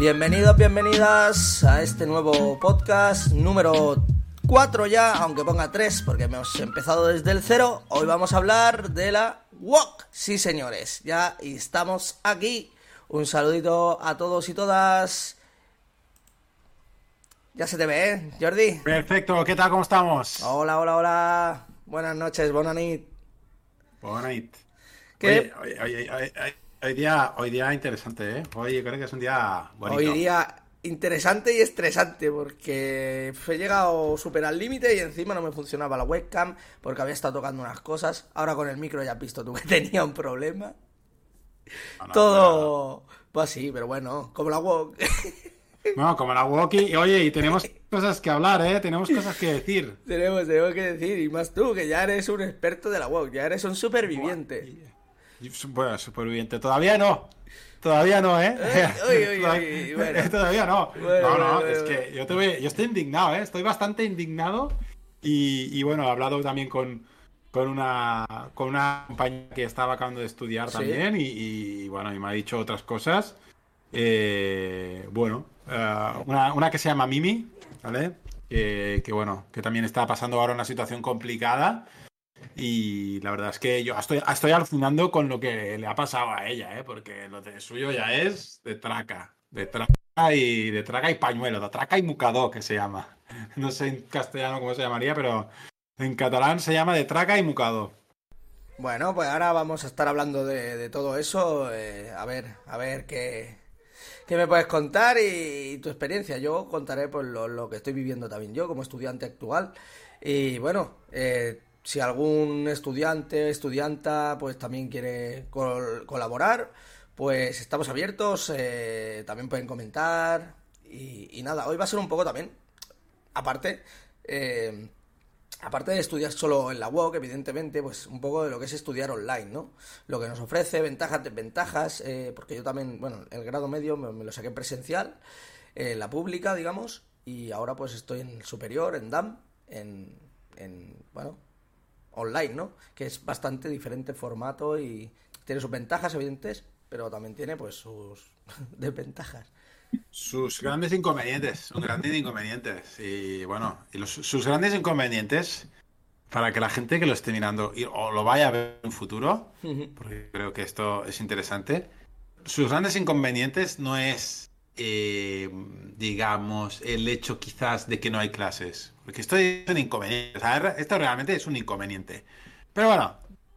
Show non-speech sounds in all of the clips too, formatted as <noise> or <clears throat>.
Bienvenidos, bienvenidas a este nuevo podcast número 4 ya, aunque ponga 3 porque hemos empezado desde el cero. Hoy vamos a hablar de la WOC. Sí, señores, ya estamos aquí. Un saludito a todos y todas. Ya se te ve, ¿eh, Jordi? Perfecto, ¿qué tal? ¿Cómo estamos? Hola, hola, hola. Buenas noches, bonanit. Bonanit. ¿Qué? Hoy, hoy, hoy, hoy, hoy día, hoy día interesante, ¿eh? Hoy creo que es un día bonito. Hoy día interesante y estresante porque he llegado súper al límite y encima no me funcionaba la webcam porque había estado tocando unas cosas. Ahora con el micro ya has visto tú que <laughs> tenía un problema. No, no, Todo... Pues sí, pero bueno, como la web. <laughs> No, como la walkie. Y oye, y tenemos cosas que hablar, ¿eh? Tenemos cosas que decir. <laughs> tenemos, tenemos que decir, y más tú, que ya eres un experto de la web, ya eres un superviviente. <laughs> Bueno, superviviente. Todavía no. Todavía no, ¿eh? Uy, uy, uy, uy, bueno. <laughs> Todavía no. Bueno, no, no, bueno, es que yo, te voy- yo estoy indignado, ¿eh? Estoy bastante indignado. Y, y bueno, he hablado también con, con, una, con una compañía que estaba acabando de estudiar Sí. también. Y, y, bueno, y me ha dicho otras cosas. Eh, bueno, eh, una, una que se llama Mimi, ¿vale? Que bueno, que también está pasando ahora una situación complicada. Y la verdad es que yo estoy, estoy alucinando con lo que le ha pasado a ella, ¿eh? Porque lo de suyo ya es de traca, de traca y de traca y pañuelo, de traca y mucador que se llama. No sé en castellano cómo se llamaría, pero en catalán se llama de traca y mucador. Bueno, pues ahora vamos a estar hablando de, de todo eso. eh, a ver, a ver qué, qué me puedes contar y, tu experiencia. Yo contaré pues, lo, lo que estoy viviendo también yo como estudiante actual. Y bueno, eh, si algún estudiante, estudianta, pues también quiere col- colaborar, pues estamos abiertos. eh, también pueden comentar. Y, nada, hoy va a ser un poco también, aparte. eh, Aparte de estudiar solo en la UOC, evidentemente, pues un poco de lo que es estudiar online, ¿no? Lo que nos ofrece, ventajas, desventajas, eh, porque yo también, bueno, el grado medio me, lo saqué presencial, en la pública, digamos, y ahora pues estoy en superior, en DAM, en, en, bueno, online, ¿no? Que es bastante diferente formato y tiene sus ventajas evidentes, pero también tiene pues sus <laughs> desventajas. Sus grandes inconvenientes, sus grandes inconvenientes. Y bueno, y los- sus grandes inconvenientes para que la gente que lo esté mirando y- o lo vaya a ver en un futuro, porque creo que esto es interesante, sus grandes inconvenientes no es, eh, digamos, el hecho quizás de que no hay clases, porque esto es un inconveniente, o sea, esto realmente es un inconveniente. Pero bueno,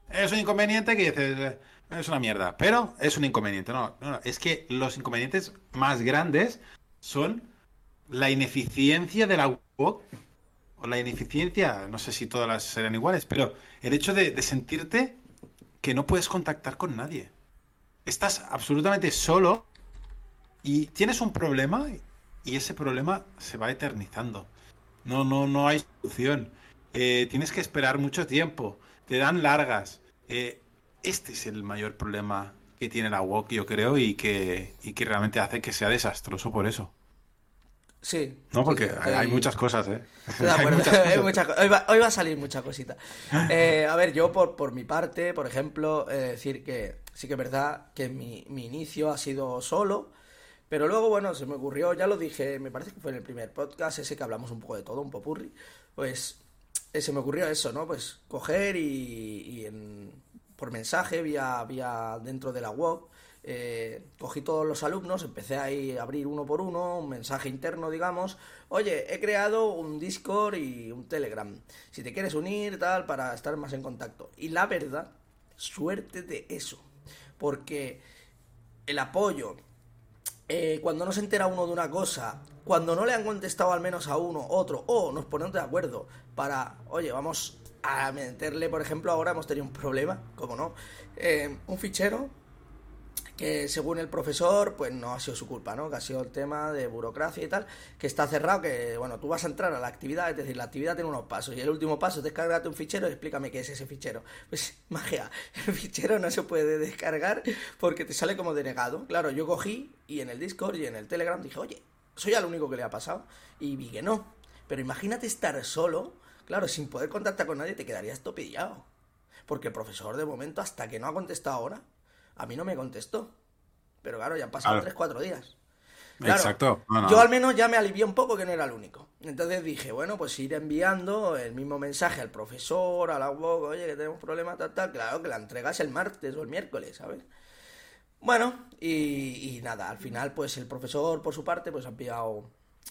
es un inconveniente que dices, eh, es una mierda, pero es un inconveniente. No, no, no, es que los inconvenientes más grandes son la ineficiencia de la UOC, o la ineficiencia, no sé si todas las serán iguales, pero el hecho de, de sentirte que no puedes contactar con nadie. Estás absolutamente solo y tienes un problema y ese problema se va eternizando. No, no, no hay solución. Eh, tienes que esperar mucho tiempo. Te dan largas. Eh, este es el mayor problema que tiene la WOC, yo creo, y que, y que realmente hace que sea desastroso por eso. Sí. No, porque sí, hay, hay muchas cosas, ¿eh? <laughs> <laughs> Hay muchas cosas. mucha hoy, va, hoy va a salir mucha cosita. Eh, a ver, yo por, por mi parte, por ejemplo, eh, decir que sí que es verdad que mi, mi inicio ha sido solo, pero luego, bueno, se me ocurrió, ya lo dije, me parece que fue en el primer podcast, ese que hablamos un poco de todo, un popurri, pues eh, se me ocurrió eso, ¿no? Pues coger y, por mensaje, vía, vía dentro de la web, eh, cogí todos los alumnos, empecé ahí a abrir uno por uno, un mensaje interno, digamos. Oye, he creado un Discord y un Telegram. Si te quieres unir, tal, para estar más en contacto. Y la verdad, suerte de eso. Porque el apoyo, eh, cuando no se entera uno de una cosa, cuando no le han contestado al menos a uno, otro, o nos ponemos de acuerdo para, oye, vamos a meterle, por ejemplo, ahora hemos tenido un problema, como no, eh, un fichero que según el profesor, pues no ha sido su culpa, ¿no? Que ha sido el tema de burocracia y tal, que está cerrado, que, bueno, tú vas a entrar a la actividad, es decir, la actividad tiene unos pasos, y el último paso es descargarte un fichero y explícame qué es ese fichero. Pues, <laughs> magia, el fichero no se puede descargar porque te sale como denegado. Claro, yo cogí y en el Discord y en el Telegram dije, oye, soy al único que le ha pasado, y vi que no. Pero imagínate estar solo, claro, sin poder contactar con nadie, te quedarías topillado. Porque el profesor, de momento, hasta que no ha contestado ahora, a mí no me contestó. Pero claro, ya han pasado tres, cuatro días. Exacto. Yo al menos ya me alivié un poco que no era el único. Entonces dije, bueno, pues ir enviando el mismo mensaje al profesor, a la UOC, oye, que tenemos problemas, tal, tal. Claro, que la entregas el martes o el miércoles, ¿sabes? Bueno, y, nada, al final, pues el profesor, por su parte, pues ha enviado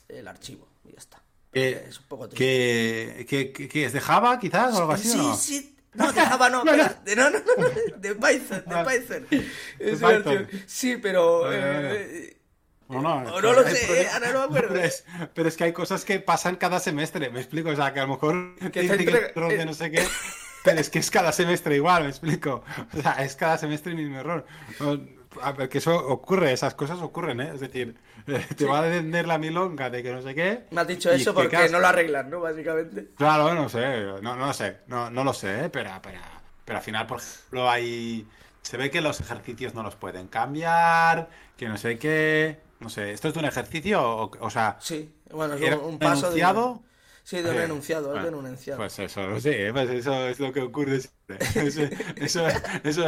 el archivo y ya está. es un poco triste. ¿Qué, qué, es de Java, quizás, o algo así? Sí, no? sí, no, de Java no, <laughs> no, no, no, no, de Python, de Python. De Python. Sí, pero... Eh, no, no, no, no lo sé, ahora no me <laughs> acuerdo. Pero es, pero es, que hay cosas que pasan cada semestre, me explico, o sea, que a lo mejor que te error de no sé qué, pero es que es cada semestre igual, me explico. O sea, es cada semestre el mismo error. A ver, que eso ocurre, esas cosas ocurren, ¿eh? Es decir, <laughs> te va a vender la milonga de que no sé qué. Me has dicho eso porque no lo arreglan, ¿no? Básicamente. Claro, no sé, no, no lo sé, no, no lo sé, ¿eh? pero, pero, pero al final, por ejemplo, hay... Se ve que los ejercicios no los pueden cambiar, que no sé qué... No sé, ¿esto es de un ejercicio o, o sea... Sí, bueno, es un, paso de... Sí, de un eh, enunciado, de un enunciado. Pues eso, sí, pues eso es lo que ocurre <laughs> Eso, eso, eso,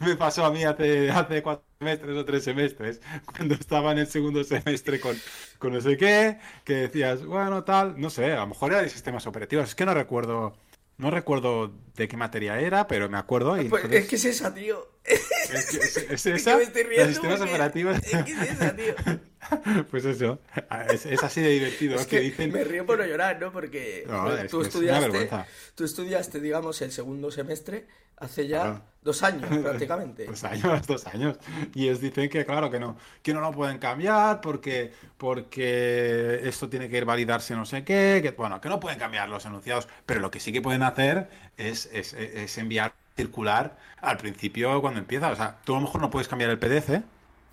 me pasó a mí hace, hace cuatro semestres o tres semestres, cuando estaba en el segundo semestre con, con no sé qué, que decías, bueno, tal, no sé, a lo mejor era de sistemas operativos, es que no recuerdo no recuerdo de qué materia era, pero me acuerdo. Y pues, Es que es esa, tío. Es, que, es, <laughs> esa. Los sistemas operativos. Es que es esa, tío. <laughs> Pues eso. Es, así de divertido. Es que, dicen... Me río por no llorar, ¿no? Porque tú, estudiaste, tú estudiaste, digamos, el segundo semestre hace ya dos años <laughs> prácticamente. Dos años, dos años. Y ellos dicen que claro que no, que no lo pueden cambiar porque, porque esto tiene que ir validarse no sé qué, que bueno, que no pueden cambiar los enunciados, pero lo que sí que pueden hacer es, es, es enviar circular al principio cuando empieza. O sea, tú a lo mejor no puedes cambiar el PDF,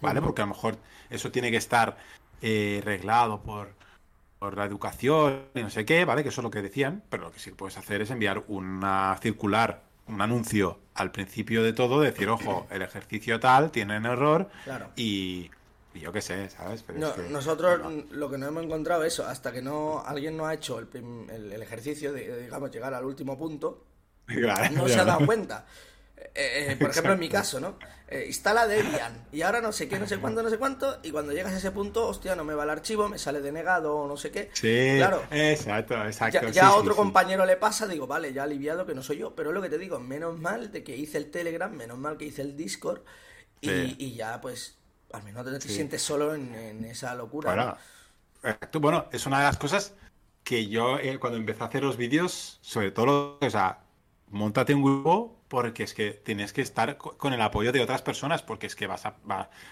¿vale? Porque a lo mejor eso tiene que estar eh, reglado por, por la educación y no sé qué, ¿vale? Que eso es lo que decían, pero lo que sí puedes hacer es enviar una circular un anuncio al principio de todo, decir, ojo, el ejercicio tal tiene un error y, yo qué sé, ¿sabes? nosotros lo que no hemos encontrado es eso, hasta que no alguien no ha hecho el, el, ejercicio de, digamos, llegar al último punto, <laughs> no se ha dado cuenta. Eh, eh, por ejemplo, en mi caso, ¿no? Eh, instala Debian y ahora no sé qué, no sé cuánto, no sé cuánto, y cuando llegas a ese punto, hostia, no me va el archivo, me sale denegado o no sé qué. Sí, claro. Exacto, exacto. Ya, a otro compañero le pasa, digo, vale, ya aliviado que no soy yo, pero es lo que te digo, menos mal de que hice el Telegram, menos mal que hice el Discord, y, ya, pues, al menos te, te sientes solo en, esa locura. Bueno, es una de las cosas que yo, cuando empecé a hacer los vídeos, sobre todo, o sea, montate un grupo porque es que tienes que estar con el apoyo de otras personas, porque es que vas a,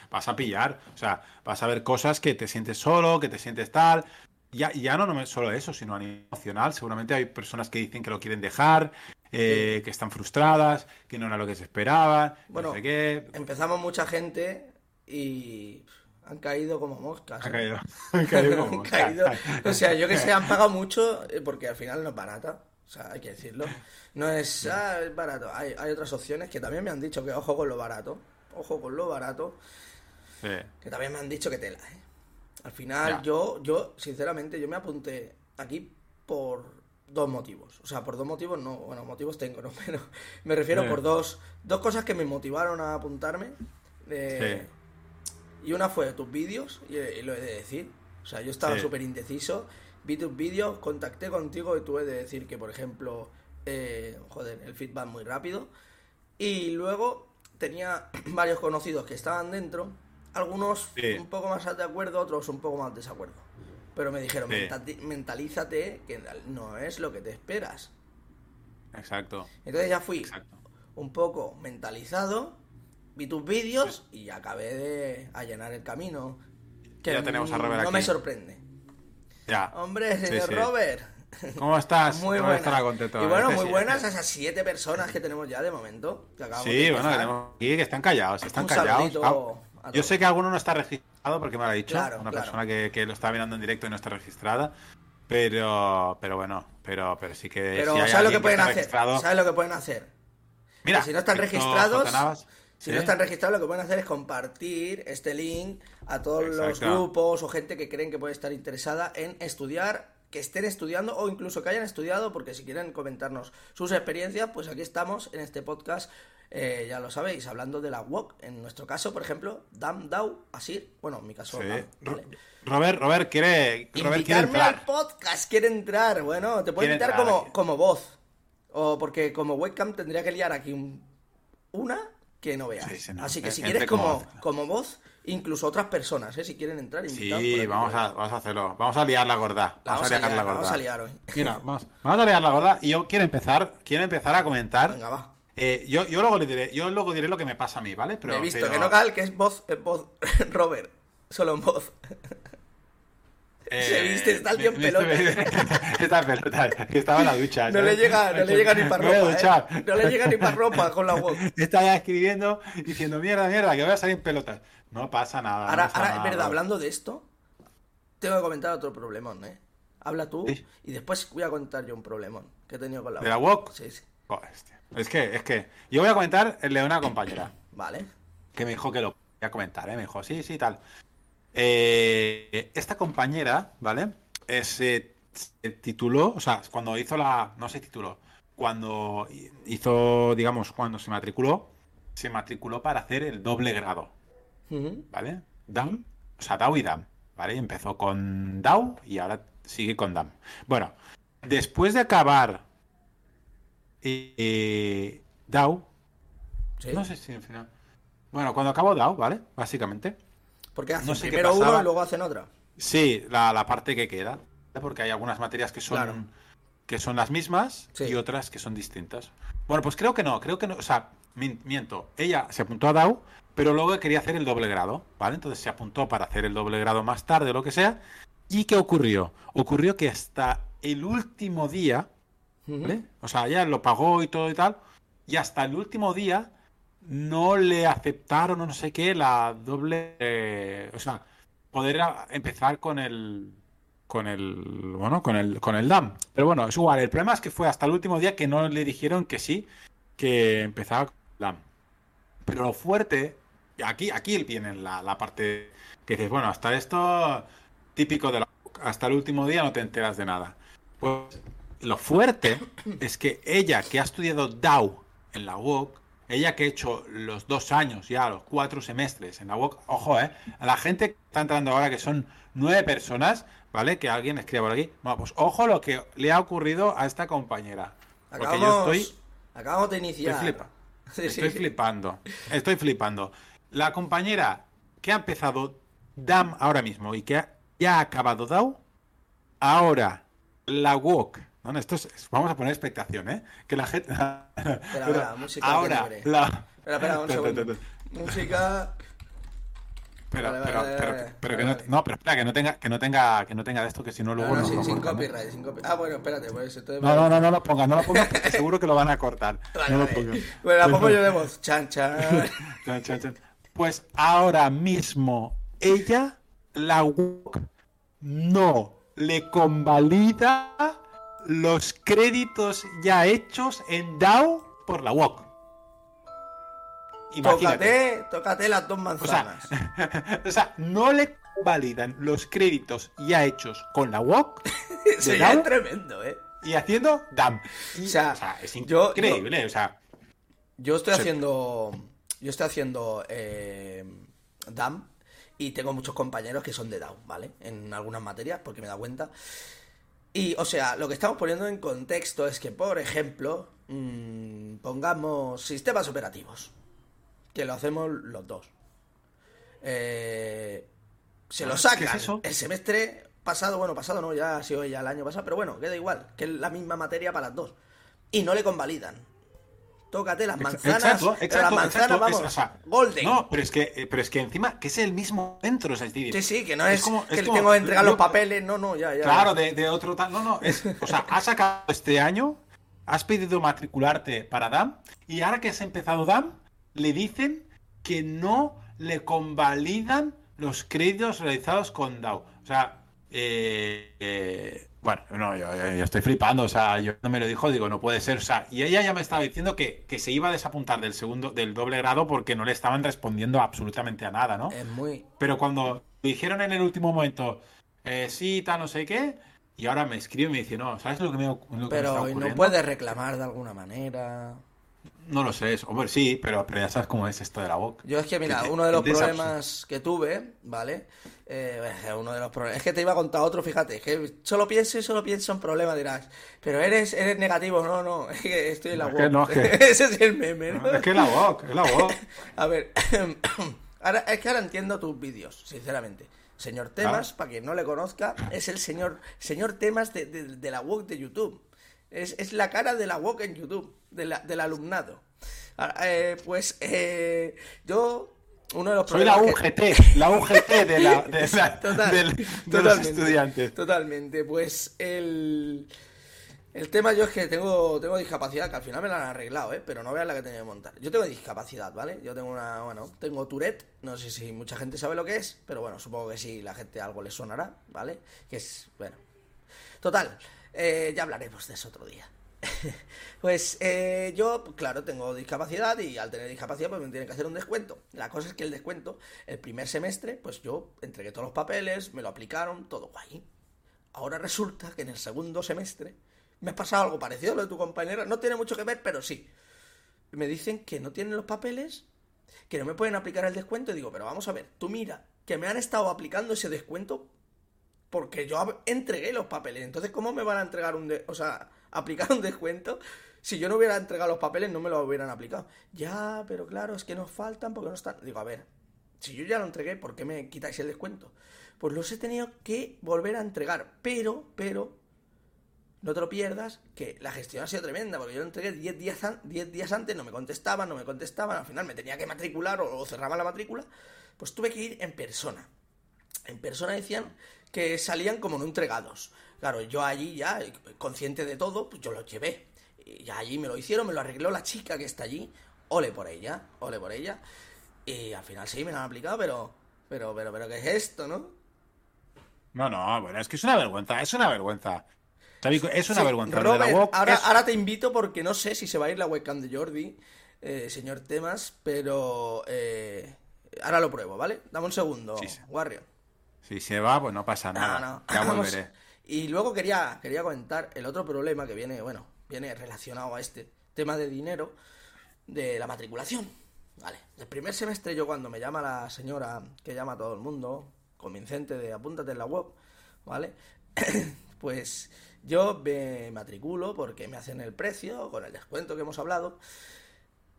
vas a pillar, o sea, vas a ver cosas que te sientes solo, que te sientes tal. Ya, ya no, no solo eso, sino a nivel emocional. Seguramente hay personas que dicen que lo quieren dejar, eh, que están frustradas, que no era lo que se esperaban, bueno, no sé qué. Empezamos mucha gente y han caído como moscas. Han, ¿eh? caído, <laughs> han caído como <laughs> moscas. O sea, yo que sé, han pagado mucho eh, porque al final no es barata. O sea, hay que decirlo. No es, <laughs> ah, es barato. Hay, hay otras opciones que también me han dicho que ojo con lo barato. Ojo con lo barato. Que también me han dicho que tela, ¿eh? Al final, yo, yo, sinceramente, yo me apunté aquí por dos motivos. O sea, por dos motivos no, bueno, motivos tengo, ¿no? <laughs> Pero me refiero por dos, dos cosas que me motivaron a apuntarme. Eh, y una fue tus vídeos, y, lo he de decir. O sea, yo estaba súper indeciso vi tus vídeos, contacté contigo y tuve de decir que, por ejemplo, eh, joder, el feedback muy rápido. Y luego tenía <clears throat> varios conocidos que estaban dentro, algunos un poco más de acuerdo, otros un poco más de desacuerdo. Pero me dijeron, mentalízate que no es lo que te esperas. Exacto. Entonces ya fui un poco mentalizado, vi tus vídeos y acabé de allanar el camino. Que ya tenemos a No me sorprende. Hombre, señor Robert. ¿Cómo estás? Muy ¿Cómo buenas. contento? Y bueno, muy sí, buenas a esas siete personas que tenemos ya de momento. Que acabamos de Sí, bueno, tenemos aquí que están callados, están Un callados. Ah, Yo sé que alguno no está registrado porque me lo ha dicho, Claro, una claro. persona que, que lo está mirando en directo y no está registrada. Pero, pero bueno, pero, pero sí que. Pero si hay ¿sabes lo que pueden hacer? ¿Sabes lo que pueden hacer? Mira, Que si no están registrados, si no están registrados, lo que pueden hacer es compartir este link a todos los grupos o gente que creen que puede estar interesada en estudiar, que estén estudiando o incluso que hayan estudiado, porque si quieren comentarnos sus experiencias, pues aquí estamos en este podcast, eh, ya lo sabéis, hablando de la WOC. En nuestro caso, por ejemplo, Dam Dau Asir, bueno, en mi caso, Sí. Dam, Ro- ¿vale? Robert, Robert quiere, Robert quiere Invitarme al entrar. podcast, quiere entrar. Bueno, te Quiere invitar entrar como, como voz. O porque como webcam tendría que liar aquí un- una que no veas. Sí, sí, no. Así que si Entre quieres como como, voz. como voz, incluso otras personas, ¿eh? si quieren entrar, invitados Sí, vamos a, vamos a hacerlo. Vamos a liar la gorda. La Vamos, a liar la gorda. vamos a liar hoy. Mira, vamos, vamos a liar la gorda. Y yo quiero empezar, quiero empezar a comentar. Venga, va. Eh, yo, yo luego le diré, yo luego diré lo que me pasa a mí, ¿vale? Pero, Me he visto pero- que no cal, que es voz, es voz <laughs> Robert. Solo en voz. Se viste, está el tío en me- me pelota. <laughs> Está pelota, que estaba en la ducha. No le llega, no le llega ni para ropa. ¿eh? No le llega ni para ropa con la voz. <laughs> Estaba ya escribiendo diciendo mierda, mierda, que voy a salir en pelotas. No pasa nada. Ahora, ahora es verdad, hablando de esto, tengo que comentar otro problemón, ¿eh? Habla tú y después voy a contar yo un problemón que he tenido con la ¿De la wok. wok? Sí, sí. Es que, es que. Yo voy a comentar el de una compañera. Vale. que me dijo que lo voy a comentar, ¿eh? Me dijo, sí, sí, tal. Eh, esta compañera, ¿vale? Eh, se, se tituló, o sea, cuando hizo la, no se tituló, cuando hizo, digamos, cuando se matriculó, se matriculó para hacer el doble grado. ¿vale? DAM, o sea, DAO y DAM, ¿vale? Empezó con DAO y ahora sigue con DAM. Bueno, después de acabar eh, eh, DAO, Sí. no sé si al final. Bueno, cuando acabó DAO, ¿vale? Básicamente. Porque hacen no sé primero uno y luego hacen otra. Sí, la, la parte que queda. Porque hay algunas materias que son, Claro. que son las mismas Sí. y otras que son distintas. Bueno, pues creo que no, creo que no. O sea, miento. Ella se apuntó a DAO, pero luego quería hacer el doble grado, ¿vale? Entonces se apuntó para hacer el doble grado más tarde o lo que sea. ¿Y qué ocurrió? Ocurrió que hasta el último día. ¿vale? O sea, ya lo pagó y todo y tal. Y hasta el último día no le aceptaron no sé qué la doble. o sea, poder empezar con el. Con el. Bueno, con el, con el DAM. Pero bueno, es igual. El problema es que fue hasta el último día que no le dijeron que sí, que empezaba con el DAM. Pero lo fuerte. Aquí, aquí viene la, la parte que dices, bueno, hasta esto típico de la. Hasta el último día no te enteras de nada. Pues lo fuerte es que ella que ha estudiado DAO en la UOC, ella que ha hecho los dos años ya, los cuatro semestres en la UOC, ojo, eh, a la gente que está entrando ahora que son nueve personas, ¿vale? Que alguien escriba por aquí. Bueno, pues ojo lo que le ha ocurrido a esta compañera. Porque Acabamos, yo estoy, acabamos de estoy, iniciar. flipa- <laughs> Sí, sí. estoy flipando. Estoy flipando. La compañera que ha empezado DAM ahora mismo y que ha- ya ha acabado DAO, ahora la WOC. Esto es, vamos a poner expectación, ¿eh? Que la gente. espera, <laughs> música ahora la. Espera, espera, un <laughs> segundo. Música. Pero, Vale, pero, vale, pero, vale, pero que no, no, pero espera, que no tenga, que no tenga, que no tenga de esto, que si no luego No, no, sin, copyright, sin copyright. Ah, bueno, espérate, pues. No, no, no, no lo pongas, no lo pongas, porque <laughs> seguro que lo van a cortar. No lo pongas. Bueno, la pongo yo de voz. Chan, chan. Chan, chan, chan. Pues ahora mismo ella, la no le convalida los créditos ya hechos en DAO por la. Imagínate. Tócate, tócate las dos O sea, manzanas. <laughs> o sea, no le validan los créditos ya hechos con la WOC <laughs> DAO es tremendo, ¿eh? y haciendo DAM. Y, O sea, o sea, es yo- increíble. O sea, Yo estoy haciendo. Yo estoy haciendo eh, DAM y tengo muchos compañeros que son de DAO, ¿vale? En algunas materias, porque me da cuenta. Y, o sea, lo que estamos poniendo en contexto es que, por ejemplo, mm, pongamos sistemas operativos, que lo hacemos los dos. Eh, se lo Ah, sacan el semestre pasado, bueno, pasado no, ya ha sido ya el año pasado, pero bueno, queda igual, que es la misma materia para las dos. Y no le convalidan. Tócate las manzanas. Exacto, exacto, las manzanas, exacto, vamos, es- o sea, golden. No, pero es que, eh, pero es que encima, que es el mismo centro, es decir, Sí, sí, que no es, como- que es como- tengo que entregar los papeles, no, no, ya, ya. Claro, de, de otro tal. No, no, es, o sea, has sacado este año, has pedido matricularte para DAM, y ahora que has empezado DAM, le dicen que no le convalidan los créditos realizados con DAO. O sea, eh, eh, bueno, no, yo, estoy flipando, o sea, yo no me lo dijo, digo, no puede ser, o sea, y ella ya me estaba diciendo que, que se iba a desapuntar del segundo, del doble grado porque no le estaban respondiendo absolutamente a nada, ¿no? Es muy. Pero cuando dijeron en el último momento, eh, sí, tal, no sé qué, y ahora me escribe y me dice, no, ¿sabes lo que me, lo que me está Pero ocurriendo? no puedes reclamar de alguna manera. No lo sé, es- hombre, sí, pero, pero ya sabes cómo es esto de la boca. Yo es que, mira, uno de los problemas que tuve, ¿vale? Eh, uno de los problemas. Es que te iba a contar otro, fíjate, que solo pienso y solo pienso en problemas, dirás. Pero eres, eres negativo, no, no, es que estoy en la Es no, es que- <laughs> Ese es el meme, ¿no? Es que es la boca, es la boca. <laughs> A ver, <clears throat> ahora, es que ahora entiendo tus vídeos, sinceramente. Señor Temas, Ah. para quien no le conozca, es el señor, señor Temas de, de- de la WOC de YouTube. Es, es la cara de la WOC en YouTube, de la- del alumnado. Ahora, eh, pues eh, yo, uno de los Soy la que- UGT, la UGT de, la, de, la- <laughs> Total, de los totalmente, estudiantes. Totalmente, pues el, el tema yo es que tengo, tengo discapacidad, que al final me la han arreglado, ¿eh? pero no veas la que tenía que montar. Yo tengo discapacidad, ¿vale? Yo tengo una, bueno, tengo Tourette, no sé si mucha gente sabe lo que es, pero bueno, supongo que sí, la gente algo le sonará, ¿vale? Que es, bueno. Total, eh, ya hablaremos de eso otro día. <laughs> Pues eh, yo, claro, tengo discapacidad y al tener discapacidad pues me tienen que hacer un descuento. La cosa es que el descuento, el primer semestre, pues yo entregué todos los papeles, me lo aplicaron, todo guay. Ahora resulta que en el segundo semestre me ha pasado algo parecido a lo de tu compañera. No tiene mucho que ver, pero sí. Me dicen que no tienen los papeles, que no me pueden aplicar el descuento. Y digo, pero vamos a ver, tú mira, que me han estado aplicando ese descuento porque yo entregué los papeles. Entonces, ¿cómo me van a entregar un... de- o sea, aplicar un descuento? Si yo no hubiera entregado los papeles, no me lo hubieran aplicado. Ya, pero claro, es que nos faltan porque no están... Digo, a ver, si yo ya lo entregué, ¿por qué me quitáis el descuento? Pues los he tenido que volver a entregar. Pero, pero, no te lo pierdas, que la gestión ha sido tremenda, porque yo lo entregué 10 días, an- 10 días antes, no me contestaban, no me contestaban, al final me tenía que matricular o, o cerraban la matrícula, pues tuve que ir en persona. En persona decían que salían como no entregados. Claro, yo allí ya, consciente de todo, pues yo los llevé. Y ya allí me lo hicieron, me lo arregló la chica que está allí. Ole por ella, ole por ella. Y al final sí me lo han aplicado, pero. Pero, pero, pero, ¿qué es esto, no? No, no, bueno, es que es una vergüenza, es una vergüenza. Es una Sí, vergüenza. lo la Robert, UOC ahora, es- ahora te invito porque no sé si se va a ir la webcam de Jordi, eh, señor Temas, pero eh, ahora lo pruebo, ¿vale? Dame un segundo, Sí, sí. Warrior. Si se va, pues no pasa nada. no. Ya <laughs> volveré. Y luego quería, quería comentar el otro problema que viene, bueno, viene relacionado a este tema de dinero de la matriculación. Vale, el primer semestre yo cuando me llama la señora que llama a todo el mundo, convincente de apúntate en la web, ¿vale? <coughs> pues yo me matriculo porque me hacen el precio, con el descuento que hemos hablado.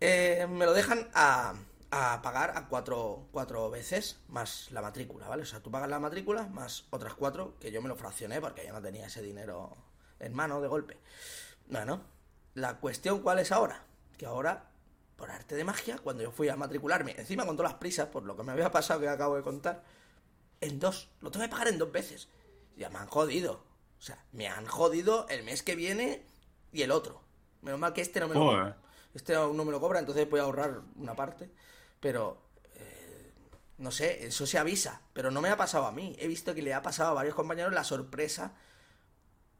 Eh, me lo dejan a, a pagar a cuatro, cuatro veces más la matrícula, ¿vale? O sea, tú pagas la matrícula más otras cuatro que yo me lo fraccioné porque yo no tenía ese dinero en mano de golpe. Bueno, la cuestión cuál es ahora? Que ahora, por arte de magia, cuando yo fui a matricularme, encima con todas las prisas, por lo que me había pasado que acabo de contar, en dos, lo tengo que pagar en dos veces. Ya me han jodido. O sea, me han jodido el mes que viene y el otro. Menos mal que este no me lo este no me lo cobra, entonces voy a ahorrar una parte. Pero, eh, no sé, eso se avisa. Pero no me ha pasado a mí. He visto que le ha pasado a varios compañeros la sorpresa.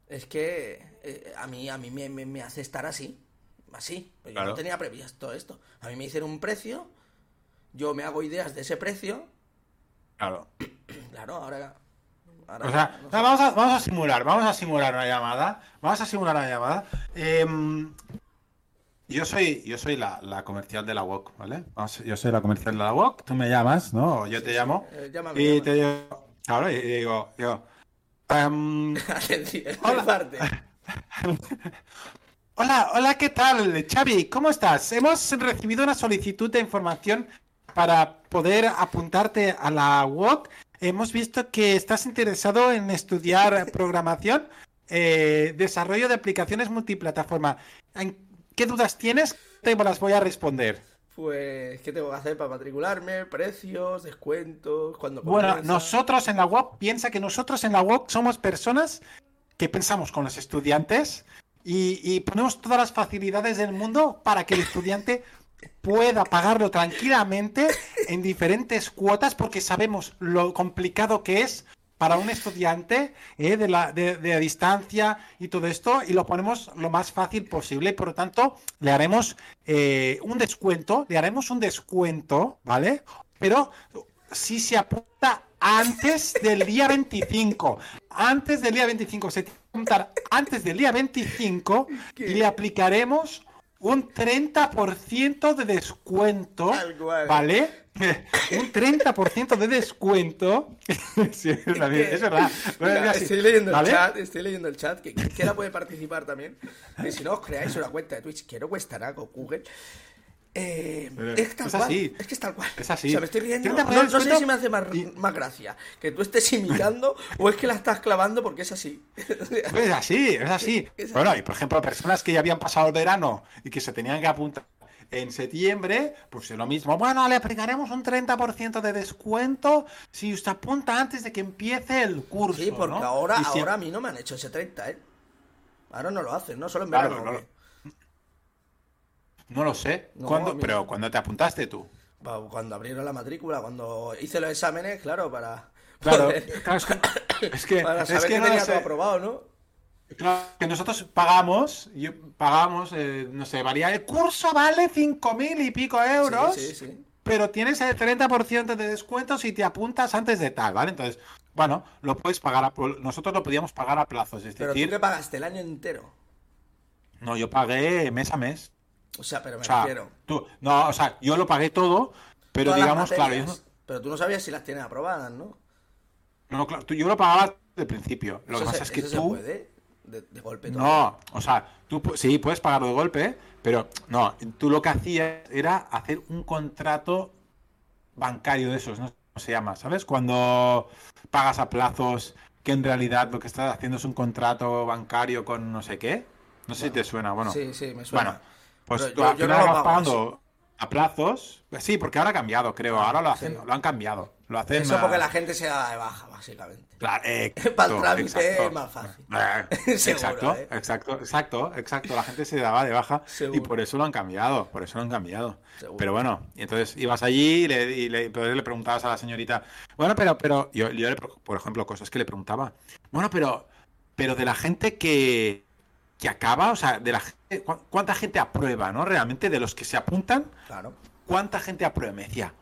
Es que eh, a mí, a mí me, me- me hace estar así. Así. Pues yo no tenía previsto esto. A mí me hicieron un precio. Yo me hago ideas de ese precio. Claro. <clears throat> Claro, ahora. ahora O sea, no vamos a, vamos a simular, vamos a simular una llamada. Vamos a simular una llamada. Em, yo soy, yo soy la, la comercial de la WOC, ¿vale? Yo soy la comercial de la WOC, tú me llamas, ¿no? O yo te llamo. Eh, llámame, Y llámame. te digo, claro, y digo, digo, em, <laughs> Atención, Hola. mi parte. <laughs> Hola, hola, ¿qué tal? Xavi, ¿cómo estás? Hemos recibido una solicitud de información para poder apuntarte a la UOC. Hemos visto que estás interesado en estudiar <laughs> programación, eh, desarrollo de aplicaciones multiplataforma. ¿En- ¿Qué dudas tienes? te las voy a responder. Pues, ¿qué tengo que hacer para matricularme? ¿Precios? ¿Descuentos? cuando Bueno, nosotros en la web, piensa que nosotros en la web somos personas que pensamos con los estudiantes y, ponemos todas las facilidades del mundo para que el estudiante pueda pagarlo tranquilamente en diferentes cuotas porque sabemos lo complicado que es para un estudiante eh, de, la, de, distancia y todo esto y lo ponemos lo más fácil posible. Por lo tanto, le haremos eh, un descuento, le haremos un descuento, ¿vale? Pero si se apunta antes del día 25, antes del día 25, se tiene que apuntar antes del día 25 y le aplicaremos un 30% de descuento, ¿vale? <laughs> un 30% de descuento. <laughs> sí, es, verdad. estoy leyendo el chat, estoy leyendo el chat, que quiera puede participar también. Y si no os creáis una cuenta de Twitch, que no cuesta nada con Google, eh, es, tal así. Es que es tal cual. Es así. O sea, me estoy riendo. No, sé si me hace más, más, gracia que tú estés imitando <laughs> o es que la estás clavando porque <laughs> es así. es así, es así. bueno, y por ejemplo, personas que ya habían pasado el verano y que se tenían que apuntar en septiembre, pues es lo mismo. Bueno, le aplicaremos un 30% de descuento si usted apunta antes de que empiece el curso. Sí, porque ahora, ahora a mí no me han hecho ese 30, ¿eh? Ahora no lo hacen, ¿no? Solo en verano. No lo sé. Pero ¿cuándo te apuntaste tú? Cuando abrieron la matrícula, cuando hice los exámenes, claro, para. Claro, <coughs> es que. para saber que, tenía todo aprobado, ¿no? Claro, que nosotros pagamos, yo, pagamos, eh, no sé, varía. El curso vale cinco mil y pico euros. Sí, sí, sí. Pero tienes el 30% de descuento si te apuntas antes de tal, ¿vale? Entonces, bueno, lo puedes pagar a, Nosotros lo podíamos pagar a plazos. Es pero decir, tú que pagaste el año entero. No, yo pagué mes a mes. O sea, pero me refiero. Tú, no, o sea, yo lo pagué todo, pero digamos, claro. Pero tú no sabías si las tienes aprobadas, ¿no? No, claro, yo lo pagaba de principio. Lo que pasa es que tú. Se puede? De, golpe todo. No, o sea, tú sí puedes pagarlo de golpe, pero no, tú lo que hacías era hacer un contrato bancario de esos, no se llama, ¿sabes? Cuando pagas a plazos que en realidad lo que estás haciendo es un contrato bancario con no sé qué. No sé si te suena, bueno. Sí, sí, me suena. Bueno, pues tú al final vas pagando a plazos. Sí, porque ahora ha cambiado, creo. Ahora lo hacen, lo han cambiado. Lo hacen Eso porque la gente se da de baja, básicamente. Claro, <laughs> Para el trámite es más fácil. Eh, <laughs> exacto, ¿eh? exacto, exacto, exacto. La gente se daba de baja y por eso lo han cambiado. Por eso lo han cambiado. Pero bueno, y entonces ibas allí y le, y le, le, preguntabas a la señorita. Bueno, pero, pero yo, yo, por ejemplo, cosas que le preguntaba. Bueno, pero, pero de la gente que que acaba, o sea, de la cuánta gente aprueba, ¿no? Realmente de los que se apuntan, claro. ¿cuánta gente aprueba? Me decía,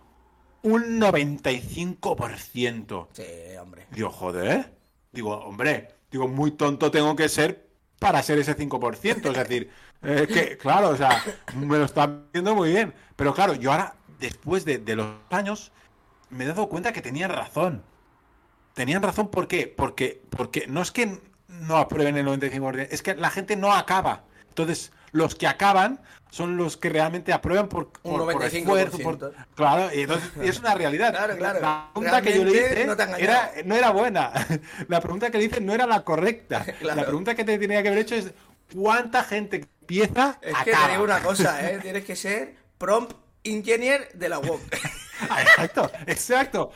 un 95%. Sí, hombre. Digo, joder, digo, hombre, digo, muy tonto tengo que ser para ser ese 5%, es decir, que, claro, o sea, me lo están viendo muy bien, pero claro, yo ahora, después de, de los años, me he dado cuenta que tenían razón. Tenían razón, ¿por qué? Porque, porque no es que no aprueben el 95%. Es que la gente no acaba. Entonces, los que acaban son los que realmente aprueban por, por, esfuerzo. claro, y entonces es una realidad. <laughs> La pregunta que yo le hice no, era, no era buena. <laughs> La pregunta que le hice no era la correcta. <laughs> La pregunta que te tenía que haber hecho es ¿cuánta gente empieza Es que te digo una cosa, ¿eh? tienes que ser prompt engineer de la web. exacto, exacto.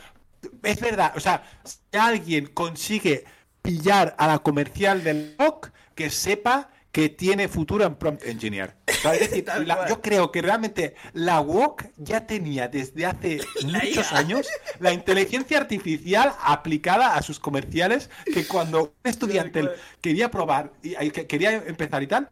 Es verdad, o sea, si alguien consigue pillar a la comercial del rock que sepa que tiene futuro en prompt engineer. <laughs> yo creo que realmente la WOC ya tenía desde hace <laughs> muchos años la inteligencia artificial aplicada a sus comerciales que cuando un estudiante quería probar y quería empezar y tal,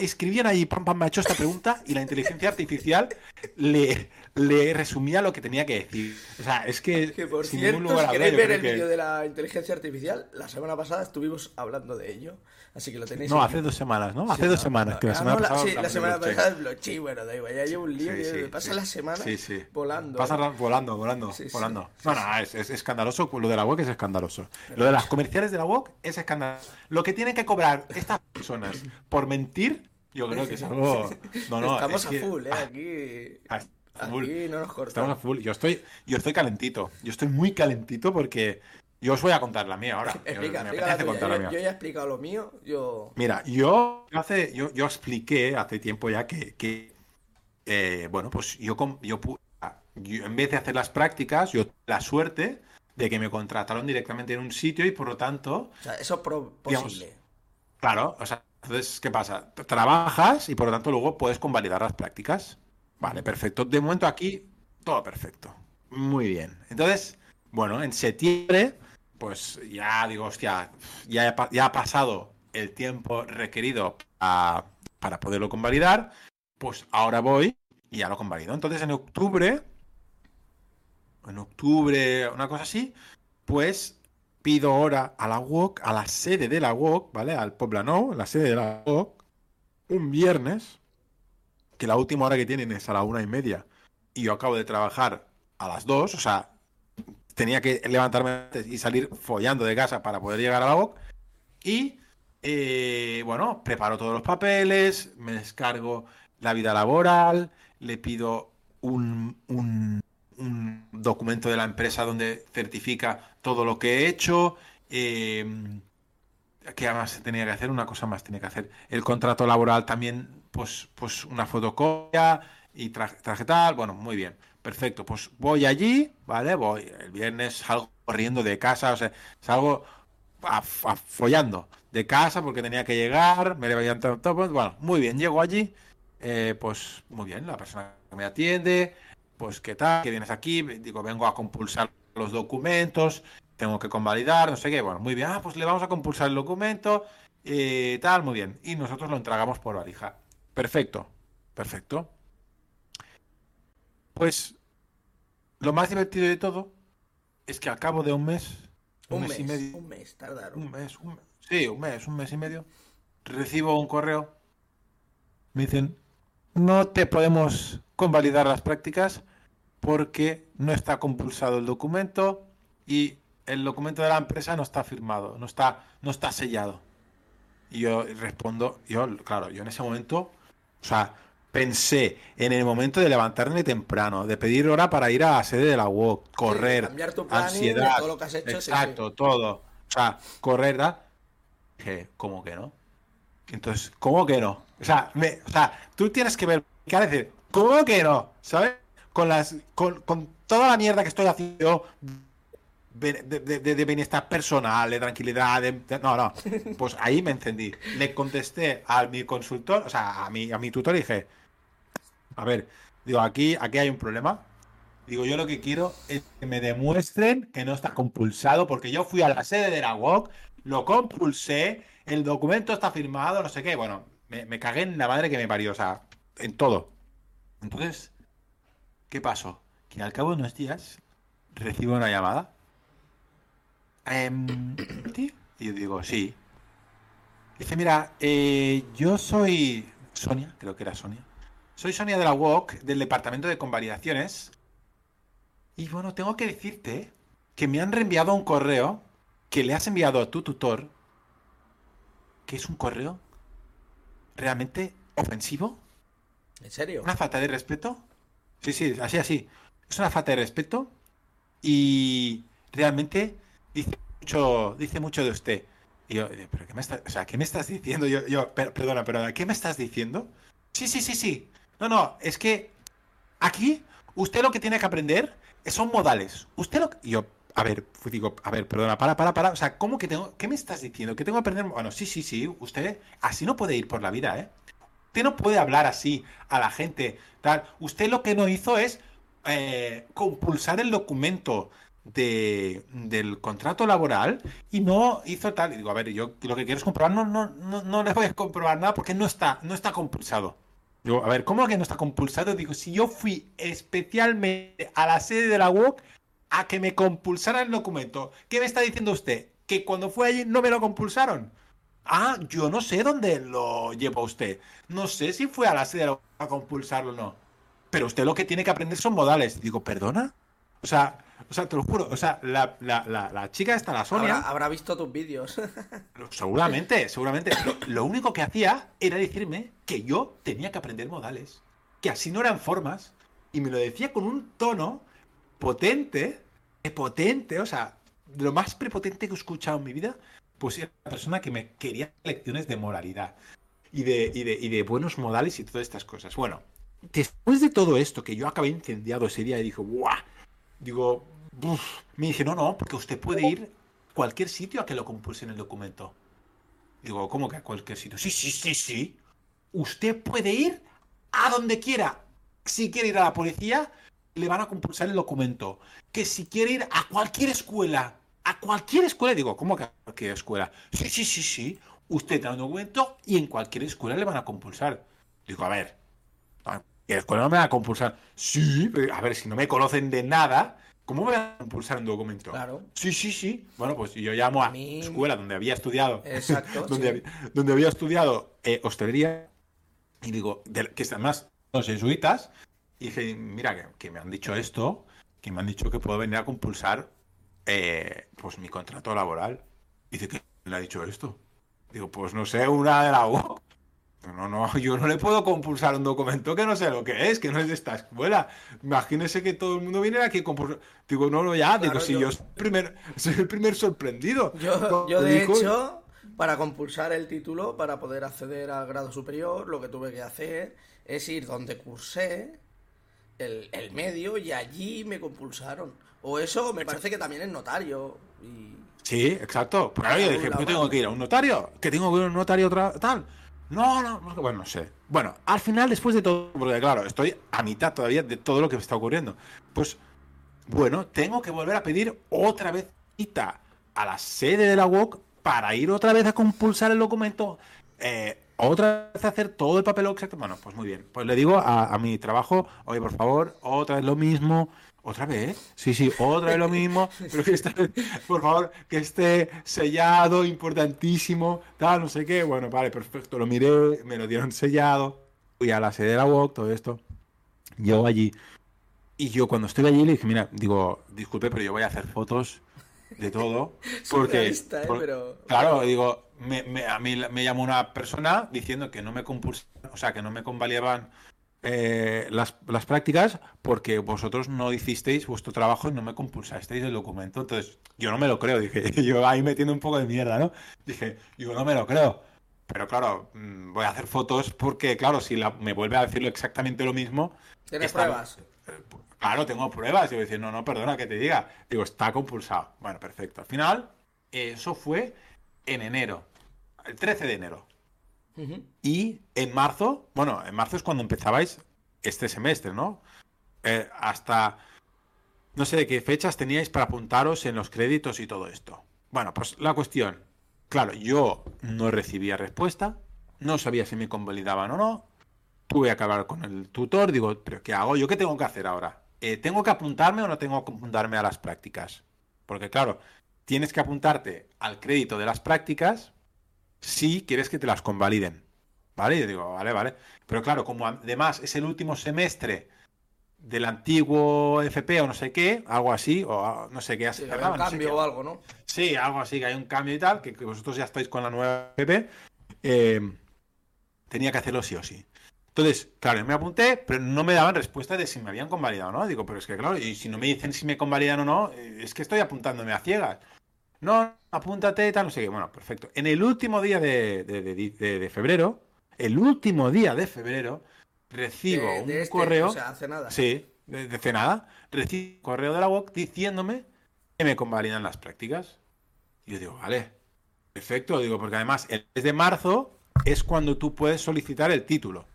escribían ahí, pam, pam, me ha hecho esta pregunta y la inteligencia artificial le, le resumía lo que tenía que decir. O sea, es que. Que por cierto, si queréis ver el vídeo de la inteligencia artificial, la semana pasada estuvimos hablando de ello. Así que lo tenéis. No, hace dos semanas, ¿no? Hace dos semanas. Que la semana pasada sí, la semana pasada es blockchain. Bueno, da igual, ya llevo un lío. Sí, pasa la semana volando. Pasa ¿eh? volando, volando, volando. No, no, es, es, escandaloso. Lo de la web es escandaloso. lo de las comerciales de la web es escandaloso. Lo que tienen que cobrar estas personas por mentir, yo creo que es algo. <laughs> No, no, Estamos a full, ¿eh? Aquí. Ah, Aquí no nos Estamos a full. Yo estoy, yo estoy calentito. Yo estoy muy calentito porque yo os voy a contar la mía ahora. <laughs> Explica, explica yo, ya he explicado lo mío. Yo... Mira, yo hace, yo, yo expliqué hace tiempo ya que, que, eh, bueno, pues yo, yo, yo, en vez de hacer las prácticas, yo la suerte de que me contrataron directamente en un sitio y por lo tanto... O sea, eso es posible. claro, o sea, entonces, ¿qué pasa? Trabajas y por lo tanto luego puedes convalidar las prácticas. Vale, perfecto. De momento aquí, todo perfecto. Muy bien. Entonces, bueno, en septiembre, pues ya digo, hostia, ya, ya ha pasado el tiempo requerido para poderlo convalidar. Pues ahora voy y ya lo convalido. Entonces, en octubre, en octubre, una cosa así, pues pido hora a la WOC, a la sede de la WOC, ¿vale? Al Poblano, la sede de la WOC, un viernes, que la última hora que tienen es a la una y media, y yo acabo de trabajar a las dos, o sea, tenía que levantarme y salir follando de casa para poder llegar a la WOC, y, eh, bueno, preparo todos los papeles, me descargo la vida laboral, le pido un, un un documento de la empresa donde certifica todo lo que he hecho. Eh, ¿Qué más tenía que hacer? Una cosa más tenía que hacer. El contrato laboral también, pues, pues una fotocopia y traje, tal. Bueno, muy bien. Perfecto. Pues voy allí, ¿vale? Voy. El viernes salgo corriendo de casa, o sea, salgo follando de casa porque tenía que llegar, me levanto todo. Bueno, muy bien. Llego allí, eh, pues muy bien. La persona que me atiende, pues qué tal, que vienes aquí, digo, vengo a compulsar los documentos, tengo que convalidar, no sé qué, bueno, muy bien, ah, pues le vamos a compulsar el documento, y tal, muy bien, y nosotros lo entregamos por valija. Perfecto, perfecto. Pues lo más divertido de todo es que al cabo de un mes, un, mes, y medio, un mes, tardaron. Un mes, un mes, sí, un mes, un mes y medio, recibo un correo, me dicen, no te podemos convalidar las prácticas porque no está compulsado el documento y el documento de la empresa no está firmado, no está, no está sellado. Y yo respondo, yo, claro, yo en ese momento, o sea, pensé en el momento de levantarme temprano, de pedir hora para ir a la sede de la UOC, correr, ansiedad, todo lo que has hecho, exacto, todo. O sea, correr, ¿verdad? Dije, ¿cómo que no? Entonces, ¿cómo que no? O sea, me, o sea tú tienes que ver, ¿qué decir? ¿Cómo que no? ¿Sabes? con, las, con, toda la mierda que estoy haciendo de, bienestar personal, de tranquilidad, no, no. <laughs> Pues ahí me encendí. Le contesté a mi consultor, o sea, a mi, a mi tutor y dije, a ver, digo, aquí, aquí hay un problema. Digo, yo lo que quiero es que me demuestren que no está compulsado, porque yo fui a la sede de la WOC, lo compulsé, el documento está firmado, no sé qué. Bueno, me, me cagué en la madre que me parió, o sea, en todo. Entonces, ¿Qué pasó? Que al cabo de unos días recibo una llamada. Em, <coughs> y yo digo, sí. Dice, mira, eh, yo soy Sonia, creo que era Sonia. Soy Sonia de la UOC, del departamento de convalidaciones. Y bueno, tengo que decirte que me han reenviado un correo que le has enviado a tu tutor, que es un correo realmente ofensivo. ¿En serio? Una falta de respeto. Sí, sí, así, así. Es una falta de respeto y realmente dice mucho, dice mucho de usted. Y yo, eh, ¿pero qué me, estás, o sea, ¿qué me estás diciendo? Yo, yo, perdona, perdona, ¿qué me estás diciendo? Sí, sí, sí, sí. No, no, es que aquí usted lo que tiene que aprender son modales. Usted lo que... Yo, a ver, digo, a ver, perdona, para, para, para. O sea, ¿cómo que tengo... ¿Qué me estás diciendo? ¿Que tengo que aprender? Bueno, sí, sí, sí. Usted así no puede ir por la vida, ¿eh? Usted no puede hablar así a la gente. Tal. Usted lo que no hizo es eh, compulsar el documento de, del contrato laboral y no hizo tal. Y digo, a ver, yo lo que quiero es comprobar, no, no, no, no le voy a comprobar nada porque no está, no está compulsado. Digo, a ver, ¿cómo que no está compulsado? Digo, si yo fui especialmente a la sede de la UOC a que me compulsara el documento, ¿qué me está diciendo usted? ¿Que cuando fue allí no me lo compulsaron? Ah, yo no sé dónde lo lleva usted. No sé si fue a la sede a compulsarlo o no. Pero usted lo que tiene que aprender son modales. Digo, ¿perdona? O sea, o sea, te lo juro. O sea, la, chica esta, la Sonia. Habrá, visto tus vídeos. seguramente, seguramente. Lo, único que hacía era decirme que yo tenía que aprender modales. Que así no eran formas. Y me lo decía con un tono potente. Potente, o sea, lo más prepotente que he escuchado en mi vida pues era una persona que me quería lecciones de moralidad y de, y de, buenos modales y todas estas cosas. Bueno, después de todo esto, que yo acabé incendiado ese día y dije, ¡guau! Digo, me dice, no, no, porque usted puede ir a cualquier sitio a que lo compulse en el documento. Digo, ¿cómo que a cualquier sitio? Sí, sí, sí, sí. Usted puede ir a donde quiera. Si quiere ir a la policía, le van a compulsar el documento. Que si quiere ir a cualquier escuela, a cualquier escuela, digo, ¿cómo que a cualquier escuela? Sí, sí, sí, sí. Usted da un documento y en cualquier escuela le van a compulsar. Digo, a ver, a cualquier escuela no me van a compulsar. Sí, a ver, si no me conocen de nada, ¿cómo me van a compulsar un documento? Claro. Sí, sí, sí. Bueno, pues yo llamo a, A mí- escuela donde había estudiado. Exacto, <laughs> donde, sí. había, donde había estudiado eh, hostelería. Y digo, de- que además los jesuitas. Y dije, mira, que, que me han dicho esto, que me han dicho que puedo venir a compulsar eh, pues mi contrato laboral. Dice, ¿quién le ha dicho esto? Digo, pues no sé, una de la U. No, no, <laughs> yo no le puedo compulsar un documento que no sé lo que es, que no es de esta escuela. Imagínese que todo el mundo viniera aquí a compulsar. Digo, no, no, ya, Claro, digo, si yo- yo, soy, el primer, <laughs> soy el primer sorprendido. Yo, yo de hecho, para compulsar el título, para poder acceder al grado superior, lo que tuve que hacer es ir donde cursé el, el medio y allí me compulsaron. O eso me parece que también es notario. Y... Sí, exacto. Pues claro, yo dije, ¿por qué tengo que ir a un notario? ¿Que tengo que ir a un notario tal? No, no, no, bueno, no sé. Bueno, al final, después de todo, porque claro, estoy a mitad todavía de todo lo que me está ocurriendo. Pues, bueno, tengo que volver a pedir otra vez cita a la sede de la UOC para ir otra vez a compulsar el documento. eh, otra vez a hacer todo el papel exacto. Bueno, pues muy bien. Pues le digo a, a mi trabajo, oye, por favor, otra vez lo mismo. ¿Otra vez? Sí, sí, otra vez lo mismo. <laughs> Pero que por favor, que esté sellado, importantísimo, tal, no sé qué. Bueno, vale, perfecto. Lo miré, me lo dieron sellado. Fui a la sede de la UOC, todo esto. Llego allí. Y yo cuando estoy allí le dije, mira, digo, disculpe, pero yo voy a hacer fotos de todo. <laughs> Porque, ¿eh? por- Pero- claro, digo, me, me- a mí me llamó una persona diciendo que no me compulsaban, o sea, que no me convalidaban eh, las, las prácticas porque vosotros no hicisteis vuestro trabajo y no me compulsasteis el documento. Entonces, yo no me lo creo, dije, <laughs> yo ahí metiendo un poco de mierda, ¿no? Dije, yo no me lo creo. Pero claro, mm, voy a hacer fotos porque, claro, si la- me vuelve a decirlo exactamente lo mismo. ¿Tienes está- pruebas? eh, Claro, tengo pruebas. Y voy a decir, no, no, perdona que te diga. Digo, está compulsado. Bueno, perfecto. Al final, eso fue en enero, el 13 de enero. Y en marzo, bueno, en marzo es cuando empezabais este semestre, ¿no? Eh, hasta no sé de qué fechas teníais para apuntaros en los créditos y todo esto. Bueno, pues la cuestión, claro, yo no recibía respuesta, no sabía si me convalidaban o no, tuve que acabar con el tutor, digo, pero ¿qué hago? ¿Yo qué tengo que hacer ahora? Eh, ¿Tengo que apuntarme o no tengo que apuntarme a las prácticas? Porque claro, tienes que apuntarte al crédito de las prácticas si quieres que te las convaliden. ¿Vale? Y yo digo, vale, vale. Pero claro, como además es el último semestre del antiguo FP o no sé qué, algo así, o no sé qué, Sí, cerraba, un no sé cambio o algo, ¿no? Sí, algo así, que hay un cambio y tal, que, que vosotros ya estáis con la nueva FP. eh, tenía que hacerlo sí o sí. Entonces, claro, yo me apunté, pero no me daban respuesta de si me habían convalidado o no. Digo, pero es que claro, y si no me dicen si me convalidan o no, eh, es que estoy apuntándome a ciegas. No, apúntate y tal, no sé qué. Bueno, perfecto. En el último día de, de- de- de- de febrero, el último día de febrero, recibo un este, correo. O sea, hace nada. Sí, de, de hace nada. Recibo un correo de la UOC diciéndome que me convalidan las prácticas. Y yo digo, vale, perfecto. Digo, porque además el mes de marzo es cuando tú puedes solicitar el título.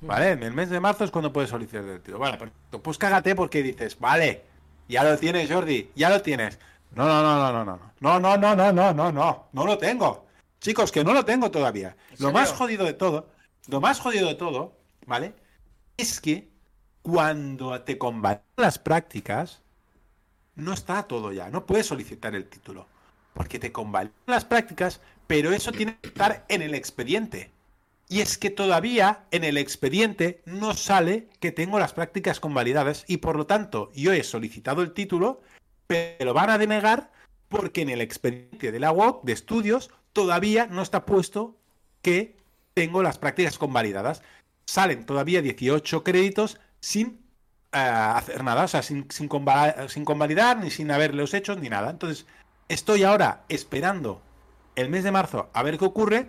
¿Vale? En el mes de marzo es cuando puedes solicitar el título. Bueno, perfecto. Pues cágate porque dices, vale, ya lo tienes, Jordi, ya lo tienes. No, no, no, no, no, no. No, no, no, no, no, no, no. No lo tengo. Chicos, que no lo tengo todavía. Lo más jodido de todo, lo más jodido de todo, ¿vale? Es que cuando te combatan las prácticas, no está todo ya. No puedes solicitar el título. Porque te convalidan las prácticas, pero eso tiene que estar en el expediente. Y es que todavía en el expediente no sale que tengo las prácticas convalidadas y por lo tanto yo he solicitado el título, pero van a denegar porque en el expediente de la UOC de estudios todavía no está puesto que tengo las prácticas convalidadas. Salen todavía 18 créditos sin eh, hacer nada, o sea, sin, sin, conva- sin convalidar, ni sin haberlos hecho, ni nada. Entonces, estoy ahora esperando el mes de marzo a ver qué ocurre,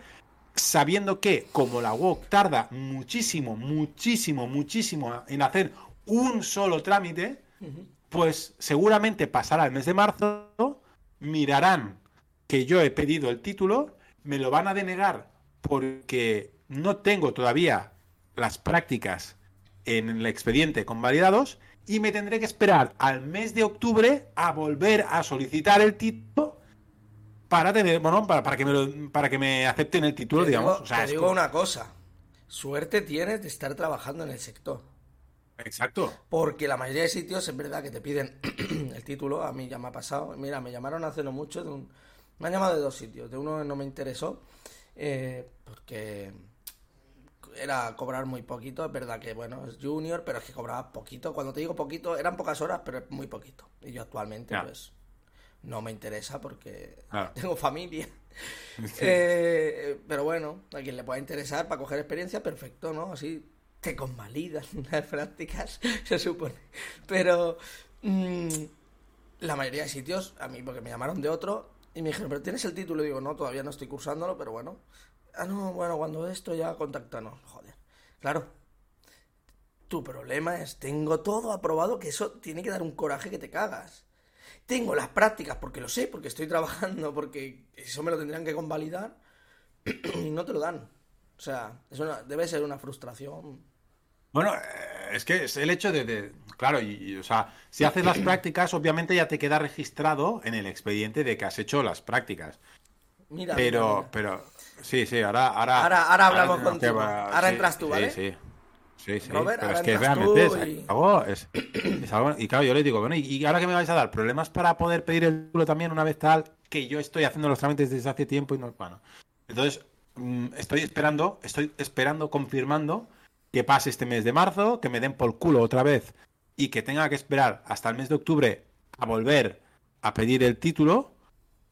sabiendo que como la WOC tarda muchísimo, muchísimo, muchísimo en hacer un solo trámite, pues seguramente pasará el mes de marzo, mirarán que yo he pedido el título, me lo van a denegar porque no tengo todavía las prácticas en el expediente convalidados y me tendré que esperar al mes de octubre a volver a solicitar el título para tener, bueno, para, para que me para que me acepten el título, digamos. o sea, te digo una cosa. Suerte tienes de estar trabajando en el sector. Exacto. Porque la mayoría de sitios es verdad que te piden <clears throat> el título. A mí ya me ha pasado. Mira, me llamaron hace no mucho de un. Me han llamado de dos sitios. De uno no me interesó. Eh, porque era cobrar muy poquito. Es verdad que, bueno, es junior, pero es que cobraba poquito. Cuando te digo poquito, eran pocas horas, pero es muy poquito. Y yo actualmente, pues, no me interesa porque <laughs> tengo familia. <laughs> Eh, pero bueno, a quien le pueda interesar para coger experiencia, perfecto, ¿no? Así te convalidan las prácticas, <laughs> se supone. Pero mm, la mayoría de sitios, a mí, porque me llamaron de otro y me dijeron, pero tienes el título. Y digo, no, todavía no estoy cursándolo, pero bueno. Ah, no, bueno, cuando esto ya contáctanos. Joder. Claro. Tu problema es, tengo todo aprobado, que eso tiene que dar un coraje que te cagas. Tengo las prácticas porque lo sé, porque estoy trabajando, porque eso me lo tendrían que convalidar <clears throat> y no te lo dan. O sea, debe ser una frustración. Bueno, eh, es que es el hecho de, claro, y, o sea, si haces las <clears throat> prácticas, obviamente ya te queda registrado en el expediente de que has hecho las prácticas. Mira, pero, pero, sí, sí, ahora, ahora, ahora, hablamos contigo. ahora entras tú, ¿vale? Sí, sí. Sí, sí, pero es que realmente es, algo, es, algo, Y claro, yo le digo, bueno, ¿y ahora que me vais a dar? ¿Problemas para poder pedir el título también una vez tal? Que yo estoy haciendo los trámites desde hace tiempo y no. Bueno. Entonces, mm, estoy esperando, estoy esperando, confirmando que pase este mes de marzo, que me den por culo otra vez y que tenga que esperar hasta el mes de octubre a volver a pedir el título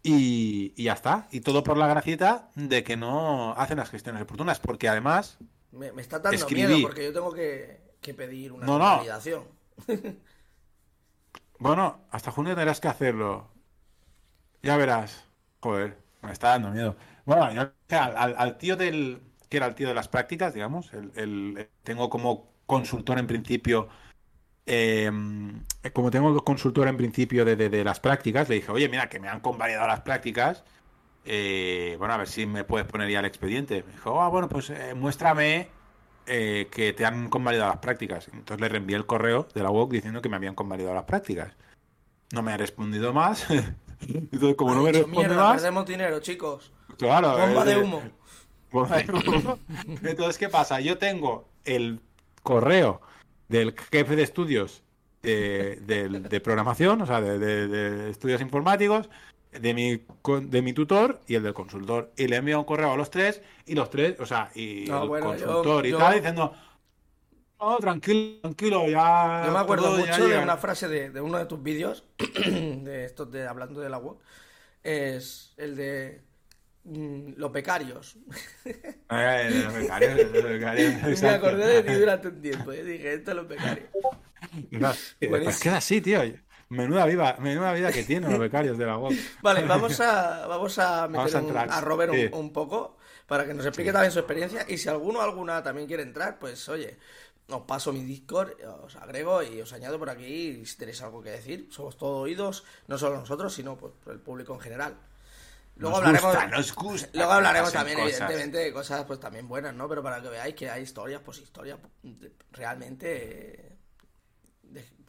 y, y ya está. Y todo por la gracieta de que no hacen las gestiones oportunas, porque además me, está dando miedo porque yo tengo que, pedir una validación. <laughs> bueno, hasta junio tendrás que hacerlo. Ya verás. Joder, me está dando miedo. Bueno, al, tío del. Que era el tío de las prácticas, digamos. El, tengo como consultor en principio. Em, como tengo consultor en principio de, de, las prácticas, le dije, oye, mira, que me han convalidado las prácticas eh, bueno, a ver si me puedes poner ya el expediente. Me dijo, ah, bueno, pues eh, muéstrame eh, que te han convalidado las prácticas. Entonces le reenvié el correo de la UOC diciendo que me habían convalidado las prácticas. No me ha respondido más. <laughs> Entonces, como no me responde más. Perdemos dinero, chicos. Claro. Bomba de humo. Entonces, ¿qué pasa? Yo tengo el correo del jefe de estudios de, programación, o sea, de estudios informáticos, de mi, de mi tutor y el del consultor. Y le envío un correo a los tres y los tres, o sea, y el consultor y tal, diciendo, oh, tranquilo, tranquilo, ya... Yo me acuerdo mucho de una frase de, de, uno de tus vídeos, <clears throat> de estos de hablando de la web, es el de los becarios. Eh, los becarios, los becarios. <laughs> me acordé de ti durante un tiempo, y dije, esto es los becarios. No, pues queda así, tío. Menuda vida, menuda vida que tienen los becarios de la web. Vale, <laughs> vamos a, vamos a meter a, Robert un, poco para que nos explique también su experiencia. Y si alguno o alguna también quiere entrar, pues oye, os paso mi Discord, os agrego y os añado por aquí si tenéis algo que decir. Somos todos oídos, no solo nosotros, sino pues, por el público en general. Luego hablaremos, luego hablaremos también, evidentemente, de cosas pues también buenas, ¿no? Pero para que veáis que hay historias, pues historias realmente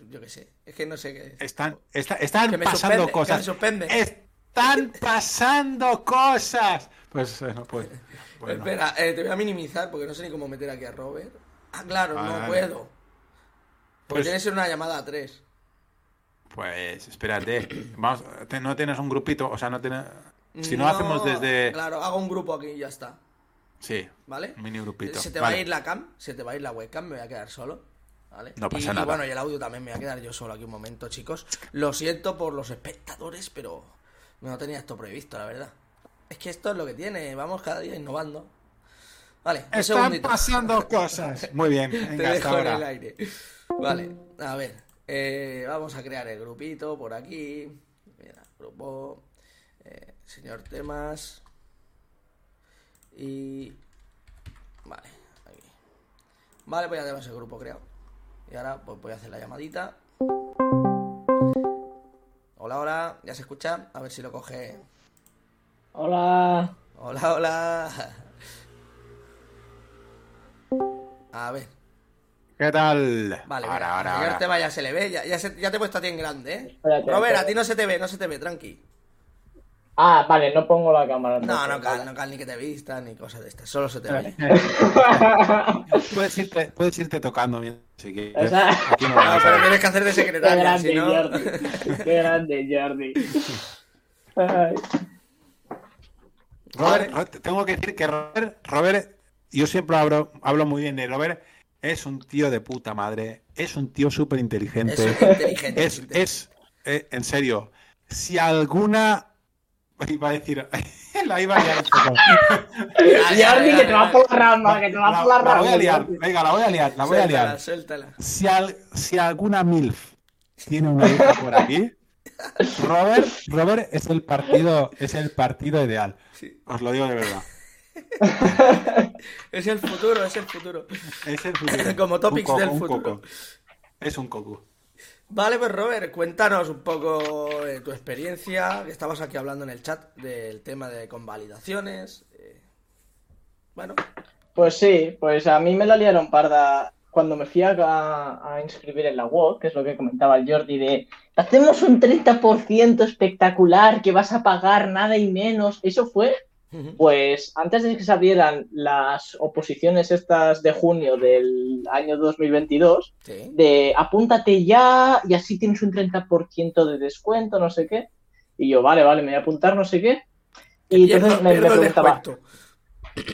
yo qué sé, es que no sé qué. Están, están pasando cosas. Están pasando cosas. Pues no puedo. <laughs> Espera, eh, te voy a minimizar porque no sé ni cómo meter aquí a Robert. Ah, claro, no puedo. Porque pues, tiene que ser una llamada a tres. Pues espérate. Vamos, no tienes un grupito, o sea, no tienes. Si no, hacemos desde. Claro, hago un grupo aquí y ya está. Sí. ¿Vale? Un mini grupito. Se te va a ir la cam, se te va a ir la webcam, me voy a quedar solo. No pasa y, nada. bueno, y el audio también me voy a quedar yo solo aquí un momento, chicos. Lo siento por los espectadores, pero no tenía esto previsto, la verdad. Es que esto es lo que tiene, vamos cada día innovando. Vale, Están pasando <laughs> cosas. Muy bien, venga, Te dejo en el aire. Vale, a ver. Eh, vamos a crear el grupito por aquí. Mira, grupo. Eh, señor temas. Y... Vale, aquí. Vale, pues ya tenemos el grupo creado. Y ahora pues voy a hacer la llamadita. Hola, hola, ¿ya se escucha? A ver si lo coge. Hola. Hola, hola. A ver. ¿Qué tal? Vale, ahora, mira, ahora, ahora. tema ya se le ve, ya, ya, se- ya te he puesto a ti en grande, ¿eh? Espérate, Robert, a espérate. ti no se te ve, no se te ve, tranqui. Ah, vale, no pongo la cámara. No, no cal, no cal ni que te vistas ni cosas de estas, solo se te ve. <laughs> Puedes irte, puedes irte tocando si quieres. O sea- Aquí no pero tienes que hacer de Qué secretaria, grande, si no... Jordi. Qué grande, Jordi. Ay. Robert, Ro- te tengo que decir que Robert, Robert, yo siempre hablo, hablo muy bien de Robert, es un tío de puta madre, es un tío súper Es inteligente. súper inteligente. Es, es, eh, en serio, si alguna. Iba a decir. <laughs> la iba a liar. un poco. <laughs> Jordi, que te vas por la rama, que te vas por la La, la voy a rama. liar. Venga, la voy a liar. La voy a Suéltala, liar. suéltala. Si, al- si alguna MILF tiene una hija por aquí, Robert, Robert es el partido, es el partido ideal. Sí. Os lo digo de verdad. <laughs> Es el futuro, es el futuro. Es el futuro. Como topics Un coco, del un futuro. coco. Es un coco. Vale, pues Robert, cuéntanos un poco eh, tu experiencia, estabas aquí hablando en el chat del tema de convalidaciones. eh, Bueno, Pues sí, pues a mí me la liaron parda cuando me fui a, a inscribir en la UOC, que es lo que comentaba el Jordi, de hacemos un 30% espectacular que vas a pagar nada y menos. Eso fue, pues antes de que se abrieran las oposiciones estas de junio del año 2022, sí. de apúntate ya y así tienes un 30% de descuento, no sé qué. Y yo, vale, vale, me voy a apuntar, no sé qué. Y entonces me, preguntaba, descuento.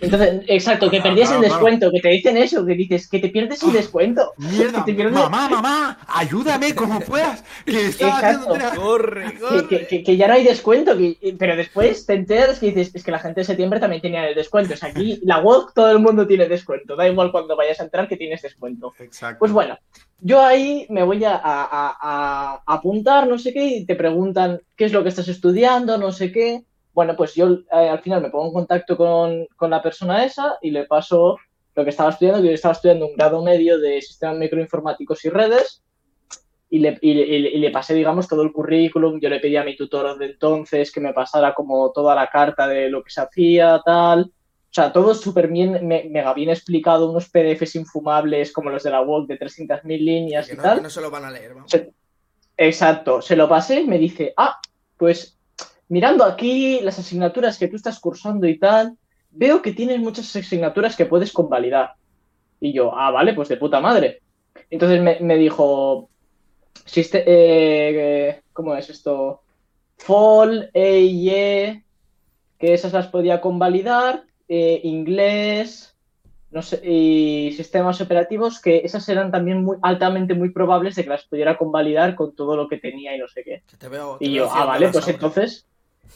Entonces, exacto, que Claro, perdías claro, el claro. descuento, que te dicen eso, que dices que te pierdes el descuento. <laughs> Mierda, Que te pierdes- mamá, mamá, ayúdame como puedas. Que estaba Exacto. haciendo una- Corre, <laughs> Que, corre. que- que- que ya no hay descuento, que- pero después te enteras que dices, es que la gente de septiembre también tenía el descuento. O sea, aquí la WOC todo el mundo tiene descuento, da igual cuando vayas a entrar que tienes descuento. Exacto. Pues bueno, yo ahí me voy a, a- a- a apuntar, no sé qué, y te preguntan qué es lo que estás estudiando, no sé qué. Bueno, pues yo eh, al final me pongo en contacto con, con la persona esa y le paso lo que estaba estudiando, que yo estaba estudiando un grado medio de sistemas microinformáticos y redes. Y le, y le- y le- y pasé, digamos, todo el currículum. Yo le pedí a mi tutor de entonces que me pasara como toda la carta de lo que se hacía, tal. O sea, todo súper bien, me- mega bien explicado, unos PDFs infumables como los de la WOC de 300.000 líneas Que y no, tal. que no se lo van a leer, vamos. Se- Exacto, se lo pasé y me dice, ah, pues mirando aquí las asignaturas que tú estás cursando y tal, veo que tienes muchas asignaturas que puedes convalidar. Y yo, ah, vale, pues de puta madre. Entonces me, me dijo, siste- eh, ¿cómo es esto? FOL, EIE, que esas las podía convalidar, eh, inglés, no sé, y sistemas operativos, que esas eran también muy altamente muy probables de que las pudiera convalidar con todo lo que tenía y no sé qué. Que te veo, te Y yo, ah, vale, pues entonces.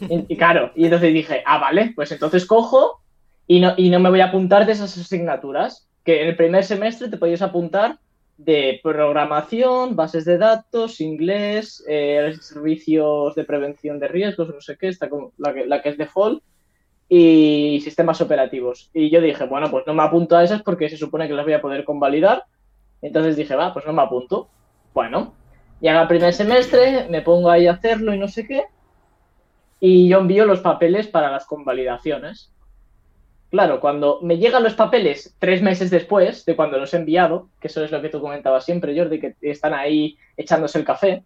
Y, claro, y entonces dije, ah, vale, pues entonces cojo y no, y no me voy a apuntar de esas asignaturas. Que en el primer semestre te podías apuntar de programación, bases de datos, inglés, eh, servicios de prevención de riesgos, no sé qué, está la que, la que es default, y sistemas operativos. Y yo dije, bueno, pues no me apunto a esas porque se supone que las voy a poder convalidar. Entonces dije, va, pues no me apunto. Bueno, llega el primer semestre, me pongo ahí a hacerlo y no sé qué. Y yo envío los papeles para las convalidaciones. Claro, cuando me llegan los papeles tres meses después de cuando los he enviado, que eso es lo que tú comentabas siempre, Jordi, que están ahí echándose el café,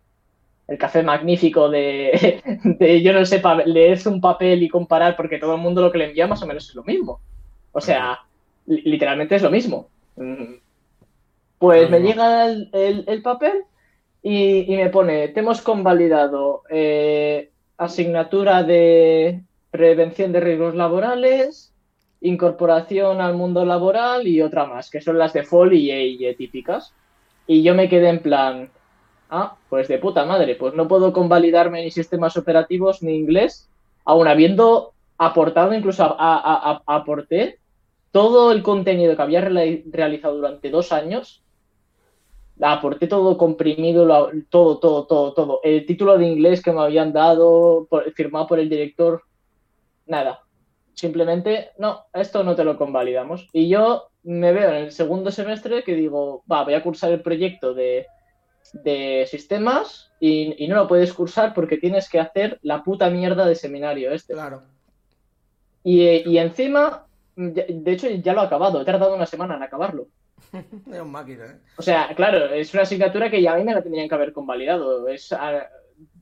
el café magnífico de, <laughs> de yo no sé, leer un papel y comparar, porque todo el mundo lo que le envía más o menos es lo mismo. O sea, li- literalmente es lo mismo. Pues me llega el, el- el papel y, y me pone, te hemos convalidado eh, asignatura de prevención de riesgos laborales, incorporación al mundo laboral y otra más, que son las de FOL y EIE típicas. Y yo me quedé en plan, ah, pues de puta madre, pues no puedo convalidarme ni sistemas operativos ni inglés, aun habiendo aportado, incluso a- aporté todo el contenido que había reali- realizado durante dos años, aporté todo comprimido, lo- todo, todo, todo, todo. El título de inglés que me habían dado, por- firmado por el director, nada. Simplemente, no, esto no te lo convalidamos. Y yo me veo en el segundo semestre que digo, va, voy a cursar el proyecto de, de sistemas y, y no lo puedes cursar porque tienes que hacer la puta mierda de seminario este. Claro. Y, y encima, de hecho ya lo he acabado, he tardado una semana en acabarlo. Es un máquina, ¿eh? O sea, claro, es una asignatura que ya a mí me la tendrían que haber convalidado. Es, ah,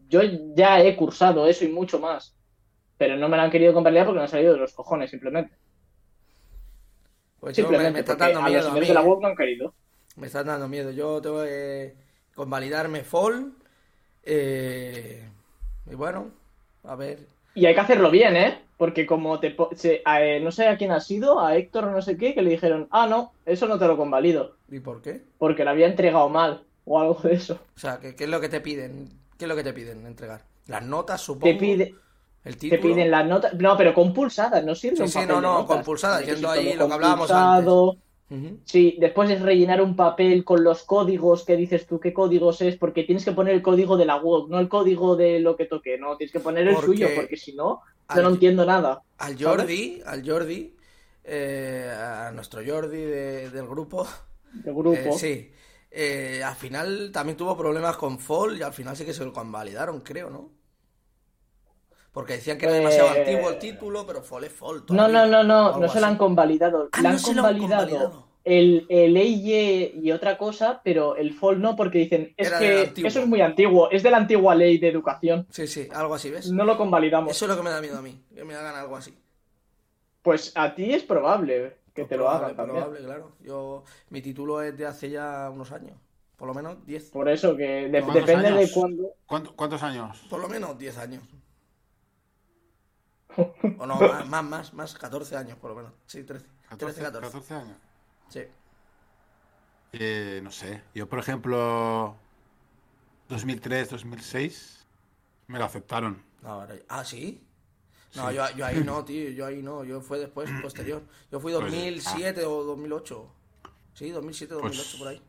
yo ya he cursado eso y mucho más. Pero no me la han querido convalidar porque me han salido de los cojones, simplemente. Pues yo me, Simplemente me está dando a los miedo a mí. señores de la ¿eh? web no han querido. Me están dando miedo. Yo tengo que convalidarme Fall. eh, y bueno, a ver. Y hay que hacerlo bien, ¿eh? Porque como te... se- a, eh, no sé a quién ha sido, a Héctor o no sé qué, que le dijeron, ah, no, eso no te lo convalido, ¿Y por qué? porque lo había entregado mal o algo de eso. O sea, ¿qué, qué es lo que te piden? ¿Qué es lo que te piden entregar? Las notas, supongo. Te, pide, el te título. piden las notas... No, pero con pulsadas, no sirve Sí, un sí, papel no, no, notas. con pulsadas, Tiene que yendo ahí lo que hablábamos compulsado. Ujú. Sí, después es rellenar un papel con los códigos que dices tú qué códigos es, porque tienes que poner el código de la web, no el código de lo que toque, no, tienes que poner el Porque suyo, porque si no, yo no entiendo nada. Al Jordi, al Jordi, eh, a nuestro Jordi de- del grupo, De grupo. eh, sí. Eh, al final también tuvo problemas con Fall y al final sí que se lo convalidaron, creo, ¿no? Porque decían que era demasiado Eh, antiguo el título, pero Fall es Fall. No, todavía, no, no, no, no se lo han convalidado. Ah, Le han no se lo han convalidado convalidado. El, el EIE y otra cosa, pero el FOL no, porque dicen, es Era que eso es muy antiguo, es de la antigua ley de educación. Sí, sí, algo así, ¿ves? No lo convalidamos. Eso es lo que me da miedo a mí, que me hagan algo así. Pues a ti es probable que te lo hagan también. probable, claro. Yo, mi título es de hace ya unos años, por lo menos 10. Por eso que de- ¿Cuántos depende de cuándo. ¿Cuánto- ¿Cuántos años? Por lo menos 10 años. <laughs> O no, <laughs> más, más, más, más, 14 años por lo menos. Sí, 13. 13, 14. 14 años. Sí. Eh, no sé. Yo, por ejemplo, 2003, 2006, me lo aceptaron. Ahora- ah, ¿sí? No, Sí. yo, yo ahí no, <laughs> tío, yo ahí no, yo fue después, posterior. Yo fui Pues, 2007 o 2008. Sí, 2007 o 2008 Pues, por ahí.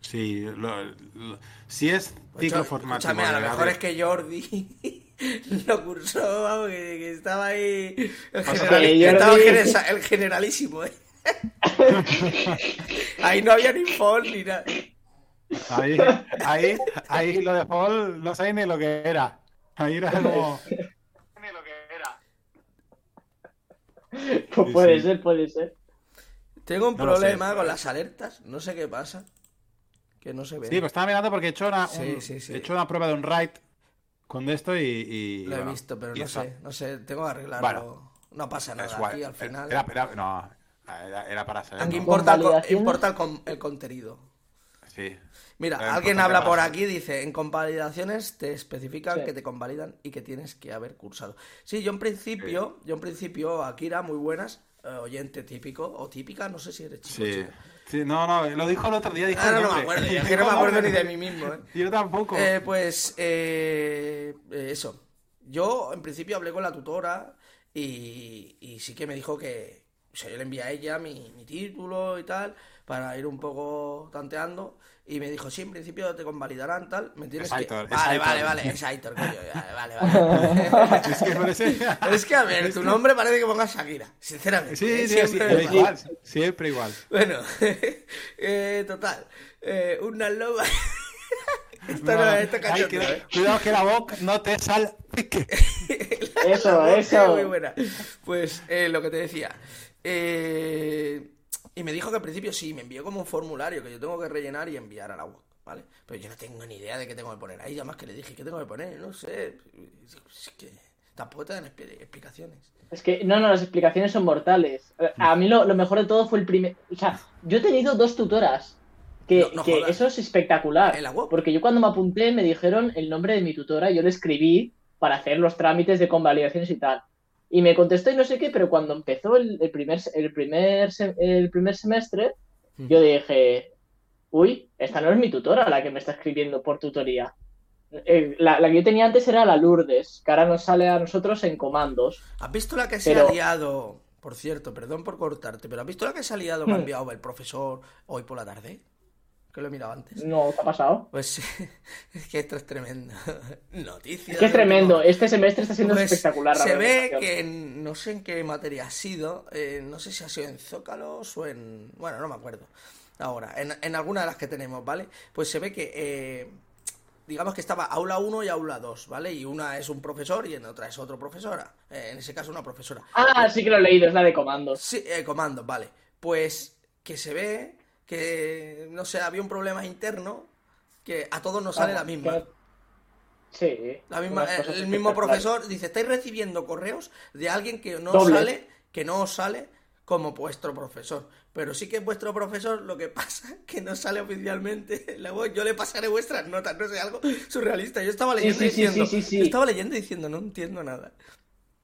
Sí, lo- lo- si es Pues, ciclo cho- formativo. Escúchame, a lo mejor es que Jordi <laughs> lo cursó, vamos, que, que estaba ahí el, Pasa generali- que que estaba el generalísimo, ¿eh? <laughs> ahí no había ni fall ni nada. Ahí, ahí, ahí lo de Paul no sabía ni lo que era. Ahí era como. Ni lo que era. <laughs> Pues puede sí. ser, puede ser. Tengo un No sé. problema con las alertas, no sé qué pasa. Que no se ve. Sí, pues estaba mirando porque he hecho una, Sí, un- sí, sí. he hecho una prueba de un write con esto y. y, Lo he bueno, visto, pero no está. sé, no sé, tengo que arreglarlo. Bueno, no pasa nada aquí al final. Era, era- no, era, era para saber. Aunque ¿no? importa, el, importa el, con- el contenido. Sí. Mira, Era alguien habla por aquí, dice, en convalidaciones te especifican Sí. que te convalidan y que tienes que haber cursado. Sí, yo en principio, yo en principio, Akira, muy buenas, eh, oyente típico o típica, no sé si eres chico o Sí. chica. Sí, no, no, lo dijo el otro día. Dijo Ahora el no me acuerdo, yo <laughs> es que Dijo no me acuerdo ni de mí mismo, ¿eh? <laughs> Yo tampoco. Eh, pues eh, eh, eso. Yo en principio hablé con la tutora y, y sí que me dijo que sea, yo le envié a ella mi, mi título y tal para ir un poco tanteando y me dijo, sí, en principio te convalidarán tal. ¿Me entiendes? Es que... Vale, Aitor. vale, vale, es Aitor, coño, vale, <laughs> vale. es que parece. es que a ver, tu nombre parece que pongas Shakira, sinceramente. Sí, ¿eh? sí, sí, Siempre igual. Siempre igual. Bueno, <laughs> eh, total. Eh, una loba. <laughs> esto no, No, esto que- ¿eh? Cuidado que la boca no te salpique. Eso, Muy eso. buena. Pues eh, lo que te decía. Eh, y me dijo que al principio sí, me envió como un formulario que yo tengo que rellenar y enviar a la web, ¿vale? Pero yo no tengo ni idea de qué tengo que poner ahí, además que le dije, ¿qué tengo que poner? No sé. Es que tampoco te dan expli- explicaciones. Es que, no, no, las explicaciones son mortales. A mí lo, lo mejor de todo fue el primer. O sea, yo he tenido dos tutoras. Que, No, no que eso es espectacular. ¿En la web? Porque yo cuando me apunté me dijeron el nombre de mi tutora, yo le escribí para hacer los trámites de convalidaciones y tal. Y me contestó y no sé qué, pero cuando empezó el, el primer, el, primer, el primer semestre, yo dije, uy, esta no es mi tutora la que me está escribiendo por tutoría. Eh, La, la que yo tenía antes era la Lourdes, que ahora nos sale a nosotros en comandos. ¿Has visto la que se Pero- ha liado? Por cierto, perdón por cortarte, pero ¿has visto la que se ha liado, ha Hmm. enviado el profesor hoy por la tarde? Que lo he mirado antes. No, ¿qué ha pasado? Pues <laughs> es que esto es tremendo. <laughs> Noticias. Es que es tremendo. Este semestre está siendo Pues, espectacular. la Se ve que no sé en qué materia ha sido, eh, no sé si ha sido en Zócalos o en... Bueno, no me acuerdo. Ahora, en, en alguna de las que tenemos, ¿vale? Pues se ve que, eh, digamos que estaba aula 1 y aula 2, ¿vale? Y una es un profesor y en otra es otro profesora. Eh, en ese caso una profesora. Ah, sí que lo he leído, es la de comandos. Sí, eh, comandos, vale. Pues que se ve que, no sé, había un problema interno que a todos nos sale la misma. Sí. La misma, eh, el mismo profesor dice, estáis recibiendo correos de alguien que no Doble. sale, que no os sale como vuestro profesor. Pero sí que es vuestro profesor, lo que <laughs> pasa que no sale oficialmente en la. Yo le pasaré vuestras notas, no sé, algo surrealista. Yo estaba leyendo sí, sí, diciendo, sí, estaba leyendo diciendo, no entiendo nada.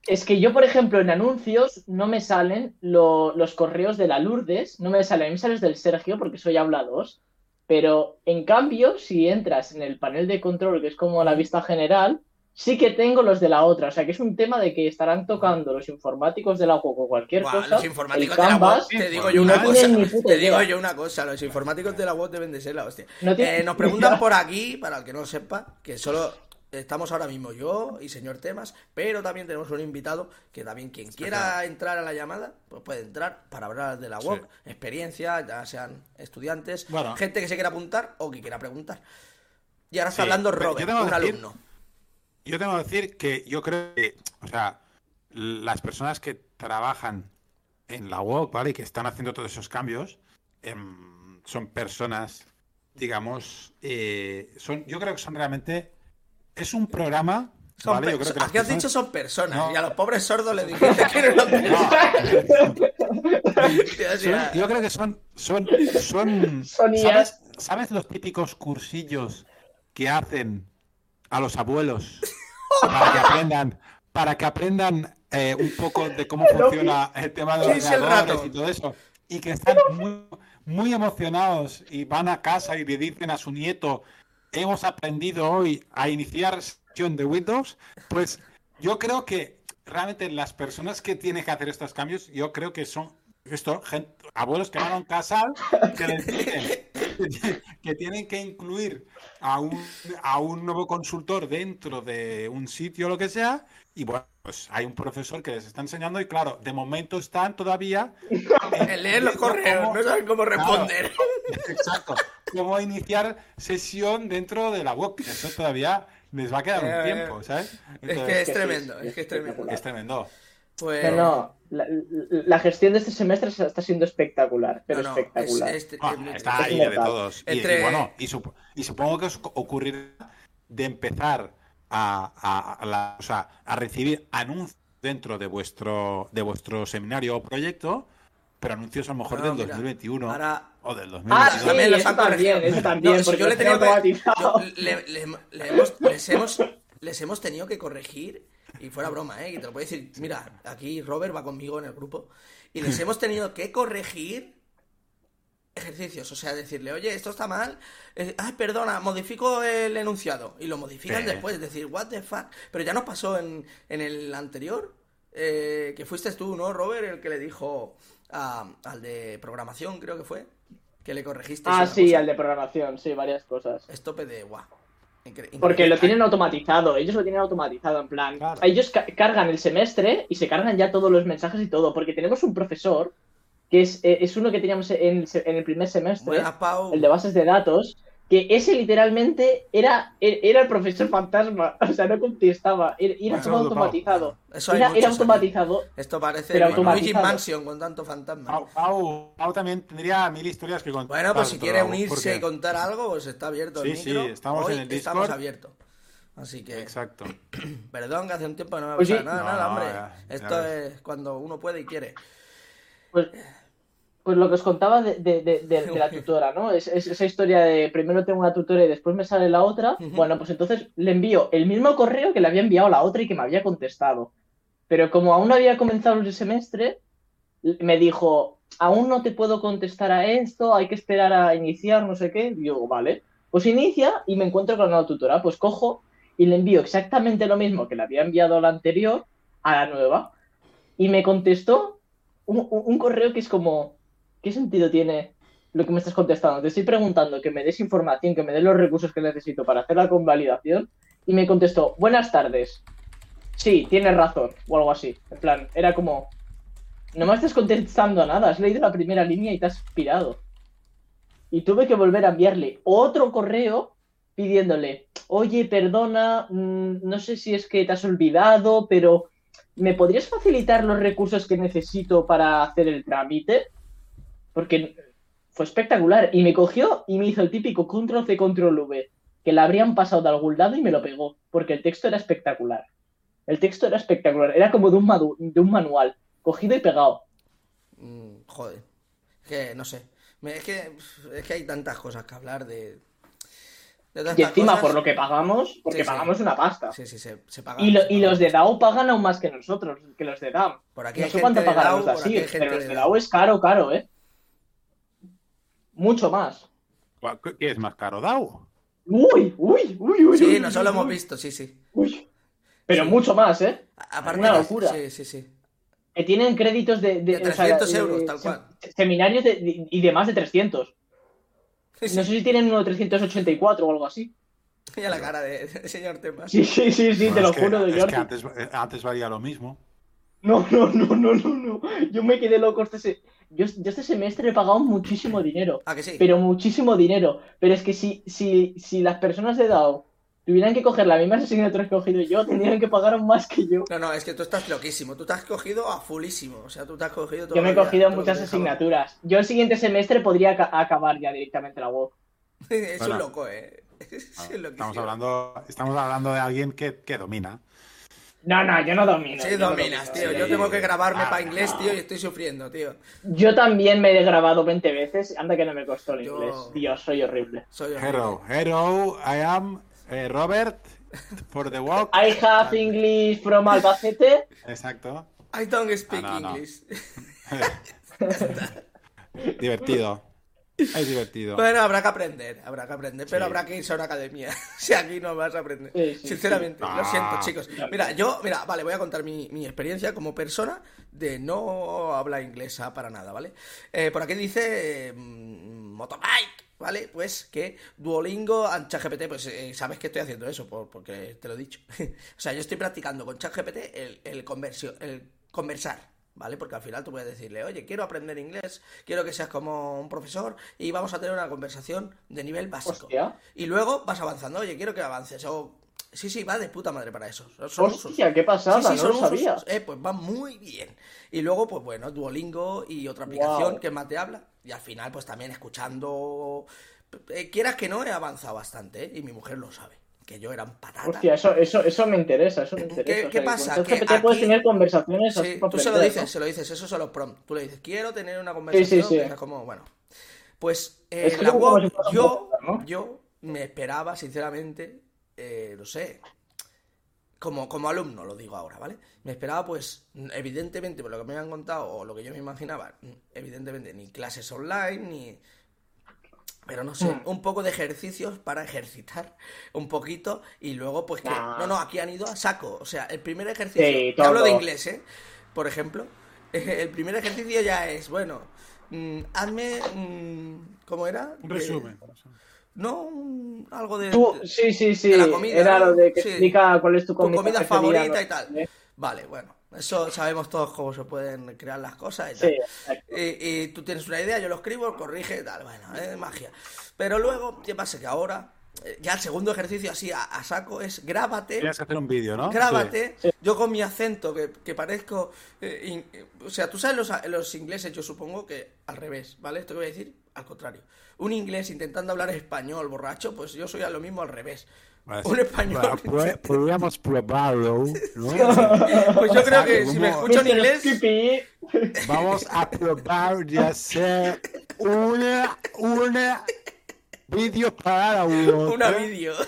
Es que yo, por ejemplo, en anuncios no me salen lo- los correos de la Lourdes, no me salen, a mí me salen los del Sergio porque soy habla 2, pero en cambio, si entras en el panel de control, que es como la vista general, sí que tengo los de la otra, o sea que es un tema de que estarán tocando los informáticos de la web o cualquier Buah, cosa, los informáticos el de la web, te digo yo una no cosa, te digo yo una cosa, los informáticos de la web deben de ser la hostia. No Eh, nos preguntan por aquí, para el que no lo sepa, que solo estamos ahora mismo yo y señor Temas, pero también tenemos un invitado que también quien quiera entrar a la llamada, pues puede entrar para hablar de la web, experiencia, ya sean estudiantes, Bueno. gente que se quiera apuntar o que quiera preguntar. Y ahora está Sí, hablando Robert, un decir- alumno. Yo tengo que decir que yo creo que, o sea, las personas que trabajan en la web, ¿vale? Y que están haciendo todos esos cambios, em, son personas, digamos, eh, son, yo creo que son realmente, es un programa, Son ¿vale? Yo creo que las has personas- dicho son personas No. y a los pobres sordos les dijiste que no <laughs> eran son- hostia. yo creo que son, son, son, ¿sabes, ¿sabes los típicos cursillos que hacen a los abuelos <laughs> para que aprendan, para que aprendan eh, un poco de cómo funciona el tema de ¿Quién los ordenadores y todo eso? Y que están muy, muy emocionados y van a casa y le dicen a su nieto, hemos aprendido hoy a iniciar sesión de Windows, pues yo creo que realmente las personas que tienen que hacer estos cambios, yo creo que son esto, gen- abuelos que van a un casal que les dicen que tienen que incluir a un, a un nuevo consultor dentro de un sitio o lo que sea, y bueno, pues hay un profesor que les está enseñando y claro, de momento están todavía <laughs> leer los correos, cómo- no saben cómo responder. Exacto. Cómo iniciar sesión dentro de la web. que Eso todavía les va a quedar Eh, un tiempo, ¿sabes? Es Entonces, que es que tremendo, es que es tremendo. es tremendo. Pues... No, no, la, la gestión de este semestre está siendo espectacular, pero no, no, espectacular. es- es- Ah, es- está es ahí de todos. Y, y Entre- bueno, y, sup- y supongo que os ocurrirá de empezar a, a- a la- o sea, a recibir anuncios dentro de vuestro, de vuestro seminario o proyecto, pero anuncios a lo mejor No, del mira, 2021 ahora- o del Ah, 2022. sí, también los eso han también, corregido. eso también, No, porque yo le tengo que- automatizado. yo le- le- le hemos- les, hemos, les hemos tenido que corregir, y fuera broma, ¿eh? Que te lo puedo decir, mira, aquí Robert va conmigo en el grupo, y les hemos tenido que corregir ejercicios, o sea, decirle, oye, esto está mal, eh, ay, perdona, modifico el enunciado, y lo modifican Sí. después, es decir, what the fuck, pero ya nos pasó en, en el anterior, eh, que fuiste tú, ¿no, Robert? El que le dijo a- al de programación, creo que fue, que le corregiste. Ah, sí, cosa. al de programación, sí, varias cosas. Estope de guau. Incre- Porque lo tienen automatizado, ellos lo tienen automatizado, en plan. Claro. Ellos ca- cargan el semestre y se cargan ya todos los mensajes y todo, porque tenemos un profesor que es, eh, es uno que teníamos en el, se- en el primer semestre, Buenas, Pau. el de bases de datos, que ese literalmente era, e- era el profesor fantasma, <laughs> o sea, no contestaba, era, era todo automatizado. Eso hay Era, aquí. automatizado. Esto parece Luigi. Mansion con tanto fantasma. Pau, Pau- Pau también tendría mil historias que contar. Bueno, pues si quiere unirse y contar algo, pues está abierto el Sí, micro. sí, estamos Hoy en el estamos Discord. abiertos. Así que, Exacto. <clears throat> perdón, que hace un tiempo que no me Pues pasa sí. nada, No, nada, hombre. ya- ya Esto ves. es cuando uno puede y quiere. Pues, pues lo que os contaba de, de- de- la <laughs> tutora, ¿no? Es, es esa historia de primero tengo una tutora y después me sale la otra. Bueno, pues entonces le envío el mismo correo que le había enviado la otra y que me había contestado. Pero como aún no había comenzado el semestre, me dijo, aún no te puedo contestar a esto, hay que esperar a iniciar, no sé qué. Y digo, vale, pues inicia y me encuentro con la nueva tutora. Pues cojo y le envío exactamente lo mismo que le había enviado a la anterior, a la nueva. Y me contestó un, un- un correo que es como, ¿qué sentido tiene lo que me estás contestando. Te estoy preguntando que me des información, que me des los recursos que necesito para hacer la convalidación. Y me contestó, buenas tardes. Sí, tienes razón. O algo así. En plan, era como, no me estás contestando a nada. Has leído la primera línea y te has pirado. Y tuve que volver a enviarle otro correo pidiéndole, oye, perdona, mm, no sé si es que te has olvidado, pero ¿me podrías facilitar los recursos que necesito para hacer el trámite? Porque fue espectacular. Y me cogió y me hizo el típico control C, control V, que le habrían pasado de algún lado y me lo pegó, porque el texto era espectacular. El texto era espectacular, era como de un, de un manual, cogido y pegado. Mm, joder. Es que, no sé. Es que, es que hay tantas cosas que hablar de... Y encima, cosas. por lo que pagamos, porque Sí, sí. pagamos una pasta. Sí, sí, se, se paga. Y, lo- los de DAO pagan aún más que nosotros, que los de DAM. Por aquí no sé cuánto pagarán los de así, pero los de. DAO es caro, caro, ¿eh? Mucho más. ¿Qué- ¿Qué es más caro, DAO? Uy, uy, uy, uy. Sí, uy, nosotros lo hemos visto, sí, sí. Uy. Pero Sí. mucho más, ¿eh? A- Aparte Una locura. Sí, sí, sí. Que tienen créditos de... De o sea, 300 de- euros, de- tal cual. se- Seminarios de- de- y de más de 300. Sí, sí. No sé si tienen uno de 384 o algo así. <laughs> Mira la cara de, de señor Temas. Sí, sí, sí, sí, Bueno, te lo que- juro de Es que antes, eh, antes valía lo mismo. No, no, no, no, no, no. Yo me quedé loco este se- yo, yo este semestre he pagado muchísimo dinero. Ah, que sí. Pero muchísimo dinero. Pero es que si, si, si las personas de DAO tuvieran que coger las mismas asignaturas que he cogido yo, tendrían que pagar aún más que yo. No, no, es que tú estás loquísimo. Tú te has cogido a fulísimo. O sea, tú te has cogido todo. Yo me he cogido muchas asignaturas. Yo el siguiente semestre podría aca- acabar ya directamente la web. <laughs> es un loco, eh. <laughs> Es. Estamos hablando, estamos hablando de alguien que, que domina. No, no, yo no domino. Sí, no dominas, domino. tío. Yo tengo que grabarme Ah, para inglés, tío, y estoy sufriendo, tío. Yo también me he grabado 20 veces. Anda que no me costó el Yo- inglés. Dios, soy horrible. Soy horrible. Hero, hero, I am eh, Robert for the walk. I have English from Albacete. Exacto. I don't speak No, no, no. English. <laughs> divertido. Es divertido. Bueno, habrá que aprender, habrá que aprender, pero Sí. habrá que irse a una academia. <laughs> si aquí no vas a aprender. Sí, sí, Sinceramente, sí. lo siento, Ah. chicos. Mira, yo, mira, vale, voy a contar mi, mi experiencia como persona de no hablar inglesa para nada, ¿vale? Eh, por aquí dice eh, mm, Motobike, ¿vale? Pues que Duolingo and ChatGPT, pues eh, sabes que estoy haciendo eso, por- porque te lo he dicho. <laughs> o sea, yo estoy practicando con ChatGPT el, el, conversión, el conversar. ¿Vale? Porque al final tú puedes decirle, oye, quiero aprender inglés, quiero que seas como un profesor y vamos a tener una conversación de nivel básico. Hostia. Y luego vas avanzando, oye, quiero que avances. O... Sí, sí, va de puta madre para eso. Son usos. Hostia, qué pasada, Sí, sí, no son lo sabía. usos. Eh, pues va muy bien. Y luego, pues bueno, Duolingo y otra aplicación Wow. que más te habla. Y al final, pues también escuchando. eh, quieras que no, he avanzado bastante, ¿eh? Y mi mujer lo sabe. Que yo era un patata. Hostia, eso, eso, eso me interesa, eso me ¿Qué- interesa. qué O sea, pasa? con Que ChatGPT puedes aquí- tener conversaciones así Sí, tú se lo dices, ¿no? se lo dices, esos son los prompts. Tú le dices, quiero tener una conversación sí, sí. que como, bueno. Pues eh, Es la web, yo, podcast, ¿no? yo me esperaba, sinceramente, eh, no sé, como, como alumno lo digo ahora, ¿vale? Me esperaba, pues, evidentemente, por lo que me han contado, o lo que yo me imaginaba, evidentemente, ni clases online, ni... Pero no sé, Hmm. un poco de ejercicios para ejercitar un poquito y luego pues que... Nah. No, no, aquí han ido a saco. O sea, el primer ejercicio... Sí, hablo de inglés, ¿eh? Por ejemplo, <laughs> el primer ejercicio ya es, bueno, mm, hazme... mm, ¿Cómo era? Un resumen. no, un- algo de... Tú, sí, sí, sí. de la comida, Era ¿no? lo de que Sí. explica cuál es tu tu comida, comida preferida, favorita ¿no? y tal. Vale, bueno, eso sabemos todos cómo se pueden crear las cosas y tal. Sí. Y, y tú tienes una idea, yo lo escribo, corrige y tal. Bueno, es magia. Pero luego, ¿qué pasa? Que ahora, eh, ya el segundo ejercicio así a, a saco es grábate. Tienes que hacer un vídeo, ¿no? Grábate, Sí. yo con mi acento, que, que parezco. eh, in- eh, o sea, tú sabes los, los ingleses, yo supongo que al revés, ¿vale? Esto que voy a decir, al contrario. Un inglés intentando hablar español borracho, pues yo soy a lo mismo al revés. Un español. Bueno, <laughs> podríamos probarlo, ¿no? Pues yo creo que si me escucho en Mr. inglés. <laughs> Vamos a probar de hacer una, una vídeo para uno. Una vídeo. <laughs>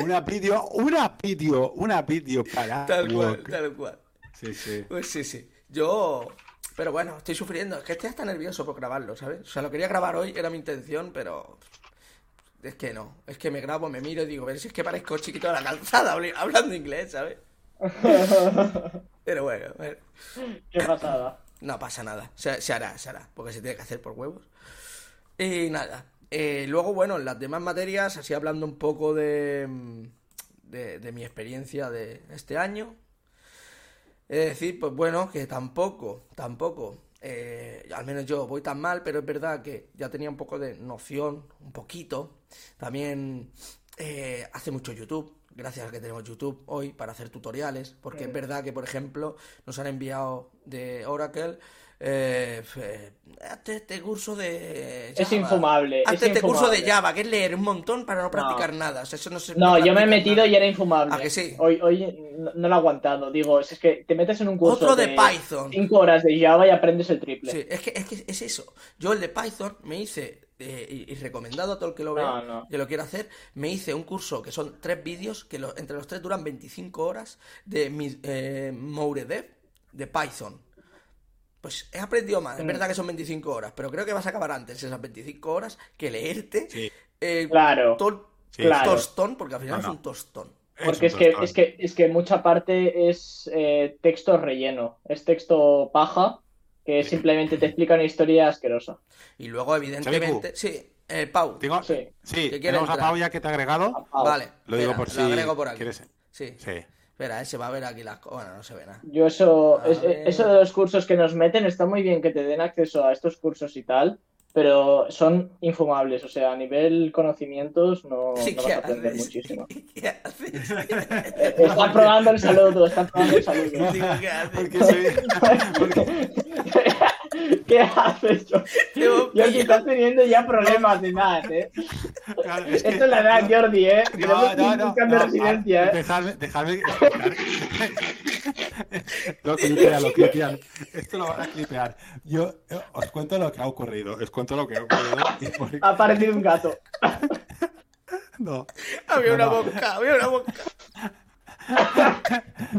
Una vídeo, una vídeo, una vídeo para Tal cual, tal cual. Sí, sí. Pues sí, sí. Yo. Pero bueno, estoy sufriendo. Es que estoy hasta nervioso por grabarlo, ¿sabes? O sea, lo quería grabar hoy, era mi intención, pero. Es que no. Es que me grabo, me miro y digo, ver si es que parezco chiquito de la calzada hablando inglés, ¿sabes? <laughs> Pero bueno, bueno. Qué pasada. No pasa nada. Se, se hará, se hará. Porque se tiene que hacer por huevos. Y nada. eh, luego, bueno, en las demás materias, así hablando un poco de, de, de mi experiencia de este año. Es decir, pues bueno, que tampoco, tampoco, eh, al menos yo voy tan mal, pero es verdad que ya tenía un poco de noción, un poquito. También eh, hace mucho YouTube, gracias a que tenemos YouTube hoy para hacer tutoriales, porque es verdad que, por ejemplo, nos han enviado de Oracle. Eh, eh, hazte este curso de Es infumable, Hazte es este curso de. Java, que es leer un montón para no practicar nada. O sea, eso no se No, yo me he metido nada. y era infumable. ¿A que sí? Hoy, hoy no, lo he aguantado. Digo, es que te metes en un curso Otro de Python. 5 horas de Java y aprendes el triple. Sí, es que, es que es eso. Yo el de Python me hice, eh, y, y recomendado a todo el que lo vea, No, no. que lo quiera hacer, me hice un curso que son tres vídeos, que lo- entre los tres duran 25 horas, de mi, eh, Mouredev, de Python. Pues he aprendido más, es Mm. verdad que son 25 horas, pero creo que vas a acabar antes esas 25 horas que leerte Sí. eh, Claro, Sí, claro. tostón, porque al final No, no. es un tostón. Porque es que, es que es que mucha parte es eh, texto relleno, es texto paja, que simplemente te explica una historia asquerosa. Y luego, evidentemente, sí, el Pau. Tengo- Sí. Sí, tenemos a. Pau ya que te ha agregado. Vale, Lo digo por si lo agrego por aquí. quieres- Sí. Sí. Espera, eh, se va a ver aquí las cosas. Bueno, no se ve nada. Yo eso, es- eso de los cursos que nos meten está muy bien que te den acceso a estos cursos y tal, pero son infumables, o sea, a nivel conocimientos no, <laughs> no ¿Qué vas a aprender haces? muchísimo. <laughs> ¿Qué haces? <laughs> Está probando el saludo, está probando el saludo. Digo, ¿qué haces? Porque soy- <laughs> ¿Qué haces, yo? Pilla- estás teniendo ya problemas de edad, ¿eh? Claro, es que- Esto es la edad, Jordi, ¿eh? No, que no, no, buscando no, residencia, ¿eh? Dejadme, dejadme lo <laughs> clipean, lo clipean. Esto lo van a clipear. Yo eh, os cuento lo que ha ocurrido. Os cuento lo que ha ocurrido. Ha aparecido un gato. <laughs> No, Había una boca, había una boca.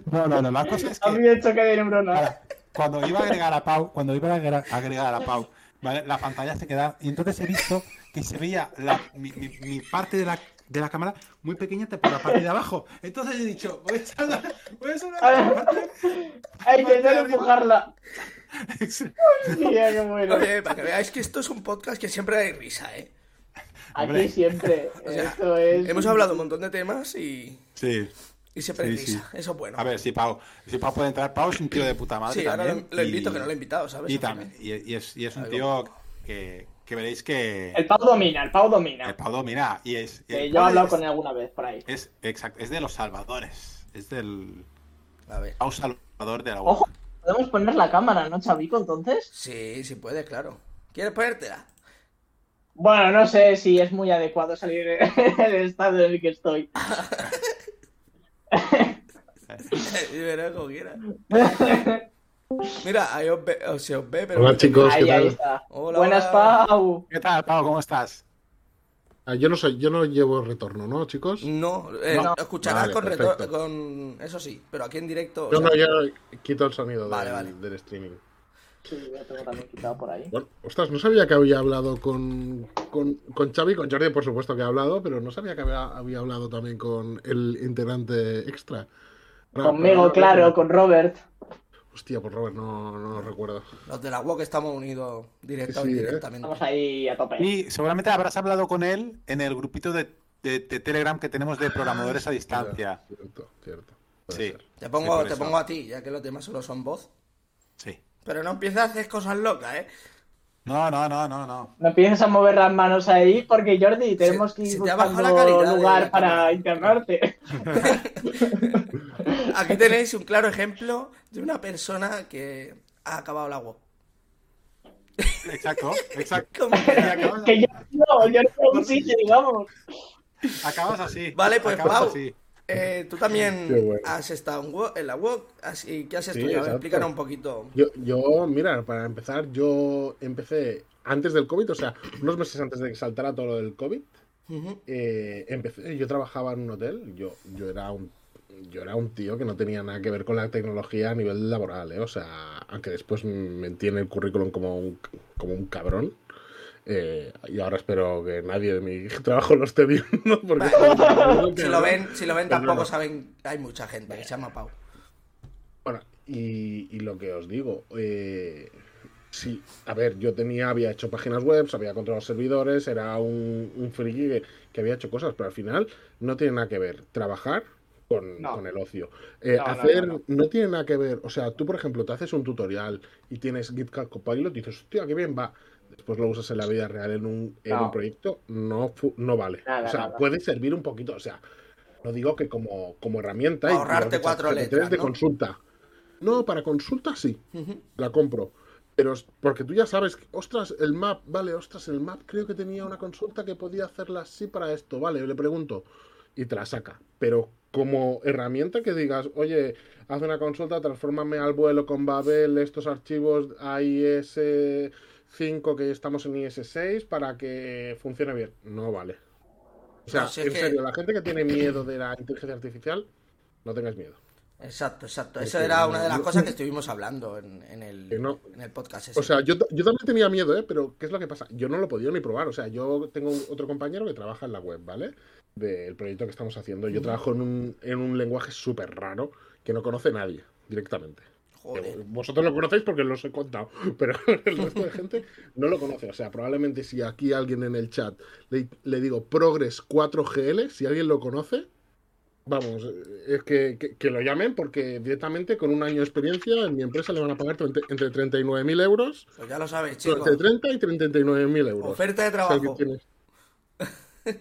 no, no, no, La cosa es Ha que habido choque de neuronas. Cuando iba a agregar a Pau, cuando iba a agregar, a agregar a Pau, ¿vale? la pantalla se quedaba. Y entonces he visto que se veía la- mi, mi- mi parte de la, de la cámara muy pequeñita por la parte de abajo. Entonces he dicho, voy a echar una. Voy a echar una Hay que intentar empujarla. Mira, qué bueno. Oye, para que veáis que esto es un podcast que siempre hay risa, ¿eh? Hombre. Aquí siempre. O sea, Esto es. Hemos hablado un montón de temas y, sí. Y Sí, sí. risa. Eso es bueno. A ver, si Pau, si Pau puede entrar, Pau es un tío de puta madre. sí, ahora también, lo, y- invito, que no lo he invitado, ¿sabes? Y, también, y, y es, y es un tío que, que veréis que El Pau domina, el Pau domina. el Pau domina. Y es, y Eh, yo he hablado es- con él alguna vez por ahí. Es, exacto, es de los salvadores. Es del A ver. Pau salvador de la Ojo, podemos poner la cámara, ¿no, Chavico? Entonces. Sí, sí puede, claro. ¿Quieres ponértela? Bueno, no sé si es muy adecuado salir <laughs> del estado en el que estoy. <laughs> <laughs> Verás como quieras. <laughs> Mira, ahí os ve, o se os ve, pero... Hola chicos, ¿qué Ahí, ahí tal? está. Hola, Buenas, hola. Pau. ¿Qué tal, Pau? ¿Cómo estás? Ah, yo no soy, yo no llevo retorno, ¿no, chicos? No, eh, No. escucharás Vale, con, reto- perfecto. con... Eso sí, pero aquí en directo... o No, sea, no, yo quito el sonido del, Vale, vale. del streaming. Sí, ya tengo también quitado por ahí. Bueno, ostras, no sabía que había hablado con, con, con Xavi, con Jordi por supuesto que ha hablado, pero no sabía que había, había hablado también con el integrante extra. Ra- Conmigo, Ra- claro, con Robert. Hostia, pues Robert, no, no lo recuerdo. Los de la UOC estamos unidos directa o Sí, ¿eh? indirectamente. Estamos ahí a tope. Y seguramente habrás hablado con él en el grupito de, de- de Telegram que tenemos de programadores a distancia. Cierto, cierto. Sí, ser. Te pongo, te eso. pongo a ti, ya que los demás solo son voz. sí. Pero no empieces a hacer cosas locas, ¿eh? No, no, no, no, no. No empieces a mover las manos ahí porque, Jordi, tenemos que ir se la buscando calidad de lugar la para internarte. <laughs> Aquí tenéis un claro ejemplo de una persona que ha acabado la UOC. Exacto, exacto. <laughs> ¿Cómo que yo no, yo no tengo un sitio, digamos. acabas así. Vale, pues, acabas Pau. así. Eh, tú también bueno. has estado en, la UOC, así que has estudiado. Explícanos un poquito. Yo, yo, mira, para empezar, yo empecé antes del COVID, o sea, unos meses antes de que saltara todo lo del COVID, eh, empecé, yo trabajaba en un hotel, yo, yo era un yo era un tío que no tenía nada que ver con la tecnología a nivel laboral, ¿eh? o sea, aunque después me tiene el currículum como un, como un cabrón. Eh, y ahora espero que nadie de mi <laughs> trabajo lo esté viendo. <laughs> Porque Si lo ven, si lo ven Pero tampoco no. saben, hay mucha gente que se llama Pau. Bueno, y, y lo que os digo, eh, Sí, a ver, yo tenía, había hecho páginas web, había controlado servidores, era un, un friki que, que había hecho cosas, pero al final no tiene nada que ver trabajar con, No. con el ocio. Eh, No, no, hacer no, no, tiene nada que ver, o sea, tú por ejemplo te haces un tutorial y tienes GitHub Copilot y dices, hostia, qué bien va. Después lo usas en la vida real en un, en No. un proyecto, no, no vale. Nada, o sea, nada. puede servir un poquito, o sea, no digo que como, como herramienta. Ahorrarte cuatro letras, de ¿no? consulta. No, para consulta sí la compro. Pero porque tú ya sabes, que, ostras, el map, vale, ostras, el map creo que tenía una consulta que podía hacerla así para esto, vale, le pregunto y te la saca. Pero como herramienta que digas, oye, haz una consulta, transfórmame al vuelo con Babel estos archivos a IS5 que estamos en IS6 para que funcione bien. No vale. O sea, No, si es en que- serio, la gente que tiene miedo de la inteligencia artificial, no tengáis miedo. Exacto, exacto. Es Eso era una de las cosas que <laughs> estuvimos hablando en, en el, no. en el podcast ese. O sea, yo, yo también tenía miedo, ¿eh? Pero ¿qué es lo que pasa? Yo no lo podía ni probar. O sea, yo tengo otro compañero que trabaja en la web, ¿vale? Del proyecto que estamos haciendo. Yo trabajo en un, en un lenguaje súper raro que no conoce nadie directamente. Joder. Vosotros lo conocéis porque os he contado, <laughs> pero el resto de gente no lo conoce. O sea, probablemente si aquí alguien en el chat le, le digo Progress 4GL, si alguien lo conoce, vamos, eh, es que, que- que lo llamen porque directamente con un año de experiencia en mi empresa le van a pagar 30 entre 39.000 euros, Pues ya lo sabéis, no, chicos. entre 30 y 39.000 euros. Oferta de trabajo.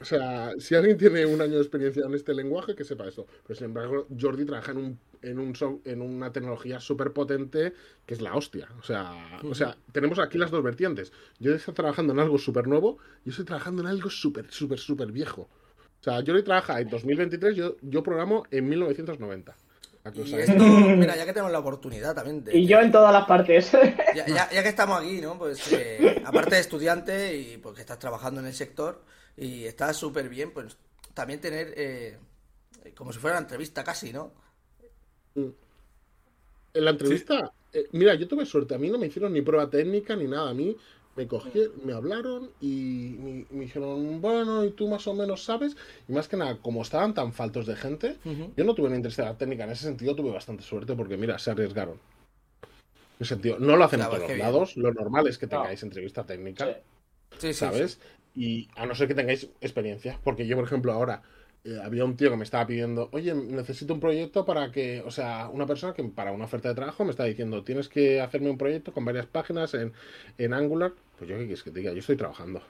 O sea, si alguien tiene un año de experiencia en este lenguaje, que sepa esto. Pero sin embargo, Jordi trabaja en, un, en, un so- en una tecnología súper potente que es la hostia. O sea, o sea, tenemos aquí las dos vertientes. Yo estoy trabajando en algo súper nuevo y yo estoy trabajando en algo súper, súper, súper viejo. O sea, Jordi trabaja en 2023, yo, yo programo en 1990. A que os Y hagáis- esto, mira, ya que tenemos la oportunidad también de... Y yo en todas las partes. <laughs> Ya, ya- ya que estamos aquí, ¿no? Pues eh, aparte de estudiante y porque estás trabajando en el sector y estás súper bien, pues también tener eh, como si fuera una entrevista casi, ¿no? En la entrevista, eh, mira, yo tuve suerte. A mí no me hicieron ni prueba técnica ni nada. A mí me cogieron, me hablaron y me, me dijeron, bueno, y tú más o menos sabes. Y más que nada, como estaban tan faltos de gente, Ujú. yo no tuve una entrevista técnica. En ese sentido tuve bastante suerte porque, mira, se arriesgaron. En ese sentido, no lo hacen Claro, en todos los bien. lados. Lo normal es que No. tengáis entrevista técnica. Sí. Sí, sí, ¿sabes? Y a no ser que tengáis experiencia, porque yo, por ejemplo, ahora eh, había un tío que me estaba pidiendo, oye, necesito un proyecto para que, o sea, una persona que para una oferta de trabajo me está diciendo, tienes que hacerme un proyecto con varias páginas en, en Angular. Pues yo, ¿qué quieres que te diga? Yo estoy trabajando.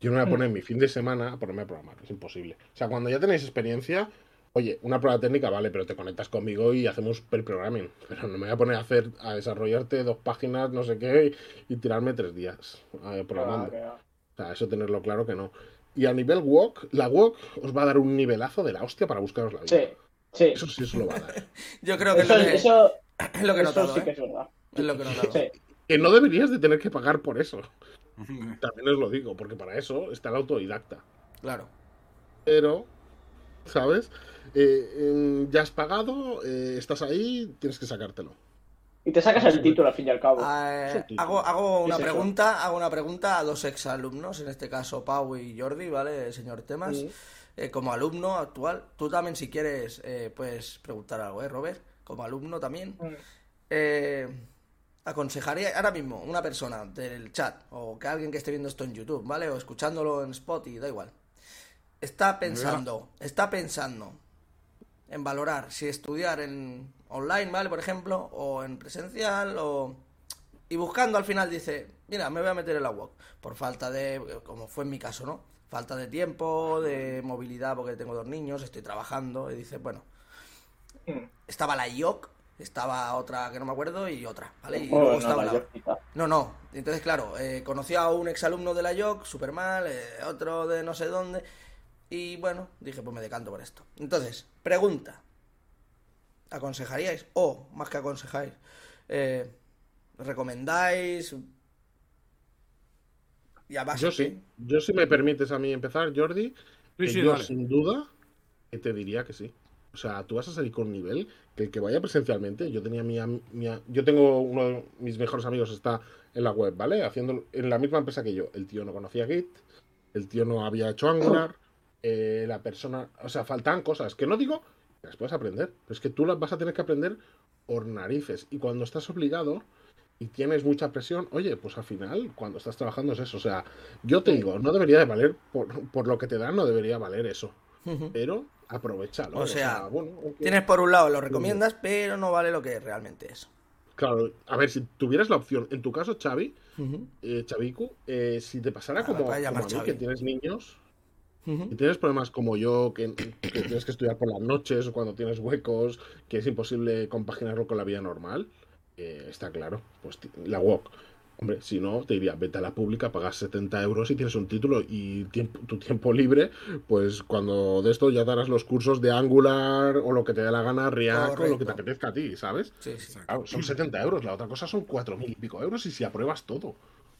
Yo no voy a poner mi fin de semana a ponerme a programar, es imposible. O sea, cuando ya tenéis experiencia, oye, una prueba técnica vale, pero te conectas conmigo y hacemos per programming. Pero no me voy a poner a hacer, a desarrollarte dos páginas, no sé qué, y tirarme tres días eh, programando. O sea, eso tenerlo claro que no. Y a nivel walk, la walk os va a dar un nivelazo de la hostia para buscaros la vida. Sí, sí. Eso sí os lo va a dar. <laughs> Yo creo que es Eso, lo que, eso, es <clears throat> lo que he eso notado, sí ¿eh? que es verdad. Es lo que he notado. Sí. Que no deberías de tener que pagar por eso. También os lo digo, porque para eso está el autodidacta. Claro. Pero, ¿sabes? Eh, em, ya has pagado, eh, estás ahí, tienes que sacártelo. Y te sacas el título al fin y al cabo. Eh, Eso, tío. hago, hago una Es eso. pregunta, hago una pregunta a dos exalumnos, en este caso Pau y Jordi, ¿vale? Señor Temas. Sí. Eh, como alumno actual, tú también si quieres eh, puedes preguntar algo, ¿eh, Robert? Como alumno también. Mm. Eh, aconsejaría ahora mismo una persona del chat o que alguien que esté viendo esto en YouTube, ¿vale? O escuchándolo en Spotify, da igual. Está pensando, está pensando en valorar si estudiar en online, ¿vale? Por ejemplo, o en presencial, o... Y buscando al final dice, mira, me voy a meter en la UOC, por falta de, como fue en mi caso, ¿no? Falta de tiempo, de movilidad, porque tengo dos niños, estoy trabajando, y dice, bueno, Mm. estaba la IOC, estaba otra que no me acuerdo, y otra, ¿vale? Y Oh, luego no, estaba la. No, no. Entonces, claro, eh, conocí a un exalumno de la IOC, súper mal, eh, otro de no sé dónde. Y bueno, dije, pues me decanto por esto. Entonces, pregunta. ¿Aconsejaríais? O, más que aconsejáis, eh, ¿recomendáis? Ya. Yo sí. Yo si me permites a mí empezar, Jordi, Sí, yo dale. sin duda que te diría que sí. O sea, tú vas a salir con un nivel que el que vaya presencialmente, yo tenía mi, mi yo tengo uno de mis mejores amigos está en la web, ¿vale? Haciendo en la misma empresa que yo. El tío no conocía Git, el tío no había hecho Angular, eh, la persona, o sea, faltan cosas que no digo las puedes aprender, pero es que tú las vas a tener que aprender por narices y cuando estás obligado y tienes mucha presión, oye, pues al final, cuando estás trabajando es eso. O sea, yo te digo, no debería de valer, por, por lo que te dan, no debería valer eso. Pero aprovechalo. O sea, bueno, ok. Tienes por un lado, lo recomiendas, pero no vale lo que realmente es. Claro, a ver, si tuvieras la opción, en tu caso, Xavi, eh, Chaviku, eh, si te pasara como, como a mí, que tienes niños, Y tienes problemas como yo, que, que tienes que estudiar por las noches o cuando tienes huecos, que es imposible compaginarlo con la vida normal, eh, está claro, pues la WOC. Hombre, si no, te diría, vete a la pública, pagas 70 euros y tienes un título y tiempo, tu tiempo libre, pues cuando de esto ya darás los cursos de Angular o lo que te dé la gana, React o lo que te apetezca a ti, ¿sabes? Sí, sí. Claro, son 70 euros, la otra cosa son 4.000 y pico euros y si apruebas todo,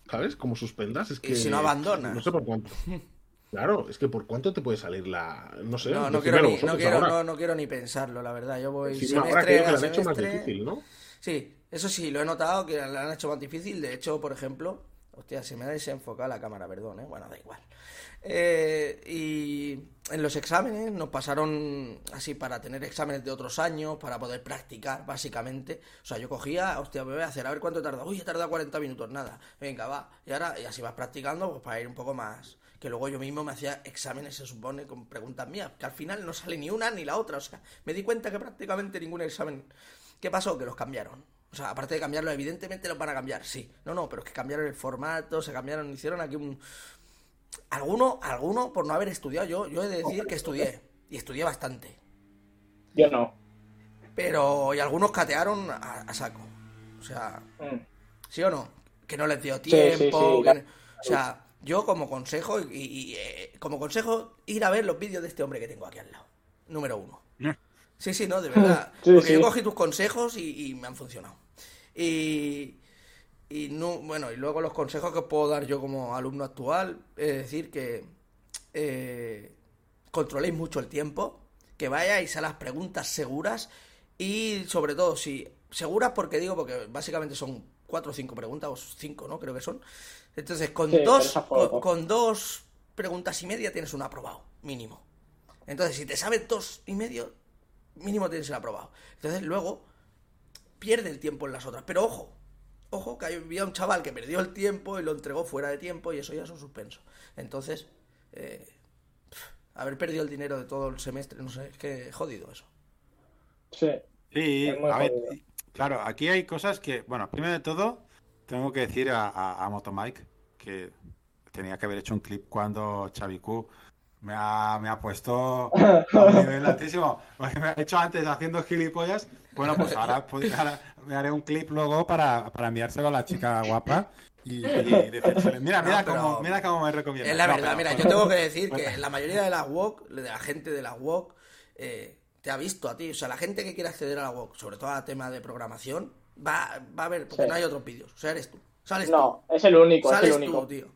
¿sabes? Como suspendas, es Y que... si no abandonas. No sé por cuánto. <laughs> Claro, es que por cuánto te puede salir la... No sé, No, no quiero, ni, no, quiero, ahora. no, no quiero ni pensarlo, la verdad. Yo voy Encima, ahora semestre creo que lo han hecho más difícil, ¿no? Sí, eso sí, lo he notado que lo han hecho más difícil. De hecho, por ejemplo, hostia, se me ha desenfocado la cámara, perdón, ¿eh? Bueno, da igual. Eh, y en los exámenes nos pasaron así para tener exámenes de otros años, para poder practicar, básicamente. O sea, yo cogía, hostia, me voy a hacer, a ver cuánto tarda. Uy, he tardado 40 minutos, nada. Venga, va. Y ahora, y así vas practicando, pues para ir un poco más. Que luego yo mismo me hacía exámenes, se supone, con preguntas mías, que al final no sale ni una ni la otra. O sea, me di cuenta que prácticamente ningún examen. ¿Qué pasó? Que los cambiaron. O sea, aparte de cambiarlo, evidentemente los van a cambiar, sí. No, no, pero es que cambiaron el formato, se cambiaron, hicieron aquí un. Alguno, alguno, por no haber estudiado, yo, yo he de decir que estudié. Y estudié bastante. Yo no. Pero. Y algunos catearon a, a saco. O sea, Mm. ¿sí o no? Que no les dio sí, tiempo. sí, que- la- O sea, yo como consejo, y, y, eh, como consejo, ir a ver los vídeos de este hombre que tengo aquí al lado. Número uno. Sí, sí, no, de verdad. <laughs> Sí, Porque sí. yo cogí tus consejos y, y me han funcionado. Y, y no, bueno, y luego los consejos que os puedo dar yo como alumno actual, es decir, que eh, controléis mucho el tiempo, que vayáis a las preguntas seguras y sobre todo, si seguras porque digo, porque básicamente son cuatro o cinco preguntas, o cinco, ¿no? Creo que son. Entonces, con Sí, dos, con, dos preguntas y media tienes un aprobado, mínimo. Entonces, si te sabes dos y medio, mínimo tienes el aprobado. Entonces, luego, pierde el tiempo en las otras. Pero ojo, ojo, que había un chaval que perdió el tiempo y lo entregó fuera de tiempo y eso ya es un suspenso. Entonces, eh, haber perdido el dinero de todo el semestre, no sé, es que jodido eso. Sí. Sí, Es muy a ver. Claro, aquí hay cosas que, bueno, primero de todo, tengo que decir a, a, a Motomike que tenía que haber hecho un clip cuando Q me ha, me ha puesto a un nivel <laughs> altísimo. Porque me ha hecho antes haciendo gilipollas. Bueno, pues ahora, pues ahora me haré un clip luego para, para enviárselo a la chica guapa y, mira, mira, No, cómo, mira cómo me recomienda. Es la No, verdad, pero- mira, yo tengo que decir que la mayoría de las WOC, de la gente de las WOC, eh, te ha visto a ti. O sea, la gente que quiere acceder a la WOC, sobre todo a tema de programación, va, va a ver, porque Sí. no hay otros vídeos. O sea, eres tú. Sales No, es el único, es el único. tú, tío.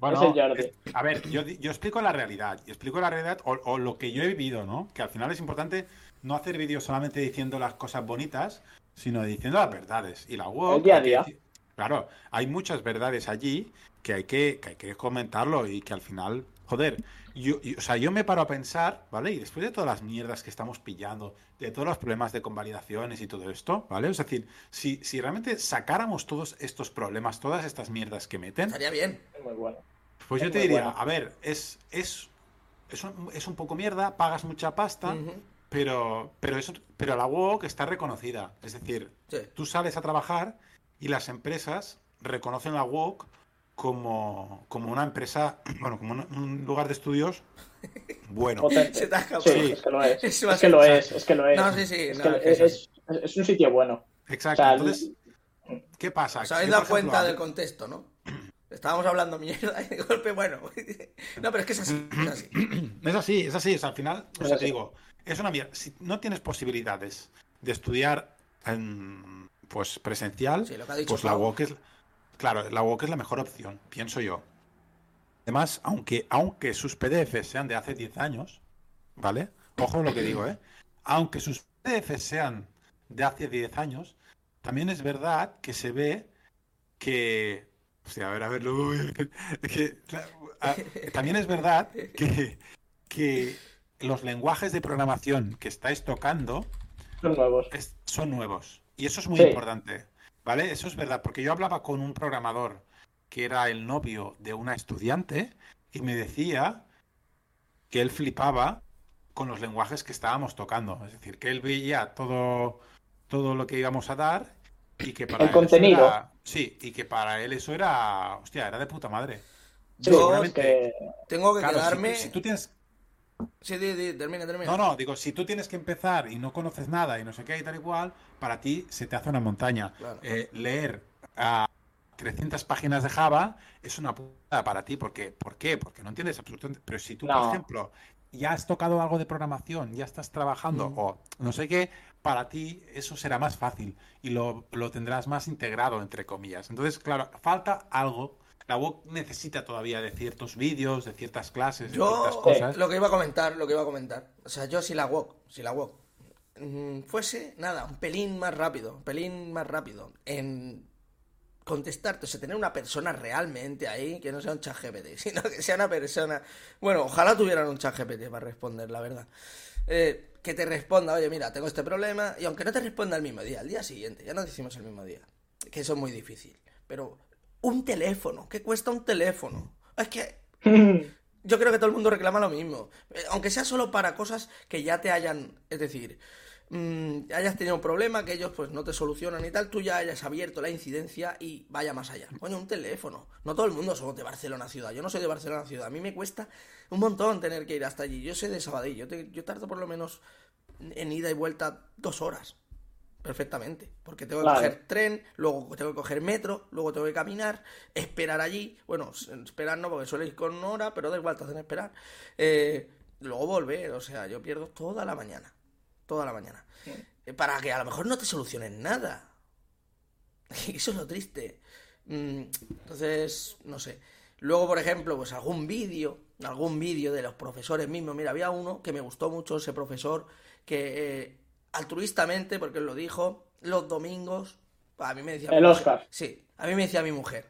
Bueno, Es el Jordi. es- a ver, yo, yo explico la realidad, y explico la realidad o, o lo que yo he vivido, ¿no? Que al final es importante no hacer vídeos solamente diciendo las cosas bonitas, sino diciendo las verdades. Y la web, El día a que día. claro, hay muchas verdades allí que hay que, que hay que comentarlo y que al final, joder, yo, yo- o sea, yo me paro a pensar, ¿vale? Y después de todas las mierdas que estamos pillando, de todos los problemas de convalidaciones y todo esto, ¿vale? Es decir, si, si realmente sacáramos todos estos problemas, todas estas mierdas que meten, Estaría bien. Es pues yo Es te muy diría, bueno. a ver, es, es, es, un, es un poco mierda, pagas mucha pasta, Ujú. pero, pero, eso, pero la WOC está reconocida. Es decir, Sí. tú sales a trabajar y las empresas reconocen la WOC como, como una empresa, <clears throat> bueno, como un, un lugar de estudios <laughs> bueno. Se. Sí, es que lo es. Es que lo es, es que lo es. No, sí, sí, Es, no, que es que es es, es- es un sitio bueno. Exacto. O sea, Entonces, ¿qué pasa? Os habéis dado ejemplo, cuenta del contexto, ¿no? Estábamos hablando mierda y de golpe, bueno. <laughs> No, pero es que es así, es así. <clears throat> Es así, es así. O sea, al final, o sea, te digo, es una mierda. Si no tienes posibilidades de estudiar en, pues presencial, Sí, lo que ha dicho pues la. UOC es, claro, la UOC es la mejor opción, pienso yo. Además, aunque, aunque sus PDFs sean de hace 10 años, ¿vale? Ojo lo que digo, ¿eh? Aunque sus PDFs sean de hace 10 años, también es verdad que se ve que... Hostia, a ver, a ver, lo voy a- que, a- también es verdad que, que los lenguajes de programación que estáis tocando Son nuevos. es- son nuevos. Y eso es muy Sí. importante. ¿Vale? Eso es verdad, porque yo hablaba con un programador que era el novio de una estudiante y me decía que él flipaba con los lenguajes que estábamos tocando. Es decir, que él veía todo, todo lo que íbamos a dar y que para El él eso contenido. era- sí, y que para él eso era. Hostia, era de puta madre. Yo- seguramente- que- Tengo que Claro, si tú- quedarme. si tú tienes Sí, di, di, termina, termina. No, no, digo, si tú tienes que empezar y no conoces nada y no sé qué y tal y cual, para ti se te hace una montaña. Claro. Eh, leer a 300 páginas de Java es una puta para ti. porque ¿Por qué? Porque no entiendes absolutamente. Pero si tú, por ejemplo, ya has tocado algo de programación, ya estás trabajando Mm. o no sé qué, para ti eso será más fácil y lo, lo tendrás más integrado, entre comillas. Entonces, claro, falta algo. La web necesita todavía de ciertos vídeos, de ciertas clases, de ciertas Yo, cosas. lo que iba a comentar, lo que iba a comentar. O sea, yo si la WOC, si la WOC mm, fuese, nada, un pelín más rápido, un pelín más rápido en contestarte, o sea, tener una persona realmente ahí, que no sea un chat GPT, <laughs> sino que sea una persona... Bueno, ojalá tuvieran un chat GPT para responder, la verdad. Eh, que te responda, oye, mira, tengo este problema, y aunque no te responda el mismo día, al día siguiente, ya nos decimos el mismo día, que eso es muy difícil, pero un teléfono, ¿qué cuesta un teléfono? Es que <laughs> yo creo que todo el mundo reclama lo mismo. Eh, Aunque sea solo para cosas que ya te hayan, es decir, mm, hayas tenido un problema, que ellos pues no te solucionan y tal, tú ya hayas abierto la incidencia y vaya más allá. Coño, un teléfono. No todo el mundo somos de Barcelona ciudad. Yo no soy de Barcelona ciudad. A mí me cuesta un montón tener que ir hasta allí. Yo soy de Sabadell. Yo, te- yo tardo por lo menos en ida y vuelta dos horas. Perfectamente. Porque tengo que coger tren, luego tengo que coger metro, luego tengo que caminar, esperar allí. Bueno, esperar no, porque suele ir con hora, pero da igual, te hacen esperar. Eh, luego volver, o sea, yo pierdo toda la mañana. Toda la mañana. Eh, Para que a lo mejor no te solucionen nada. Y <laughs> eso es lo triste. Mm, Entonces, no sé. Luego, por ejemplo, pues algún vídeo, algún vídeo de los profesores mismos. Mira, había uno que me gustó mucho, ese profesor, que eh, altruistamente, porque él lo dijo, los domingos, a mí me decía... El mujer- Oscar. Sí, a mí me decía mi mujer.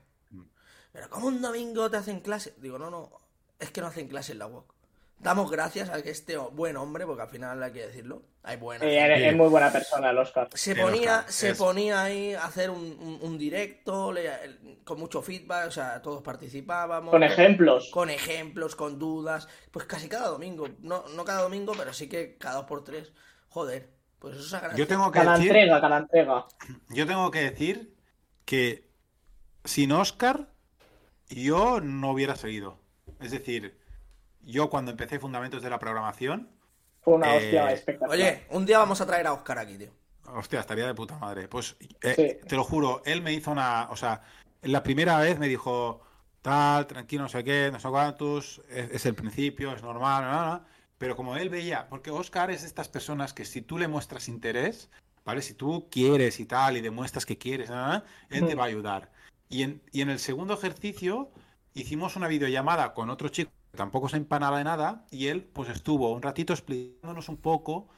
Pero ¿cómo un domingo te hacen clase? Digo, no, no, es que no hacen clase en la UOC. Damos gracias a que este buen hombre, porque al final hay que decirlo, hay buena Eh, es muy buena persona el Oscar. Se ponía, Oscar, se es- ponía ahí a hacer un, un- un directo le- con mucho feedback, o sea, todos participábamos. Con ejemplos. Con ejemplos, con dudas. Pues casi cada domingo. No, no cada domingo, pero sí que cada dos por tres. Joder, pues eso agradece. Yo tengo que Cada decir, entrega, cada entrega. yo tengo que decir que sin Oscar yo no hubiera seguido. Es decir, yo cuando empecé Fundamentos de la Programación, Fue una Eh, hostia espectacular. Oye, un día vamos a traer a Oscar aquí, tío. hostia, estaría de puta madre. Pues eh, Sí. te lo juro, él me hizo una, o sea, la primera vez me dijo, tal, tranquilo, no sé qué, no sé cuántos, es, es el principio, es normal, no, no, no". Pero como él veía, porque Oscar es de estas personas que si tú le muestras interés, ¿vale? Si tú quieres y tal, y demuestras que quieres, no, él te va a ayudar. Y en, y en el segundo ejercicio hicimos una videollamada con otro chico que tampoco se empanaba de nada, y él pues estuvo un ratito explicándonos un poco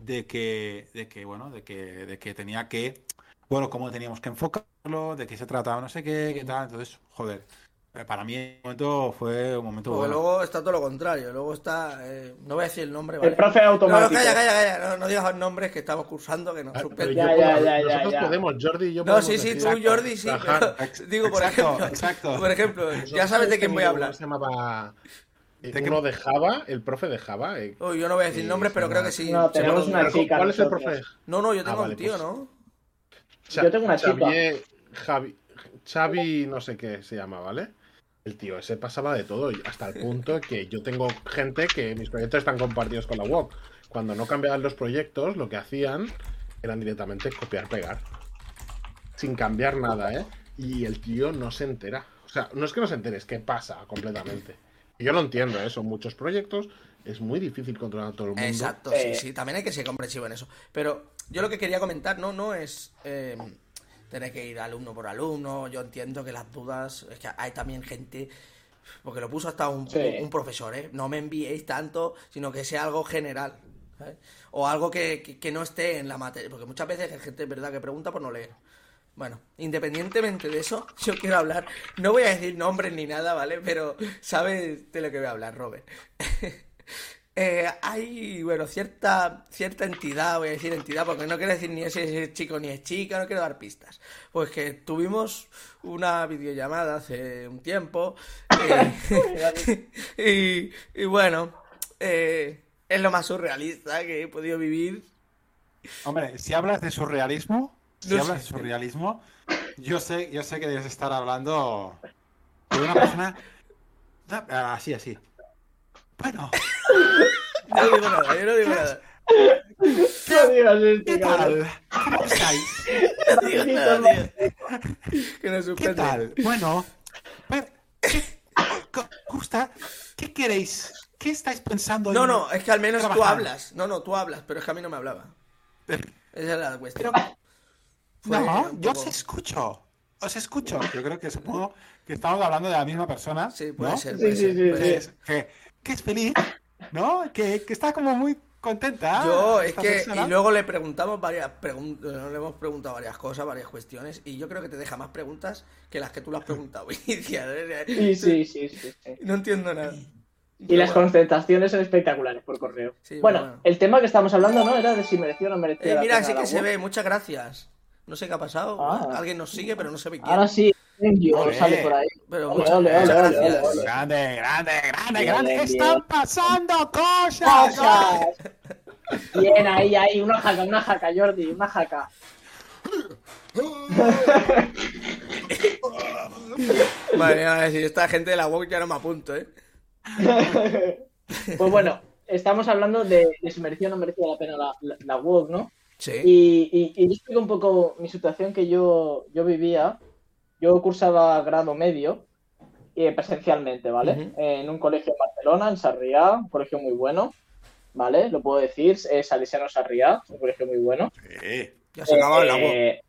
de que, de que bueno, de que, de que tenía que, bueno, cómo teníamos que enfocarlo, de qué se trataba, no sé qué, qué tal. Entonces, joder, eh, para mí el momento fue un momento Porque bueno. luego está todo lo contrario. Luego está. eh, no voy a decir el nombre, El ¿vale? profe No, no, automático. calla, calla, calla. No, no digas nombres que estamos cursando, que nos Ah, suspenden. Ya, ya, ya, ya, nosotros ya. podemos, Jordi y yo No, sí, sí, tú, decir- Jordi, sí. Pero- digo, por exacto, ejemplo, exacto. por ejemplo, ya sabes de quién voy a hablar. Se llamaba eh, uno de Java, el profe de Java. eh. Uy, yo no voy a decir nombres, pero creo que sí. No, tenemos una chica. ¿Cuál es el profe? No, no, yo tengo Ah, vale, un tío, pues. ¿no? Yo tengo una chica. Javi, Xavi, no sé qué se llama, ¿vale? El tío ese pasaba de todo, hasta el punto que yo tengo gente que mis proyectos están compartidos con la WOC. Cuando no cambiaban los proyectos, lo que hacían eran directamente copiar-pegar. Sin cambiar nada, ¿eh? Y el tío no se entera. O sea, no es que no se entere, es que pasa completamente. Y yo lo entiendo, ¿eh? Son muchos proyectos, es muy difícil controlar a todo el mundo. Exacto, Eh, sí, sí, también hay que ser comprensivo en eso. Pero yo lo que quería comentar no, no es eh, tener que ir alumno por alumno. Yo entiendo que las dudas, es que hay también gente, porque lo puso hasta un, Sí. un profesor, ¿eh? No me enviéis tanto, sino que sea algo general. ¿sabes? O algo que, que- que no esté en la materia. Porque muchas veces hay gente, ¿verdad?, que pregunta por no leer. Bueno, independientemente de eso, <laughs> yo quiero hablar. No voy a decir nombres ni nada, ¿vale? Pero sabes de lo que voy a hablar, Robert. <laughs> eh, hay, bueno, cierta, cierta entidad, voy a decir entidad, porque no quiero decir ni si es chico ni es chica, no quiero dar pistas. Pues que tuvimos una videollamada hace un tiempo eh, <laughs> y, y, bueno, eh, es lo más surrealista que he podido vivir. Hombre, si hablas de surrealismo, si hablas de surrealismo, yo sé, yo sé que debes estar hablando de una persona así, así. Bueno. <laughs> No digo nada, yo no digo nada. No digas esto, ¿Qué cabrón. tal? ¿Cómo estáis? No digo nada, tío. Que nos ¿Qué suspende. tal? Bueno, ¿qué, gusta? ¿Qué queréis? ¿Qué estáis pensando? No, en no, es que al menos tú trabajar? hablas. No, no, tú hablas, pero es que a mí no me hablaba. Esa era la cuestión. pero- no, yo os escucho. Os escucho. Yo creo que supongo que estamos hablando de la misma persona. Sí, puede ¿no? ser. Sí, puede sí, ser, sí, puede Que ser. es, que, que es feliz, ¿no? Que, que está como muy contenta. Yo, es esta que, persona. y luego le preguntamos varias preguntas, le hemos preguntado varias cosas, varias cuestiones, y yo creo que te deja más preguntas que las que tú le has preguntado, <laughs> Inicia, ¿eh? Sí, sí, sí, sí, sí. No entiendo nada. Y las bueno. concentraciones son espectaculares por correo. Sí, bueno, bueno. el tema que estamos hablando, ¿no? Era de si merecía o no merecía Eh, mira, sí que se web. ve, muchas gracias. No sé qué ha pasado, Ah. alguien nos sigue, pero no se ve quién. Ahora sí, sale por ahí. Pero Ole, ole, ole. Grande, grande, grande, grande. Están pasando cosas. Bien, ahí, ahí, una jaca, una jaca, Jordi, una jaca. <laughs> Madre mía, si esta gente de la web ya no me apunto, ¿eh? Pues bueno, estamos hablando de, de si merecía o no merecía la pena la, la, ¿no? Sí. Y, y, y yo explico un poco mi situación que yo, yo vivía. Yo cursaba grado medio eh, presencialmente, ¿vale? Ujú. En un colegio en Barcelona, en Sarriá, un colegio muy bueno, ¿vale? Lo puedo decir, es Salesiano Sarriá, un colegio muy bueno. Sí. Ya se ha acabado la web. Eh,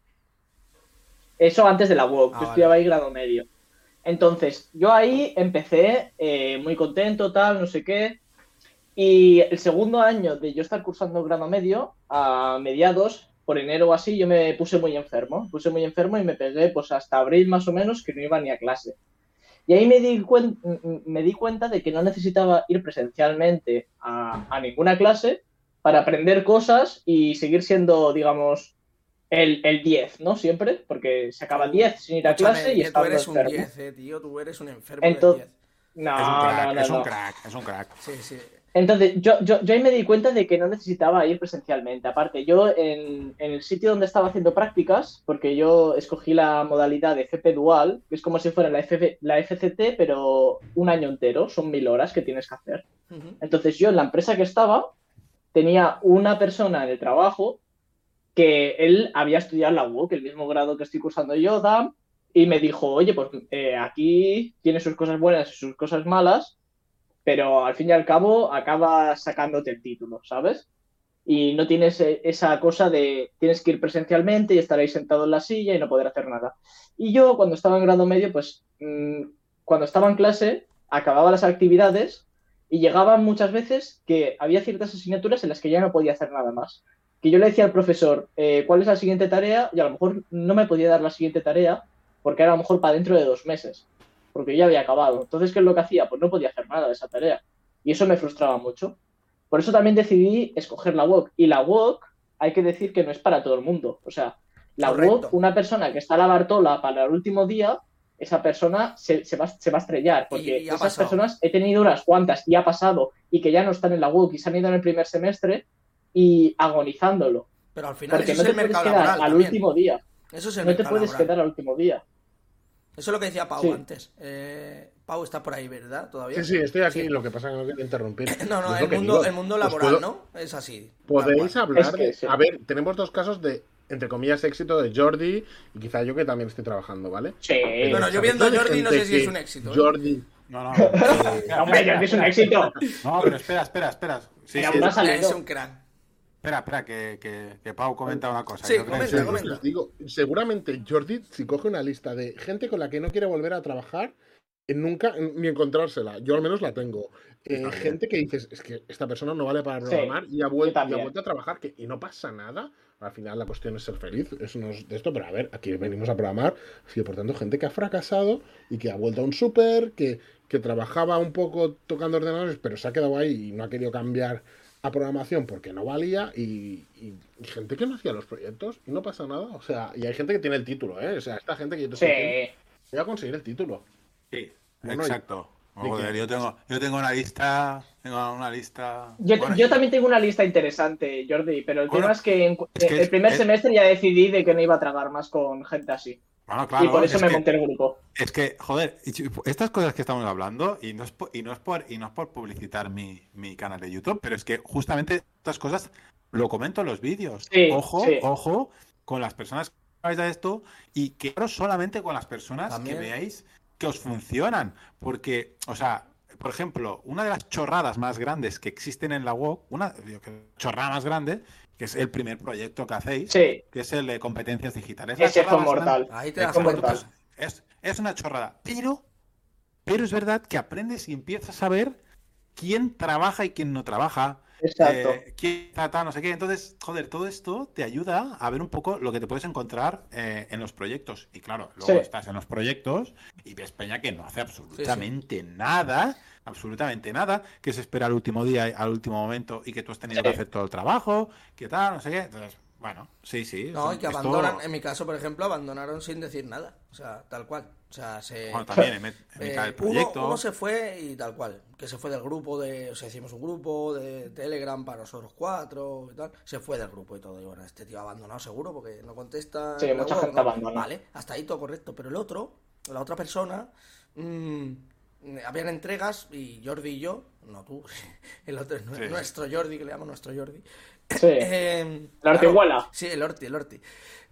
Eso antes de la UOC, Ah, yo vale. estudiaba ahí grado medio. Entonces, yo ahí empecé eh, muy contento, tal, no sé qué. Y el segundo año de yo estar cursando grado medio, a mediados, por enero o así, yo me puse muy enfermo. Puse muy enfermo y me pegué pues hasta abril más o menos que no iba ni a clase. Y ahí me di, cuen- me di cuenta de que no necesitaba ir presencialmente a, a ninguna clase para aprender cosas y seguir siendo, digamos, el, el 10, ¿no? Siempre, porque se acaba 10 sin ir a Escúchame, clase y que tú eres un enfermo. 10, eh, tío. Tú eres un enfermo Entonces- del 10. No, es un crack, no, no, es un no. crack, es un crack. Sí, sí. Entonces, yo, yo, yo ahí me di cuenta de que no necesitaba ir presencialmente. Aparte, yo en, en el sitio donde estaba haciendo prácticas, porque yo escogí la modalidad de FP Dual, que es como si fuera la, FF la FCT, pero un año entero, son mil horas que tienes que hacer. Entonces, yo en la empresa que estaba, tenía una persona en el trabajo que él había estudiado la UOC, el mismo grado que estoy cursando yo, DAM, y me dijo, oye, pues eh, aquí tiene sus cosas buenas y sus cosas malas, pero al fin y al cabo acabas sacándote el título, ¿sabes? Y no tienes eh, esa cosa de tienes que ir presencialmente y estar ahí sentado en la silla y no poder hacer nada. Y yo cuando estaba en grado medio, pues mm, cuando estaba en clase, acababa las actividades y llegaban muchas veces que había ciertas asignaturas en las que ya no podía hacer nada más. Que yo le decía al profesor, eh, ¿cuál es la siguiente tarea? Y a lo mejor no me podía dar la siguiente tarea porque era a lo mejor para dentro de dos meses, porque ya había acabado. Entonces, ¿qué es lo que hacía? Pues no podía hacer nada de esa tarea. Y eso me frustraba mucho. Por eso también decidí escoger la WOC. Y la WOC, hay que decir que no es para todo el mundo. O sea, la Correcto. WOC, una persona que está a la Bartola para el último día, esa persona se, se va, se va a estrellar. Porque esas pasado. personas he tenido unas cuantas y ha pasado y que ya no están en la WOC y se han ido en el primer semestre y agonizándolo. Pero al final Porque eso no es te el mercado laboral al también. último día. Eso es el No te puedes laboral. quedar al último día. Eso es lo que decía Pau Sí. antes. Eh, Pau está por ahí, ¿verdad? ¿Todavía? Sí, sí, estoy aquí, Sí. lo que pasa es que no quiero interrumpir. <laughs> No, no, el mundo, el mundo laboral, puedo- ¿no? Es así. Podéis hablar Es que sí. A ver, tenemos dos casos de, entre comillas, éxito de Jordi y quizá yo que también estoy trabajando, ¿vale? Sí. Bueno, yo viendo a Jordi no sé si es un éxito, ¿eh? Jordi... No, no. <laughs> Hombre, ya que es un éxito. No, pero espera, espera, espera. Sí. Es un crack. Espera, que, que, que Pau comenta una cosa. Sí, que comenta, Sí, comenta. digo, seguramente Jordi, si coge una lista de gente con la que no quiere volver a trabajar, eh, nunca ni encontrársela. Yo al menos la tengo. Eh, gente que dices, es que esta persona no vale para Sí, programar y ha, vuelto, y ha vuelto a trabajar que, y no pasa nada. Al final la cuestión es ser feliz, eso no es de esto, pero a ver, aquí venimos a programar, y por tanto gente que ha fracasado y que ha vuelto a un súper, que, que trabajaba un poco tocando ordenadores, pero se ha quedado ahí y no ha querido cambiar a programación porque no valía y, y- y gente que no hacía los proyectos y no pasa nada. O sea, y hay gente que tiene el título, ¿eh? O sea, esta gente que yo te Sí. voy a conseguir el título. Sí, Bueno, exacto. ¿de Joder, yo tengo, yo tengo una lista, tengo una lista. Yo, Bueno, yo también tengo una lista interesante, Jordi, pero el Bueno, tema es que en es que el primer es- semestre ya decidí de que no iba a tragar más con gente así. Bueno, claro, y por eso es me que- monté el grupo. Es que, joder, estas cosas que estamos hablando, y no es por, y no es por, y no es por publicitar mi, mi canal de YouTube, pero es que justamente estas cosas lo comento en los vídeos. Sí, ojo, sí. ojo con las personas que habláis de esto y que solamente con las personas También. que veáis que os funcionan. Porque, o sea, por ejemplo, una de las chorradas más grandes que existen en la web, una chorrada más grande, que es el primer proyecto que hacéis, Sí, que es el de competencias digitales. Ese grande- mortal. Ahí te cuenta. mortal. es, es una chorrada. Pero, pero es verdad que aprendes y empiezas a ver quién trabaja y quién no trabaja. Exacto. eh, quién trata, no sé qué. Entonces, joder, todo esto te ayuda a ver un poco lo que te puedes encontrar eh, en los proyectos. Y claro, luego Sí. estás en los proyectos y ves Peña que no hace absolutamente nada, absolutamente nada, que se espera al último día, al último momento y que tú has tenido Sí. que hacer todo el trabajo, que tal, no sé qué. Entonces, bueno, sí, sí. No, son- y que abandonan, en mi caso, por ejemplo, abandonaron sin decir nada. O sea, tal cual. O sea, se. Bueno, también en, en Eh, mitad del uno, proyecto. uno se fue y tal cual, que se fue del grupo de, o sea, hicimos un grupo de Telegram para nosotros cuatro y tal, se fue del grupo y todo, y bueno, este tío ha abandonado seguro porque no contesta. Sí, mucha web, gente ¿no? abandona. Vale, hasta ahí todo correcto, pero el otro, la otra persona, mm, habían entregas y Jordi y yo, no tú, <laughs> el otro, Sí. nuestro Jordi, que le llamo nuestro Jordi, Sí. <laughs> eh, La. Sí, el Orti, el Orti.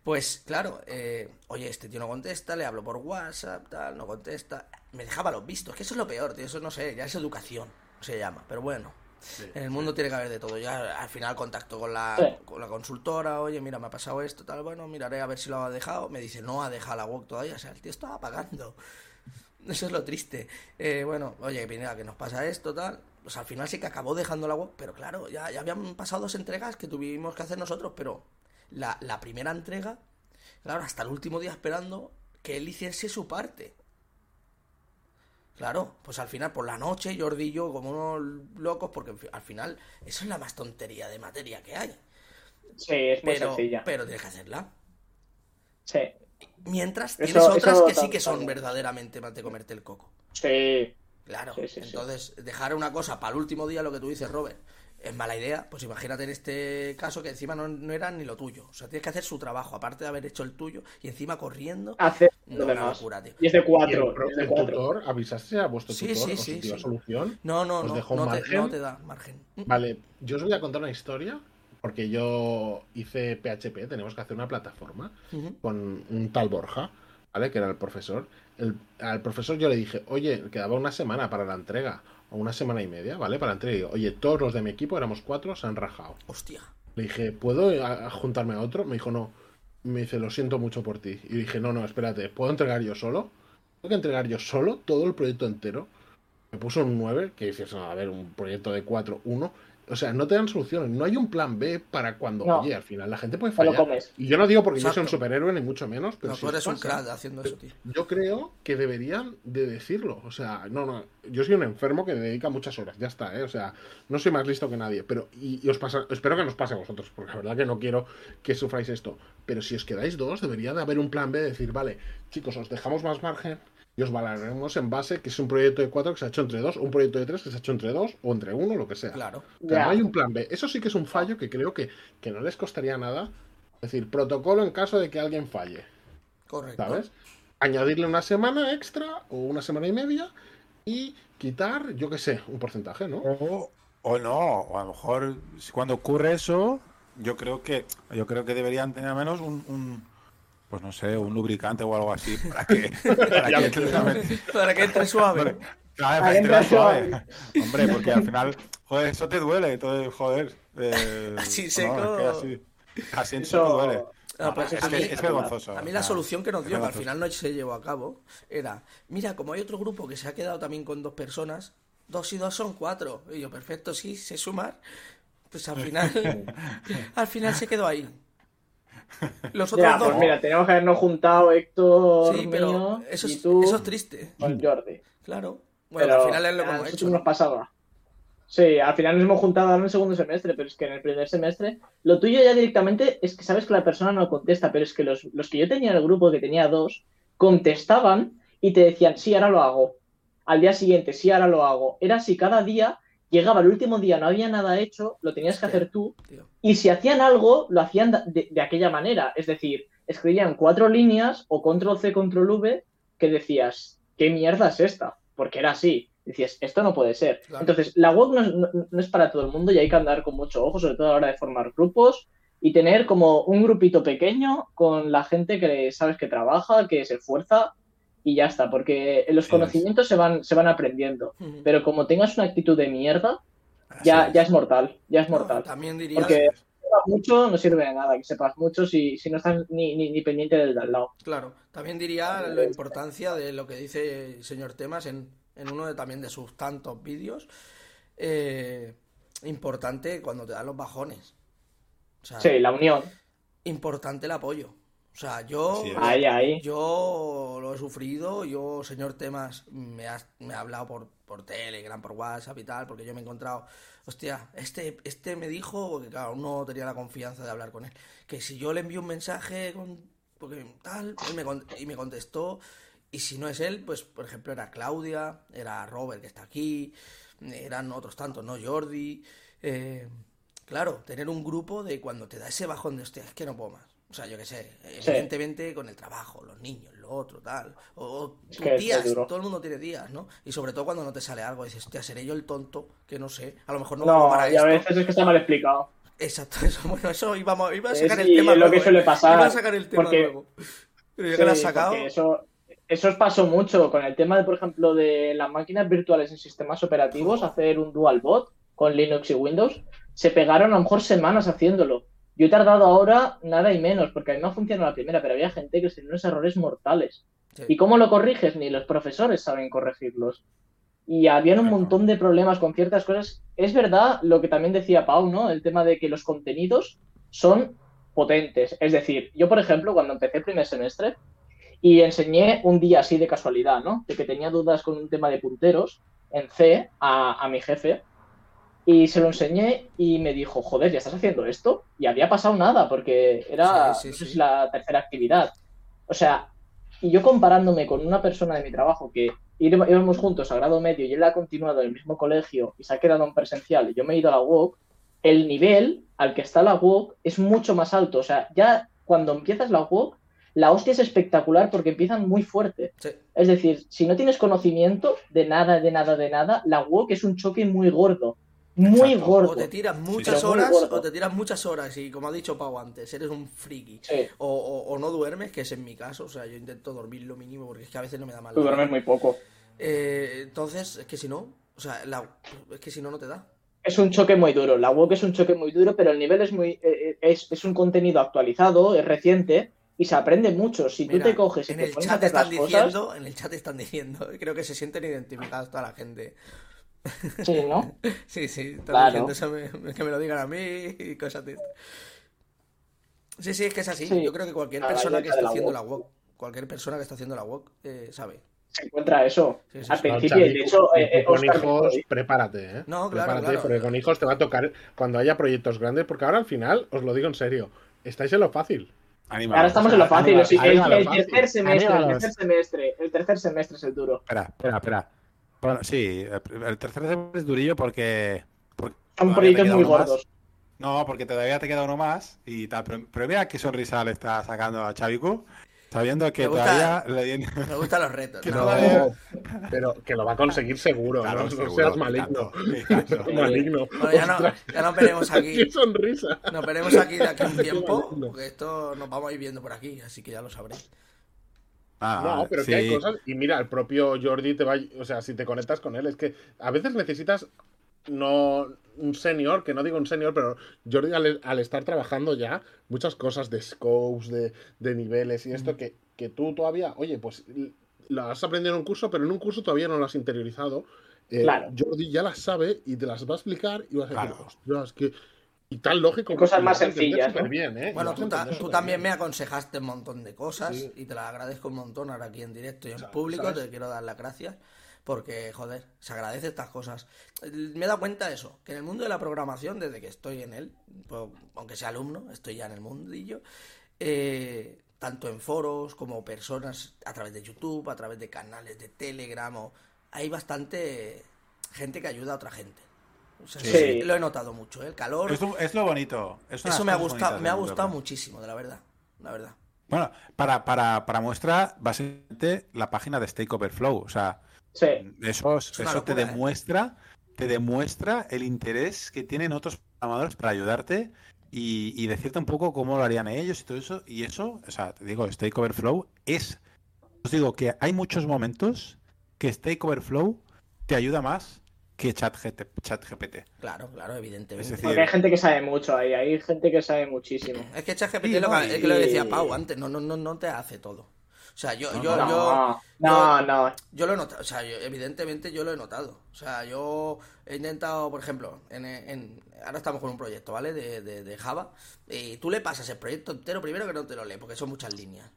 Pues claro, eh, oye, este tío no contesta, le hablo por WhatsApp, tal, no contesta. Me dejaba los vistos, que eso es lo peor, tío, eso no sé, ya es educación, se llama, pero bueno. En el mundo tiene que haber de todo. Ya al final contacto con la, Sí. con la consultora, oye, mira, me ha pasado esto, tal, bueno, miraré a ver si lo ha dejado. Me dice, no ha dejado la web todavía, o sea, el tío estaba pagando. <laughs> Eso es lo triste. Eh, bueno, oye, mira, que nos pasa esto, tal. Pues al final sí que acabó dejando la web, pero claro, ya, ya habían pasado dos entregas que tuvimos que hacer nosotros, pero la, la primera entrega, claro, hasta el último día esperando que él hiciese su parte. Claro, pues al final por la noche Jordi y yo como unos locos, porque al final eso es la más tontería de materia que hay. Sí, es muy Pero, sencilla. pero tienes que hacerla. Sí. Mientras Eso- tienes otras eso que sí que también. son verdaderamente más de comerte el coco. Sí. Claro, Sí, sí, sí. entonces dejar una cosa para el último día, lo que tú dices, Robert, es mala idea. Pues imagínate en este caso que encima no, no era ni lo tuyo. O sea, tienes que hacer su trabajo, aparte de haber hecho el tuyo, y encima corriendo. Hacer No, lo una demás. locura, tío. Y es de Y el, cuatro. pro- es de el cuatro. tutor, avisaste a vuestro Sí, tutor sí, sí, sí. solución. No, no, ¿Os no, no te, margen? no te da margen. Vale, yo os voy a contar una historia porque yo hice PHP, tenemos que hacer una plataforma con un tal Borja, ¿vale? Que era el profesor. El- al profesor yo le dije, oye, quedaba una semana para la entrega, o una semana y media, ¿vale? Para la entrega. Y digo, oye, todos los de mi equipo, éramos cuatro, se han rajado. Hostia. Le dije, ¿puedo a- a juntarme a otro? Me dijo, no. Me dice, lo siento mucho por ti. Y dije, no, no, espérate, ¿puedo entregar yo solo? Tengo que entregar yo solo todo el proyecto entero. Me puso un 9, que dices, a ver, un proyecto de 4, 1. O sea, no te dan soluciones. No hay un plan B para cuando, No. oye, al final la gente puede fallar. comes. Y yo no digo porque yo sea un Exacto. superhéroe, ni mucho menos, pero No, si tú eres un crack haciendo eso, tío. Yo creo que deberían de decirlo. O sea, no, no. Yo soy un enfermo que dedica muchas horas. Ya está, ¿eh? O sea, no soy más listo que nadie. Pero, y, y os pasa, espero que nos pase a vosotros, porque la verdad que no quiero que sufráis esto. Pero si os quedáis dos, debería de haber un plan B de decir, vale, chicos, os dejamos más margen y os valoraremos en base que es un proyecto de cuatro que se ha hecho entre dos, un proyecto de tres que se ha hecho entre dos, o entre uno, lo que sea. Claro. O sea, Ya. no hay un plan B. Eso sí que es un fallo que creo que, que no les costaría nada. Es decir, protocolo en caso de que alguien falle. Correcto. ¿sabes? Añadirle una semana extra o una semana y media y quitar, yo qué sé, un porcentaje, ¿no? O, o no, o a lo mejor cuando ocurre eso, yo creo que yo creo que deberían tener al menos un, un, pues no sé, un lubricante o algo así <laughs> para que, para que entre- Para que entre suave. Claro, Para que entre suave. Hombre, porque al final, joder, eso te duele, entonces, joder. eh, <laughs> Así no, seco. es que así, así en Eso- duele. No, pues es, a que- mí- es vergonzoso. A mí la solución que nos es dio, que al final no se llevó a cabo, era, mira, como hay otro grupo que se ha quedado también con dos personas, dos y dos son cuatro. Y yo, perfecto, sí, sé sumar. Pues al final, <laughs> al final se quedó ahí. Los otros Ya, dos. pues mira, tenemos que habernos juntado Héctor sí, pero mío, eso y es, tú eso es triste. con Jordi. Claro. Bueno, Pero al final es lo que hemos hecho. nos pasaba. Sí, al final nos hemos juntado ahora en el segundo semestre, pero es que en el primer semestre lo tuyo ya directamente es que sabes que la persona no contesta, pero es que los, los que yo tenía en el grupo, que tenía dos, contestaban y te decían, sí, ahora lo hago. Al día siguiente, sí, ahora lo hago. Era así, cada día llegaba el último día, no había nada hecho, lo tenías que hacer tú, tío. Y si hacían algo, lo hacían de, de aquella manera. Es decir, escribían cuatro líneas o control C, control V, que decías, ¿qué mierda es esta? Porque era así. Decías, esto no puede ser. Claro. Entonces, la web no es, no- no es para todo el mundo y hay que andar con mucho ojo, sobre todo a la hora de formar grupos y tener como un grupito pequeño con la gente que sabes que trabaja, que se esfuerza y ya está, porque los es. conocimientos se van, se van aprendiendo. Pero como tengas una actitud de mierda, ya, es. ya es mortal, ya es No, mortal. también diría. Porque mucho no sirve de nada que sepas mucho si, si no estás ni, ni, ni pendiente del de al lado. Claro, también diría la importancia de lo que dice el señor Temas en, en uno de, también de sus tantos vídeos. Eh, importante cuando te dan los bajones. O sea, Sí, la unión. importante el apoyo. O sea, yo. Ahí, ahí. yo lo he sufrido, yo, señor Temas, me ha, me ha hablado por, por Telegram, por WhatsApp y tal, porque yo me he encontrado, hostia, este, este me dijo, porque claro, no tenía la confianza de hablar con él, que si yo le envío un mensaje con, porque tal, él me, y me contestó, y si no es él, pues por ejemplo era Claudia, era Robert que está aquí, eran otros tantos, ¿no? Jordi, eh, claro, tener un grupo de cuando te da ese bajón de, hostia, es que no puedo más. O sea, yo qué sé, evidentemente con el trabajo, los niños, lo otro, tal. O, Es tus días, todo el mundo tiene días, ¿no? Y sobre todo cuando no te sale algo, dices, hostia, seré yo el tonto, que no sé, a lo mejor no, No, para y a esto. veces es que está mal explicado. Exacto, <laughs> eso, bueno, eso íbamos, iba a sacar el sí, tema es lo luego, que suele eh. pasar, Iba a sacar el tema porque- luego. Pero ya que lo has Sí, sacado, Eso, eso os pasó mucho con el tema, de, por ejemplo, de las máquinas virtuales en sistemas operativos, hacer un dual bot con Linux y Windows. Se pegaron a lo mejor semanas haciéndolo. Yo he tardado ahora nada y menos, porque a mí me ha funcionado la primera, pero había gente que tenía unos errores mortales. Sí. ¿Y cómo lo corriges? Ni los profesores saben corregirlos. Y habían un montón de problemas con ciertas cosas. Es verdad lo que también decía Pau, ¿no? El tema de que los contenidos son potentes. Es decir, yo, por ejemplo, cuando empecé el primer semestre y enseñé un día así de casualidad, ¿no? De que tenía dudas con un tema de punteros en C a, a mi jefe. Y se lo enseñé y me dijo, joder, ¿ya estás haciendo esto? Y había pasado nada, porque era Sí, sí, no sé sí. si la tercera actividad. O sea, y yo comparándome con una persona de mi trabajo que íbamos íbamos juntos a grado medio y él ha continuado en el mismo colegio y se ha quedado en presencial y yo me he ido a la UOC, el nivel al que está la UOC es mucho más alto. O sea, ya cuando empiezas la UOC, la hostia es espectacular porque empiezan muy fuerte. Sí. Es decir, si no tienes conocimiento de nada, de nada, de nada, la UOC es un choque muy gordo. Muy Exacto. gordo. o te tiras muchas horas, o te tiras muchas horas, y como ha dicho Pau antes, eres un friki. Sí, O, o- o no duermes, que es en mi caso, o sea, yo intento dormir lo mínimo porque es que a veces no me da mal. tú duermes muy poco. Eh, entonces, es que si no, o sea, la- es que si no, no te da. Es un choque muy duro. La UOC es un choque muy duro, pero el nivel es muy eh, es, es un contenido actualizado, es reciente y se aprende mucho. Si tú te coges y en te el pones a chat están cosas, en el chat están diciendo, <laughs> creo que se sienten identificados toda la gente. Sí, ¿no? <laughs> Sí, sí, Claro. diciendo eso, me- que me lo digan a mí y cosas de. Sí, sí, es que es así. Sí. Yo creo que cualquier persona que la haciendo wok. la WOC, cualquier persona que está haciendo la WOC, eh, sabe. Se encuentra eso. Sí, sí, Al sí. No, principio, y Xavi, de hecho, eh, eh, con hijos, prepárate, ¿eh? No, claro, prepárate, claro. porque con hijos te va a tocar cuando haya proyectos grandes, porque ahora al final, os lo digo en serio, estáis en lo fácil. Anímalos. Ahora estamos en lo fácil. El, tercer semestre, el tercer semestre, el tercer semestre es el duro. Espera, espera, espera. Bueno, sí, el tercer es durillo porque. porque Son proyectos muy gordos. No, porque todavía te queda uno más y tal. Pero, pero mira qué sonrisa le está sacando a Chavicu, sabiendo que Me gusta- todavía le viene. <laughs> Me gustan los retos. <laughs> Que ¿no? todavía- pero que lo va a conseguir seguro, Claro, ¿no? Seas maligno. tanto, <laughs> maligno. Bueno, ya no, ya nos veremos aquí. ¡Qué sonrisa! Nos veremos aquí de aquí a un tiempo, porque esto nos vamos a ir viendo por aquí, así que ya lo sabréis. Ah, No, pero que hay sí. cosas. Y mira, el propio Jordi te va. O sea, si te conectas con él, es que a veces necesitas. No un senior, que no digo un senior, pero Jordi al, al estar trabajando ya, muchas cosas de scopes, de, de niveles y esto, que, que tú todavía, oye, pues lo has aprendido en un curso, pero en un curso todavía no lo has interiorizado. Eh, Claro. Jordi ya las sabe y te las va a explicar y vas a decir, Claro. ostras, que, Y tan lógico. Cosas más sencillas, ¿eh? Bueno, tú, ta- también me aconsejaste un montón de cosas Sí. y te las agradezco un montón ahora aquí en directo y en público. ¿sabes? Te quiero dar las gracias porque, joder, se agradece estas cosas. Me he dado cuenta de eso, que en el mundo de la programación, desde que estoy en él, pues, aunque sea alumno, estoy ya en el mundillo, eh, tanto en foros como personas a través de YouTube, a través de canales de Telegram, o- hay bastante gente que ayuda a otra gente. O sea, Sí. sí, lo he notado mucho, ¿eh? el calor. Es lo, es lo bonito. Es Eso me ha gustado, me ha gustado mundo. muchísimo, de la verdad. La verdad. Bueno, para, para, para muestra, básicamente la página de Stake Overflow. O sea, Sí. eso, Es eso te ¿eh? demuestra, te demuestra el interés que tienen otros programadores para ayudarte y, y decirte un poco cómo lo harían ellos y todo eso. Y eso, o sea, te digo, Stake Overflow es. Os digo que hay muchos momentos que Stake Overflow te ayuda más que ChatGPT. ChatGPT. Claro, claro, evidentemente. Es Es, decir, Porque hay gente que sabe mucho ahí, hay gente que sabe muchísimo. que ChatGPT Sí, es lo no, que, es que lo decía Pau antes, no, no, no, no te hace todo. O sea, yo, No, yo, No, yo, no, no. yo lo he notado, o sea, yo- evidentemente yo lo he notado. O sea, yo he intentado, por ejemplo, en, en- ahora estamos con un proyecto, ¿vale? De, de- de Java. Y tú le pasas el proyecto entero, primero que no te lo lee, porque son muchas líneas.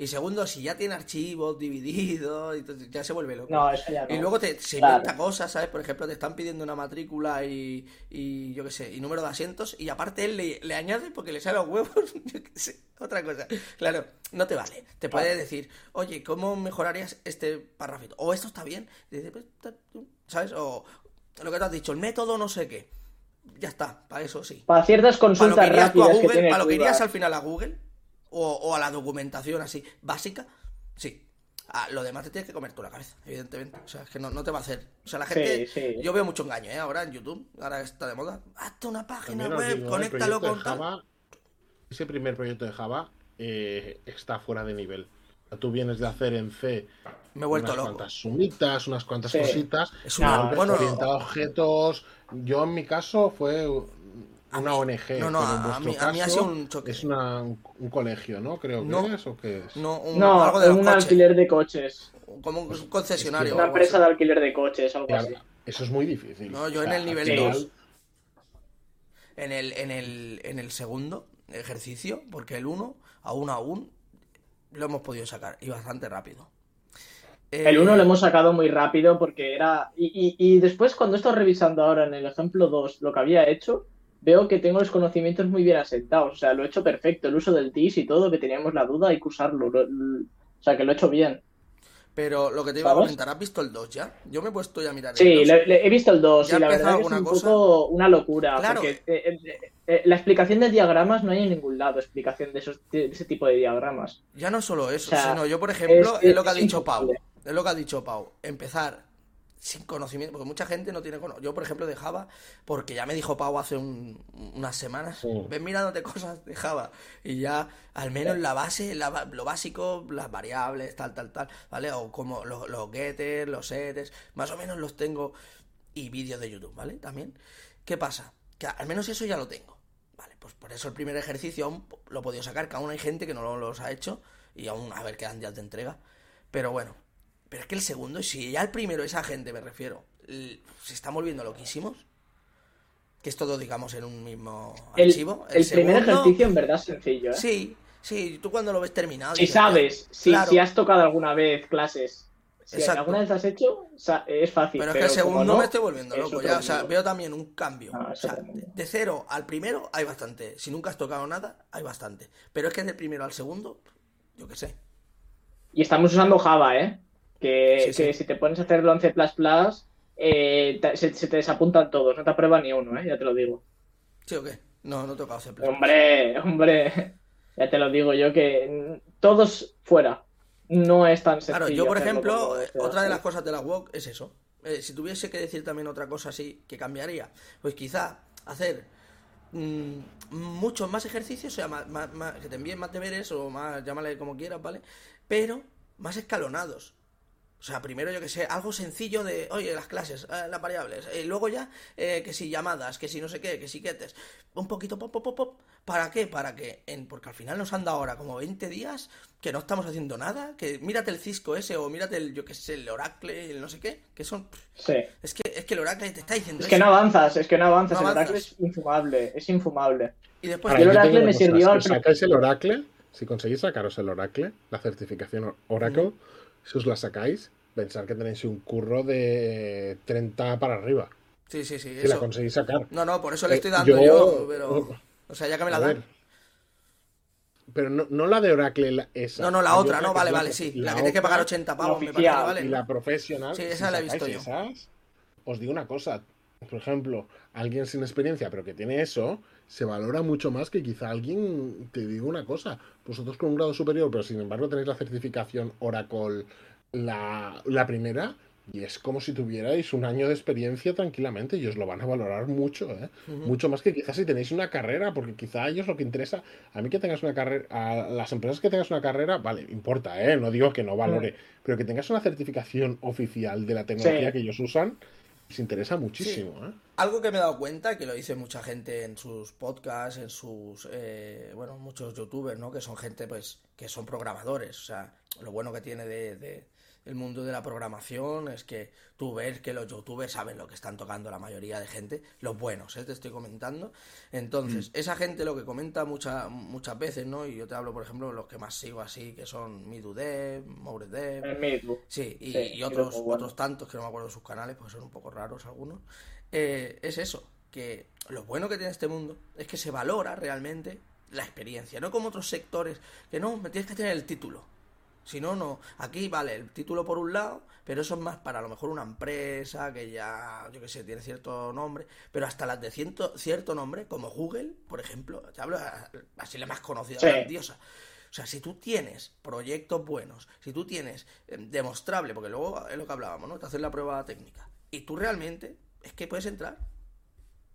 Y segundo, si ya tiene archivos divididos, entonces ya se vuelve loco. No, eso ya no. Y luego te, se Claro. inventa cosas, ¿sabes? Por ejemplo, te están pidiendo una matrícula y, y yo qué sé, y número de asientos, y aparte él le, le añade porque le sale los huevos, <laughs> yo qué sé, otra cosa. Claro, no te vale. Te puede decir, oye, ¿cómo mejorarías este párrafito? O esto está bien, "Pues, ta- tú", ¿sabes? O lo que te has dicho, el método no sé qué. Ya está, para eso sí. Para ciertas Para lo consultas que irías tú a rápidas que Google, tiene para lo que irías al final a Google, o, o a la documentación así básica, sí. Ah, lo demás te tienes que comer tú la cabeza, evidentemente. O sea, es que no, no te va a hacer. O sea, la gente. Sí, sí. Yo veo mucho engaño, ¿eh? Ahora en YouTube, ahora está de moda. Hazte una página web, digo, el conéctalo con tal. Java, ese primer proyecto de Java eh, está fuera de nivel. O sea, Tú vienes de hacer en C Me he vuelto unas loco. cuantas sumitas, unas cuantas Sí. cositas, Es una- bueno, orientado a objetos. Yo en mi caso fue una ONG. no, no, a- a mí- a mí ha caso sido un choque. Es una- un, un colegio, ¿no? Creo que No. es o qué es. No, un, No, algo de un coches. alquiler de coches. Como un concesionario. Una empresa así. de alquiler de coches, algo Claro, así. eso es muy difícil. No, yo en el nivel al final- dos. En el, en el, en el segundo ejercicio, porque el 1, aún aún, lo hemos podido sacar y bastante rápido. El Eh, 1 lo hemos sacado muy rápido porque era... Y, y- y después cuando he estado revisando ahora en el ejemplo 2 lo que había hecho, veo que tengo los conocimientos muy bien asentados. O sea, lo he hecho perfecto. El uso del TIS y todo, que teníamos la duda, hay que usarlo. Lo- lo- o sea, que lo he hecho bien. Pero lo que te iba a comentar, ¿has visto el 2 ya? Yo me he puesto ya a mirar el Sí, 2. le- le- he visto el 2 ¿Ya y la verdad es un cosa? poco una locura. Claro. Porque eh, eh, eh, la explicación de diagramas no hay en ningún lado, explicación de, esos, de ese tipo de diagramas. Ya no solo eso, O sea, sino yo, por ejemplo, es, es- lo que ha dicho Pau. Es lo que ha dicho Pau. Empezar sin conocimiento, porque mucha gente no tiene conocimiento. Yo, por ejemplo, de Java, porque ya me dijo Pau hace un- unas semanas, Sí. ven mirándote cosas de Java y ya, al menos la base, la lo básico, las variables, tal, tal, tal, ¿vale? O como los, los getters, los setters, más o menos los tengo y vídeos de YouTube, ¿vale? También. ¿Qué pasa? Que al menos eso ya lo tengo. Vale, pues por eso el primer ejercicio aún lo he podido sacar, que aún hay gente que no lo- los ha hecho y aún a ver quedan días de entrega. Pero bueno, pero es que el segundo, si ya el primero, esa gente me refiero, se están volviendo loquísimos, que es todo, digamos, en un mismo El, archivo. el primer segundo, ejercicio en verdad es sencillo. ¿eh? Sí, sí, tú cuando lo ves terminado. Si dices, sabes, si, claro, si has tocado alguna vez clases, si alguna vez has hecho, es fácil. Pero es que el segundo no, me estoy volviendo es loco ya. O sea, veo también un cambio. No, o sea, de cero al primero hay bastante. Si nunca has tocado nada, hay bastante. Pero es que del primero al segundo, yo qué sé. Y estamos usando Java, ¿eh? Que, Sí, sí. que si te pones a hacerlo en C++, eh, te- se, se te desapuntan todos, no te aprueba ni uno, ¿eh? Ya te lo digo. ¿Sí o qué? No, no he tocado C++. Hombre, hombre, ya te lo digo yo que todos fuera. No es tan sencillo. Claro, yo por ejemplo, como eh, otra de las cosas de la WOC es eso. Eh, si tuviese que decir también otra cosa así que cambiaría, pues quizá hacer mm, muchos más ejercicios, o sea, más, más- más- que te envíen más deberes o más, llámale como quieras, ¿vale? Pero más escalonados. O sea, primero yo que sé, algo sencillo de, oye, las clases, eh, las variables, y luego ya, eh, que si llamadas, que si no sé qué, que si quetes, un poquito pop, pop, pop, pop, ¿para qué? Para que, en, porque al final nos han dado ahora como 20 días que no estamos haciendo nada, que mírate el Cisco ese, o mírate el, yo que sé, el Oracle, el no sé qué, que son, Sí. es que, es que el Oracle te está diciendo Es que eso. no avanzas, es que no avanzas. No el Oracle es infumable, es infumable. Y después, Ahora, el Oracle me sirvió si sacáis el Oracle, si conseguís sacaros el Oracle, la certificación Oracle, si os la sacáis, pensar que tenéis un curro de 30 para arriba. sí, sí, sí, Si la conseguís sacar. No, no, por eso le Eh, estoy dando yo- yo, pero, o sea, ya que me la dan. Pero no, no la de Oracle, la- esa. No, no, la otra, no, vale, vale, sí, la, la que tienes que pagar 80 pavos, me parece vale. Y la profesional. Sí, si esa la he visto yo. esas, os digo una cosa. Por ejemplo, alguien sin experiencia, pero que tiene eso, se valora mucho más que quizá alguien. Te digo una cosa. Vosotros con un grado superior, pero sin embargo tenéis la certificación Oracle, la, la primera. Y es como si tuvierais un año de experiencia tranquilamente y os lo van a valorar mucho, ¿eh? Mucho más que quizás si tenéis una carrera, porque quizá a ellos lo que interesa, a mí que tengas una carrera, a las empresas que tengas una carrera, vale, importa, ¿eh? No digo que no valore, pero que tengas una certificación oficial de la tecnología Sí. que ellos usan, les interesa muchísimo, ¿eh? Algo que me he dado cuenta, que lo dice mucha gente en sus podcasts, en sus, eh, bueno, muchos youtubers, ¿no? Que son gente, pues, que son programadores. O sea, lo bueno que tiene de, de el mundo de la programación es que tú ves que los youtubers saben lo que están tocando la mayoría de gente, los buenos, ¿eh? Te estoy comentando. Entonces, esa gente lo que comenta mucha- muchas veces, ¿no? Y yo te hablo, por ejemplo, de los que más sigo así, que son Midudev, Mouredev, Midu. Sí, y, Sí, y otros, bueno. otros tantos que no me acuerdo de sus canales, porque son un poco raros algunos. Eh, es eso, que lo bueno que tiene este mundo es que se valora realmente la experiencia, no como otros sectores, que no, me tienes que tener el título. Si no, no. Aquí vale el título por un lado, pero eso es más para a lo mejor una empresa que ya, yo que sé, tiene cierto nombre, pero hasta las de ciento- cierto nombre, como Google, por ejemplo, te hablo a- así la más conocida, Sí. grandiosa. O sea, si tú tienes proyectos buenos, si tú tienes eh, demostrable, porque luego es lo que hablábamos, ¿no? Te haces la prueba técnica. Y tú realmente es que puedes entrar.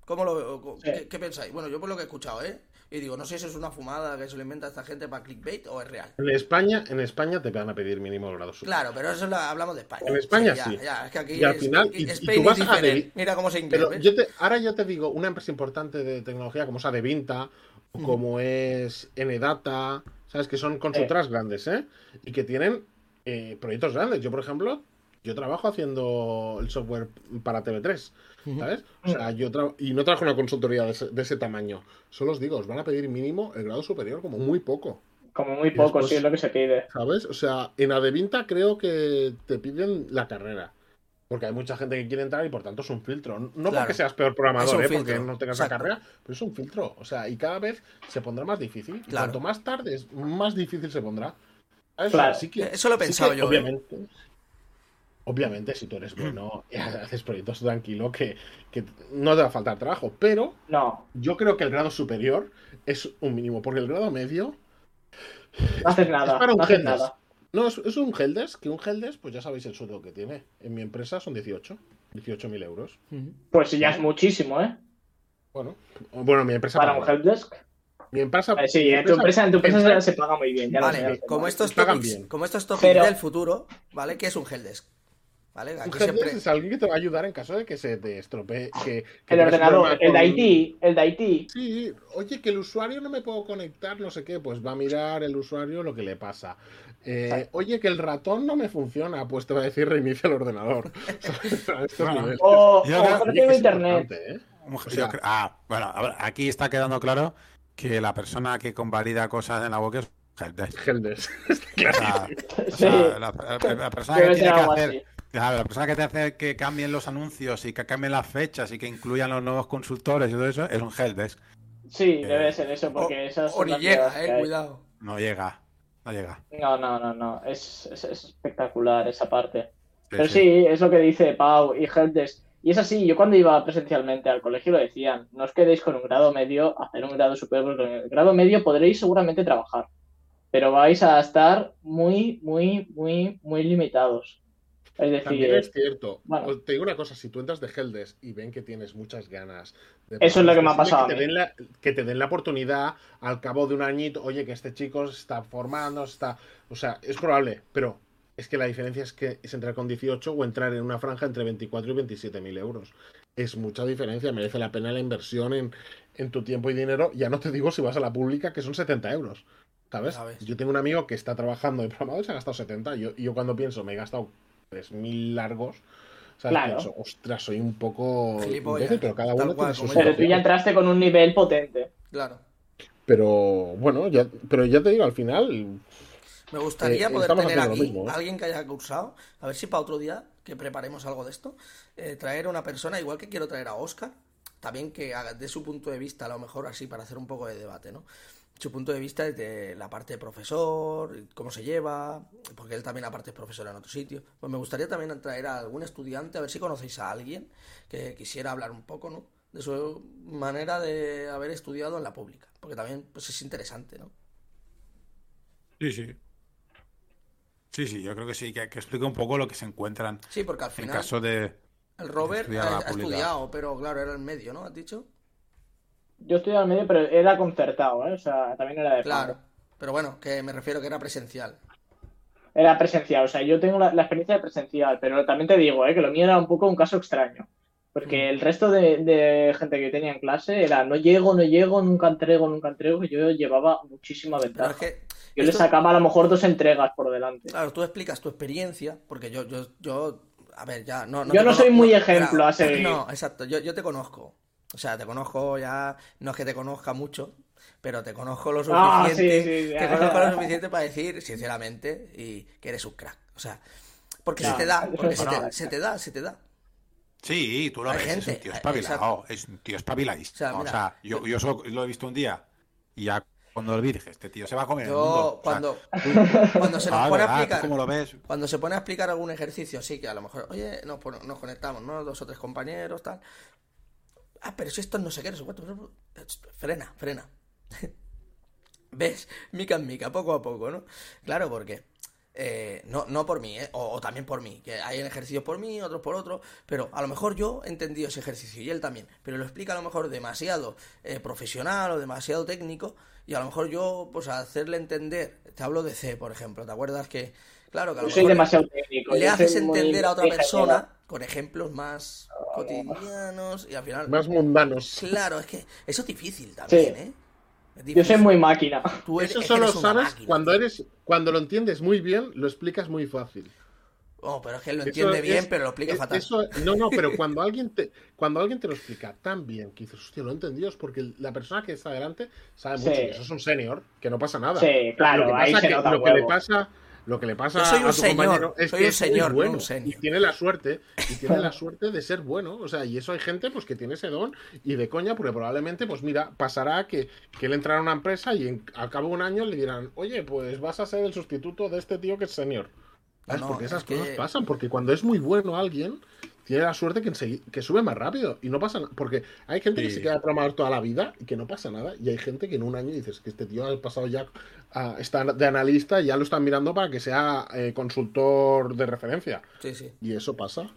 ¿Cómo lo Sí. ¿qué, qué pensáis? Bueno, yo por lo que he escuchado, ¿eh? Y digo, no sé si es una fumada que se lo inventa esta gente para clickbait o es real. En España, en España te van a pedir mínimo grado superior. Claro, pero eso lo hablamos de España. En España ya, sí. Ya, es que aquí Y al es- final- y- Spain tú vas a. Devi- Mira cómo se inglés, Pero ¿ves? yo te, ahora yo te digo, una empresa importante de tecnología como es Adevinta, o como es Ndata, ¿sabes? Que son consultoras grandes, ¿eh? Y que tienen eh, proyectos grandes. Yo, por ejemplo, yo trabajo haciendo el software para TV3, ¿sabes? O sea, yo tra- y no trabajo en una consultoría de ese, de ese tamaño. Solo os digo, os van a pedir mínimo el grado superior como muy poco. Como muy poco, después- sí, es lo que se pide. ¿Sabes? O sea, en Adevinta creo que te piden la carrera. Porque hay mucha gente que quiere entrar y por tanto es un filtro. No Claro. porque seas peor programador, ¿eh? porque no tengas exacto. la carrera, pero es un filtro. O sea, y cada vez se pondrá más difícil. Y Claro. cuanto más tarde, más difícil se pondrá. Claro. Así que, Eso lo he sí que, pensado yo, ¿eh? Obviamente. Si tú eres <clears throat> bueno, haces proyectos tranquilo, que, que no te va a faltar trabajo. Pero No, yo creo que el grado superior es un mínimo, porque el grado medio no haces nada. es para un no haces nada. No, es, es un helpdesk, que un helpdesk, pues ya sabéis el sueldo que tiene. En mi empresa son 18, 18.000 euros. Pues ya es muchísimo, ¿eh? Bueno, bueno, mi empresa Para un mal. helpdesk. Mi empresa, Eh, sí, mi en tu empresa, en tu empresa empresa- se, se paga muy bien. Ya Vale, lo sé, como estos topics, bien. como estos topics Pero- del futuro, ¿vale? ¿Qué es un helpdesk? ¿Vale? un Aquí siempre... es alguien que te va a ayudar en caso de que se te estropee. Que, que El ordenador, el de IT, el de IT. Sí, oye, que el usuario no me puedo conectar, no sé qué, pues va a mirar el usuario lo que le pasa. Eh, oye, que el ratón no me funciona, pues te va a decir reinicia el ordenador. <laughs> O, internet. ¿eh? Cre- ah, bueno, a ver, aquí está quedando claro que la persona que convalida cosas en la web es helpdesk. Helpdesk. <laughs> O sea, <laughs> o sea, la, la- la persona que tiene que hacer, así. Claro, la persona que te hace que cambien los anuncios y que cambien las fechas y que incluyan los nuevos consultores y todo eso es un helpdesk. Sí, debe ser eso, porque esas O ni llega, eh, cuidado. No llega, no llega. No, no, no, no. Es, es, es espectacular esa parte. Sí, Pero sí. sí, es lo que dice Pau y Helpdesk. Y es así, yo cuando iba presencialmente al colegio lo decían, no os quedéis con un grado medio, hacer un grado superior, porque con el grado medio podréis seguramente trabajar, pero vais a estar muy, muy, muy, muy limitados. Es También es decir, cierto. bueno. Te digo una cosa, si tú entras de Heldes y ven que tienes muchas ganas de Eso es lo que me ha pasado Que a te, den la, que te den la oportunidad al cabo de un añito, oye, que este chico se está formando, está. O sea, es probable, pero es que la diferencia es que es entrar con 18 o entrar en una franja entre 24 y 27 mil euros. Es mucha diferencia, merece la pena la inversión en, en tu tiempo y dinero. Ya no te digo si vas a la pública, que son 70 euros. ¿Sabes? Yo tengo un amigo que está trabajando de programador y se ha gastado 70. Yo, yo cuando pienso, me he gastado 3.000 largos, ¿sabes? Claro. Pienso, ostras, soy un poco imbécil, pero cada uno cual, tiene sus. Pero tú ya entraste con un nivel potente. Claro. Pero bueno, ya, pero ya te digo, al final, Me gustaría Eh, poder tener aquí mismo, ¿eh? a alguien que haya cursado, a ver si para otro día que preparemos algo de esto, eh, traer a una persona, igual que quiero traer a Oscar, también que haga de su punto de vista, a lo mejor así, para hacer un poco de debate, ¿no? Su punto de vista desde la parte de profesor, cómo se lleva, porque él también aparte es profesor en otro sitio. Pues me gustaría también traer a algún estudiante, a ver si conocéis a alguien que quisiera hablar un poco, ¿no? De su manera de haber estudiado en la pública, porque también pues, es interesante, ¿no? Sí, sí. Sí, sí, yo creo que sí, que, que explique un poco lo que se encuentran Sí, porque al en final... caso de... El Robert ha, ha estudiado, pero claro, era el medio, ¿no? ¿Has dicho? Yo estoy al medio, pero era concertado, ¿eh? O sea, también era de Claro. Pero bueno, que me refiero que era presencial. Era presencial, o sea, yo tengo la, la experiencia de presencial, pero también te digo, ¿eh? Que lo mío era un poco un caso extraño. Porque el resto de, de gente que tenía en clase era no llego, no llego, nunca entrego, nunca entrego, y yo llevaba muchísima ventaja. es que. Yo le esto- sacaba a lo mejor dos entregas por delante. Claro, tú explicas tu experiencia, porque yo, yo, yo, a ver, ya, no, Yo te no soy muy ejemplo a seguir. <laughs> No, exacto, yo, yo te conozco. O sea, te conozco ya, no es que te conozca mucho, pero te conozco lo Ah, suficiente, sí, sí, te conozco lo suficiente para decir, sinceramente, y que eres un crack. O sea, porque Claro. se te da, porque se, te, se te da, se te da. Sí, tú lo Hay ves, es gente, un tío eh, espabilado, es un tío espabiladísimo. O sea, O sea, yo, yo solo lo he visto un día y ya cuando lo vi dije, este tío se va a comer el Yo, mundo. O sea, cuando, tú- <laughs> cuando se nos Ah, pone a ¿verdad? ¿Tú explicar, ¿Cómo lo ves? Cuando se pone a explicar algún ejercicio, sí, que a lo mejor, oye, nos, pon- nos conectamos, ¿no? Dos o tres compañeros, tal. Ah, pero si esto no sé qué, no sé cuánto. Frena, frena. <laughs> ¿Ves? Mica en mica, poco a poco, ¿no? Claro, porque. eh, no, no por mí, ¿eh? O, también por mí, que hay ejercicios por mí, otros por otro, pero a lo mejor yo he entendido ese ejercicio y él también, pero lo explica a lo mejor demasiado eh, profesional o demasiado técnico y a lo mejor yo, pues hacerle entender, te hablo de C, por ejemplo, ¿te acuerdas que, claro, que a lo Yo soy mejor demasiado técnico. le haces entender a otra persona con ejemplos más cotidianos y al final, más mundanos. claro, es que eso es difícil también, Sí. ¿eh? Yo soy muy máquina. Tú eres- Eso es que solo eres sabes máquina, cuando tío. eres, cuando lo entiendes muy bien, lo explicas muy fácil. Oh, pero es que él lo Eso entiende bien, es- pero lo explica es- fatal. eso- no, no, pero <laughs> cuando alguien te, cuando alguien te lo explica tan bien que dices, hostia, lo he entendido, es porque la persona que está delante sabe mucho, Sí. y eso es un senior, que no pasa nada. Sí, claro, lo que ahí pasa se que, nota lo que le pasa, lo que le pasa Yo soy un a tu señor, compañero es soy que un es señor, no bueno un y tiene la suerte, y tiene la <laughs> suerte de ser bueno, o sea, y eso hay gente pues que tiene ese don y de coña, porque probablemente, pues mira, pasará que, que él entrará a una empresa y en, al cabo de un año le dirán, oye, pues vas a ser el sustituto de este tío que es senior. ¿Sabes? No, porque esas es que- cosas pasan, porque cuando es muy bueno alguien, tiene la suerte que, sube más rápido y no pasa nada. Porque hay gente que se queda programador toda la vida y que no pasa nada. Y hay gente que en un año dices que este tío ha pasado ya, a, está de analista y ya lo están mirando para que sea eh, consultor de referencia. Sí, sí. Y eso pasa.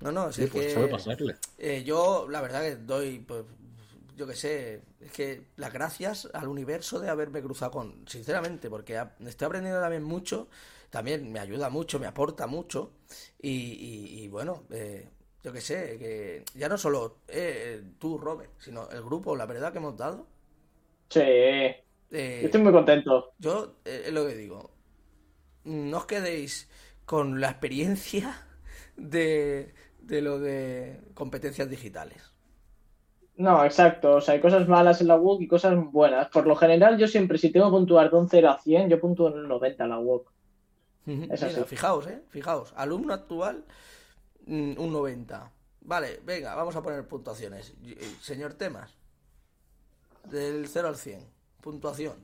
No, no, Sí, es pues que pasarle. eh, yo la verdad que doy, pues, yo que sé, es que las gracias al universo de haberme cruzado con, sinceramente, porque estoy aprendiendo también mucho, también me ayuda mucho, me aporta mucho y, y- y bueno, eh, yo que sé, que ya no solo eh, tú, Robert, sino el grupo, la verdad que hemos dado. Sí, eh, yo estoy muy contento. Yo, eh, es lo que digo, no os quedéis con la experiencia de, de lo de competencias digitales. No, exacto. O sea, hay cosas malas en la WOC y cosas buenas. Por lo general, yo siempre, si tengo que puntuar de un 0 a 100, yo puntúo en un 90 en la WOC. Es Mira, así. fijaos, eh, fijaos, alumno actual, mm, un 90. Vale, venga, vamos a poner puntuaciones. Y, Señor Temas, del 0 al 100, puntuación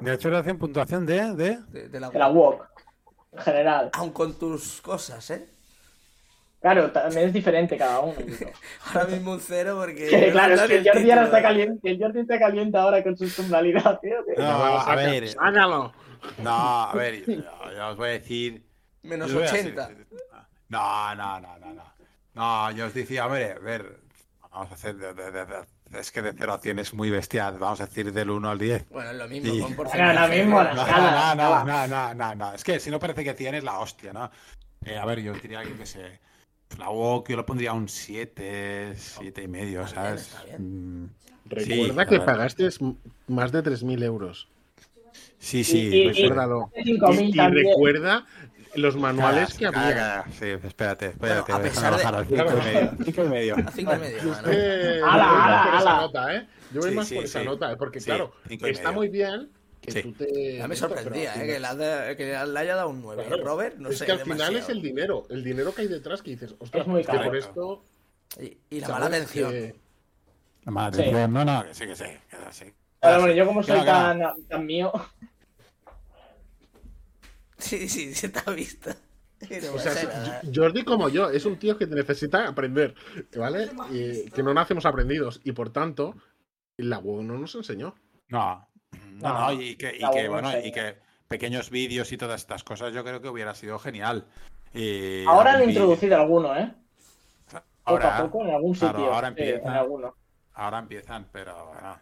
De hecho, le hacen puntuación de, de... de, de la De la WOC, en general. Aun con tus cosas, ¿eh? Claro, también es diferente cada uno. <laughs> Ahora mismo un 0 porque... Que, claro, es no que el Jordi ahora está caliente. El Jordi está caliente ahora con sus tonalidades. tío, tío. No, a ver, ¡Sácalo! no, a ver, yo, yo os voy a decir... Menos yo os voy a 80. decir- No, no, no, no, no. No, yo os decía, hombre, a ver, vamos a hacer de, de- de- de es que de 0 a 100 es muy bestial. Vamos a decir del 1 al 10. Bueno, es lo mismo, Y- con porcentaje. ahora mismo la <laughs> No, escala. no, no, no, no, no, no. Es que si no parece que 100 es la hostia, ¿no? Eh, a ver, yo diría que, qué sé, la WOC yo lo pondría un 7, 7 y medio, Está bien, ¿sabes? está bien. Mm, Recuerda Sí, que pagaste más de 3.000 euros. Sí, sí. Y- y- y- Recuérdalo. Y, 5.000 y también. recuerda los manuales que había. Sí, espérate, espérate. Bueno, a pesar de- bajar al 5 y medio. <laughs> 5 y medio. A cinco y medio. Ala, voy más ala, por esa ala. nota, ¿eh? Yo voy Sí, más sí, por esa nota, ¿eh? porque Sí, claro, cinco está medio. muy bien que Sí. tú te... Ya me sorprendía, pero eh, que, final- le ha- que le haya dado un 9. Claro, Robert, no es sé. que al final demasiado. es el dinero, el dinero que hay detrás que dices, ostras, Es muy es que caro. por esto... Y, y la mala atención. que- La mala Sí. atención. No, no, que sí, que sí. que sí. Pero bueno, yo como Que soy no, que no. tan, tan mío, Sí, sí, se te ha visto. No O sea. Jordi como yo, es un tío que necesita aprender, ¿vale? Y que no nacemos aprendidos y por tanto, la web no nos enseñó. No, no, No, y que, y bueno, y que pequeños vídeos y todas estas cosas yo creo que hubiera sido genial. Y ahora han introducido alguno, ¿eh? Poco Ahora, a poco en algún claro, sitio. ahora sí, empieza. en alguno. ahora empiezan, pero bueno.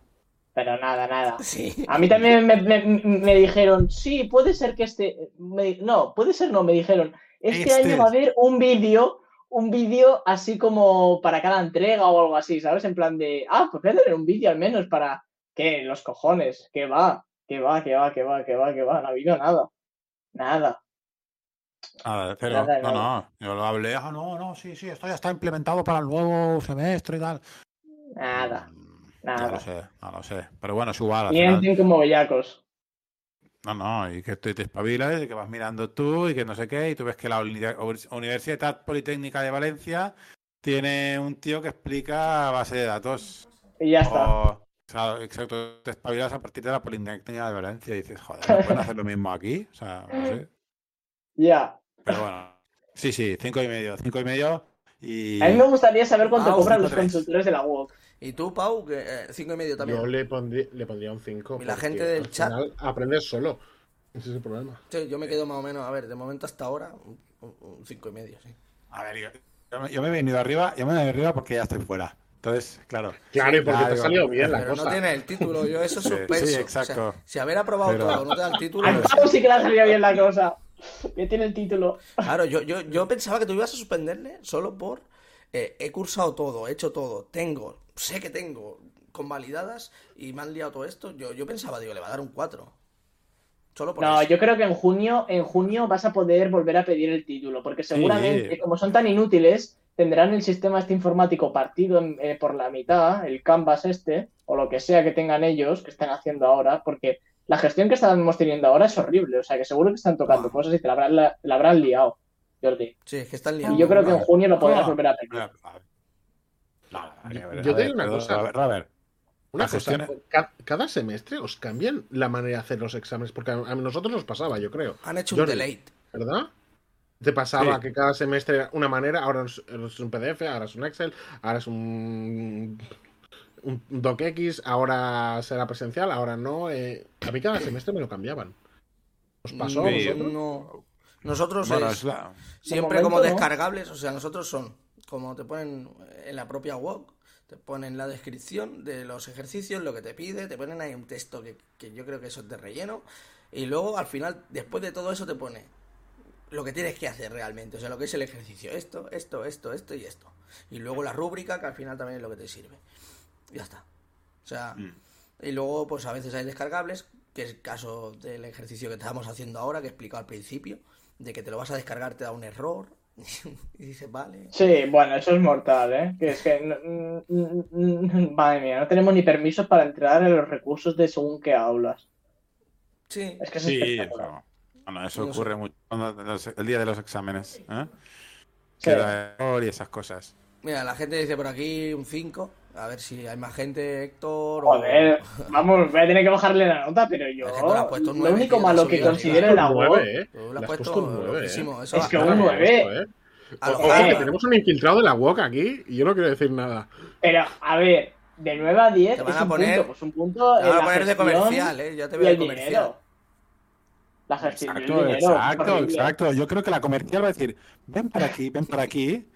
Pero nada, nada. Sí. A mí también me, me- me dijeron, sí, puede ser que este. me- no, puede ser no, me dijeron. Este, Este. año va a haber un vídeo, un vídeo así como para cada entrega o algo así, ¿sabes? En plan de, ah, pues voy a tener un vídeo al menos para. ¿Qué? Los cojones, que va, que va, que va, que va, que va, que va. No ha habido nada. Nada. Nada, pero Nada, no, nada. no, yo lo hablé, ah, no, no, sí, sí, esto ya está implementado para el nuevo semestre y tal. Nada. Nada. No lo sé, no lo sé. Pero bueno, es igual. al Mienten final. como bellacos. No, no, y que tú te espabilas, y que vas mirando tú y que no sé qué, y tú ves que la uni- Universidad Politécnica de Valencia tiene un tío que explica base de datos. Y ya está. O, o sea, exacto, te espabilas a partir de la Politécnica de Valencia y dices, joder, ¿no pueden hacer lo mismo aquí? O sea, no sé. Ya. Pero bueno, sí, sí, cinco y medio, cinco y medio. Y A mí me gustaría saber cuánto Ah, cobran cinco, los tres. consultores de la UOC. Y tú, Pau, que eh, cinco y medio también. Yo le pondría, le pondría un 5. Y la gente del chat- aprendes solo. Ese es el problema. Sí, yo me quedo más o menos, a ver, de momento hasta ahora, un, un- un cinco y medio, sí. A ver, yo, yo me, yo me he venido arriba, yo me he venido arriba porque ya estoy fuera. Entonces, claro. Claro, y porque ya te ha salido bien la Pero cosa. no tiene el título, yo eso Sí, suspenso. sí, O exacto. sea, si haber aprobado Pero- todo no te da el título. Al Pau sí que le ha salido bien la cosa. Que tiene el título. Claro, yo, yo, yo pensaba que tú ibas a suspenderle solo por eh, he cursado todo, he hecho todo, tengo, sé que tengo convalidadas y me han liado todo esto. Yo, yo pensaba, digo, le va a dar un 4. Solo por No, eso. yo creo que en junio, en junio vas a poder volver a pedir el título, porque seguramente, Sí. como son tan inútiles, tendrán el sistema este informático partido en- eh, por la mitad, el Canvas este, o lo que sea que tengan ellos, que están haciendo ahora, porque la gestión que estamos teniendo ahora es horrible, o sea que seguro que están tocando Ah. cosas y te la habrán, la, te la habrán liado, Jordi. Sí, es que están Y liando. yo creo que en junio lo podrás No, volver a pedir. Yo te digo una cosa. A ver, a ver. Una cosa, cada semestre os cambian la manera de hacer los exámenes, porque a a nosotros nos pasaba, yo creo, Han hecho un delay. ¿verdad? Te pasaba Sí. que cada semestre era una manera, ahora es, es un PDF, ahora es un Excel, ahora es un, un DocX, ahora será presencial, ahora no. eh, a mí cada semestre me lo cambiaban. ¿Os pasó a Sí. vosotros? No. Nosotros Bueno, es es la- siempre como descargables, o sea, nosotros son como te ponen en la propia web, te ponen la descripción de los ejercicios, lo que te pide, te ponen ahí un texto que, que yo creo que eso es de relleno, y luego al final, después de todo eso, te pone lo que tienes que hacer realmente, o sea, lo que es el ejercicio, esto, esto, esto, esto y esto. Y luego la rúbrica, que al final también es lo que te sirve. Ya está. O sea, Mm. y luego pues a veces hay descargables, que es el caso del ejercicio que estamos haciendo ahora, que he explicado al principio, de que te lo vas a descargar, te da un error, <laughs> y dices, vale. Sí, bueno, eso es mortal, ¿eh? Que es que, no- madre mía, no tenemos ni permisos para entrar en los recursos de según qué aulas. Sí, Es que es Sí, eso, bueno, eso No sé. ocurre mucho cuando- los- el día de los exámenes. ¿eh? Sí. Que y esas cosas. Mira, la gente dice por aquí un 5, a ver si hay más gente, Héctor. o- Joder, vamos, voy a tener que bajarle la nota, pero yo. Es que tú le has puesto un Lo nueve, único malo que considero la ¿eh? Tú le has puesto un nueve, ¿eh? loquísimo, eso Es que un nueve. Esto, ¿eh? a lo Ojo, que tenemos un infiltrado de la WOC aquí y yo no quiero decir nada. Pero, a ver, de 9 a 10 Te van es a un poner- punto. Pues un punto Te van a poner de comercial, ¿eh? Ya te veo de el comercial. dinero. La gestión del Exacto, dinero. exacto, exacto. Yo creo que la comercial va a decir, ven para aquí, ven para aquí.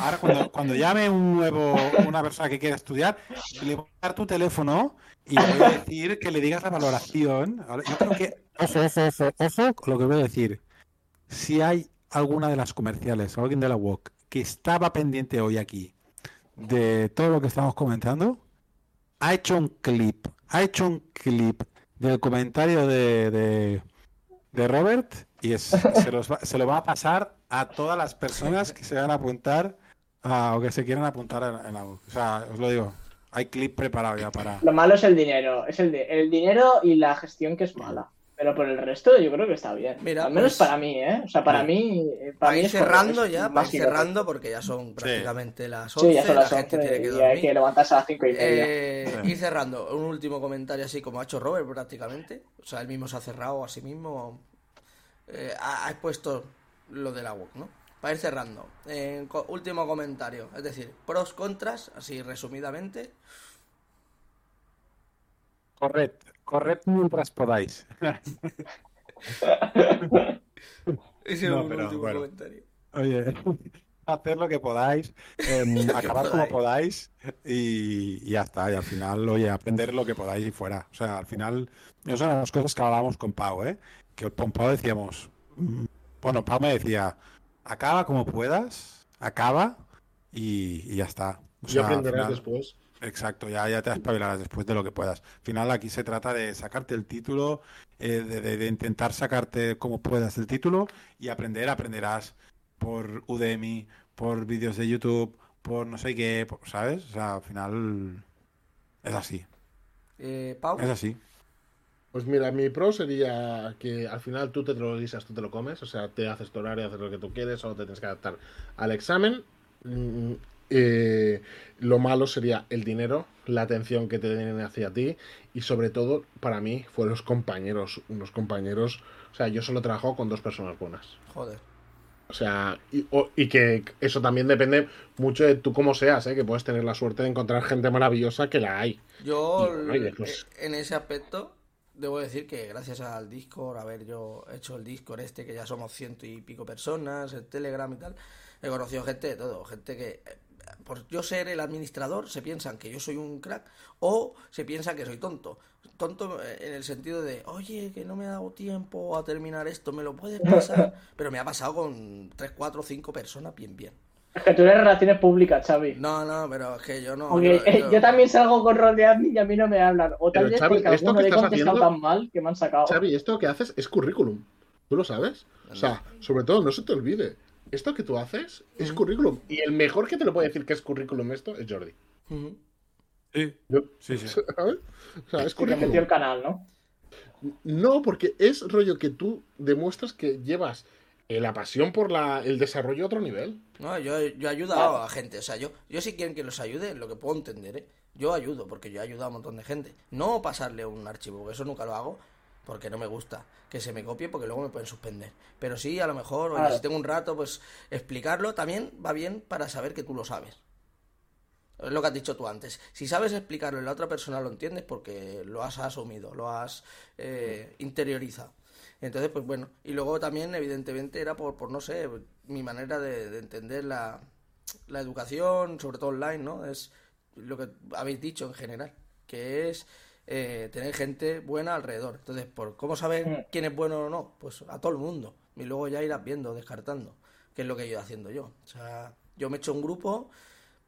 Ahora cuando, cuando llame un nuevo, una persona que quiera estudiar, le voy a dar tu teléfono y le voy a decir que le digas la valoración. Yo creo que, ojo, ojo, ojo, ojo, lo que voy a decir. Si hay alguna de las comerciales alguien de la WOC que estaba pendiente hoy aquí de todo lo que estamos comentando, ha hecho un clip, ha hecho un clip del comentario de, de, de Robert y es- se, los va- se lo va a pasar a todas las personas que se van a apuntar a- o que se quieran apuntar en, en la. O sea, os lo digo, hay clip preparado ya para... Lo malo es el dinero. Es el, di- el dinero y la gestión que es mala. Pero por el resto yo creo que está bien. Mira, Al menos pues- para mí, ¿eh? O sea, para mí... eh, Para mí es cerrando correcto, ya, que cerrando, porque ya son prácticamente las 11, Sí, ya son las la gente 11 tiene que y dormir. hay que levantarse a las 5 y media. Eh, Sí. Ir cerrando, un último comentario así como ha hecho Robert prácticamente. O sea, él mismo se ha cerrado a sí mismo. Eh, ha, ha expuesto lo de la WOC, ¿no? Para ir cerrando. Co- último comentario, es decir, pros, contras, así resumidamente. Corred, corred mientras podáis. <laughs> Ese No, es un pero último bueno. comentario. Oye, <laughs> hacer lo que podáis, em, <laughs> acabar como podáis y, y ya está. Y al final, oye, aprender lo que podáis y fuera. O sea, al final, esas son las cosas que hablábamos con Pau, ¿eh? Que con Pau decíamos, mm, bueno, Pau me decía, acaba como puedas, acaba y, y ya está. O Y sea, aprenderás final- después. Exacto, ya, ya te espabilarás después de lo que puedas. Al final aquí se trata de sacarte el título, eh, de, de- de intentar sacarte como puedas el título y aprender, aprenderás por Udemy, por vídeos de YouTube, por no sé qué, por- ¿sabes? O sea, al final es así, Eh, Pau, es así. Pues mira, mi pro sería que al final tú te lo guisas, tú te lo comes, o sea, te haces tu horario, haces lo que tú quieres, solo te tienes que adaptar al examen. Mm, eh, lo malo sería el dinero, la atención que te tienen hacia ti y sobre todo para mí fue los compañeros, unos compañeros, o sea, yo solo trabajo con dos personas buenas. joder. O sea, y, o- y que eso también depende mucho de tú cómo seas, ¿eh? que puedes tener la suerte de encontrar gente maravillosa que la hay. Yo, bueno, después- eh, en ese aspecto, debo decir que gracias al Discord, haber yo hecho el Discord este, que ya somos ciento y pico personas, el Telegram y tal, he conocido gente de todo, gente que, por yo ser el administrador, se piensan que yo soy un crack o se piensan que soy tonto. Tonto eh, en el sentido de, oye, que no me ha dado tiempo a terminar esto, ¿me lo puedes <laughs> pasar? Pero me ha pasado con 3, 4, 5 personas bien, bien. Es que tú eres relaciones públicas, Xavi. No, no, pero es que yo no. Porque yo- eh, yo- yo también salgo con rol de admin y a mí no me hablan. O tal Pero, vez Xavi, porque esto alguno que le he estás contestado haciendo- tan mal que me han sacado. Xavi, esto que haces es currículum. ¿Tú lo sabes? O sea, sobre todo, no se te olvide. Esto que tú haces es currículum. Y el mejor que te lo puede decir que es currículum esto es Jordi. Sí, Yo- sí, sí. <laughs> ¿sabes? O sea, es currículum. el canal, ¿no? No, porque es rollo que tú demuestras que llevas eh, la pasión por la, el desarrollo a otro nivel. No, yo, yo he ayudado a gente, o sea, yo, yo si quieren que los ayude, lo que puedo entender, ¿eh? Yo ayudo, porque yo he ayudado a un montón de gente. No pasarle un archivo, porque eso nunca lo hago, porque no me gusta que se me copie, porque luego me pueden suspender. Pero sí, a lo mejor, oye, si tengo un rato, pues explicarlo también va bien para saber que tú lo sabes. Es lo que has dicho tú antes. Si sabes explicarlo y la otra persona lo entiendes porque lo has asumido, lo has eh, interiorizado. Entonces, pues bueno. Y luego también, evidentemente, era por, por no sé, mi manera de, de entender la, la educación, sobre todo online, ¿no? Es lo que habéis dicho en general, que es eh, tener gente buena alrededor. Entonces, por cómo saber Mm. quién es bueno o no, pues a todo el mundo. Y luego ya irás viendo, descartando, que es lo que he ido haciendo yo. O sea, yo me he hecho un grupo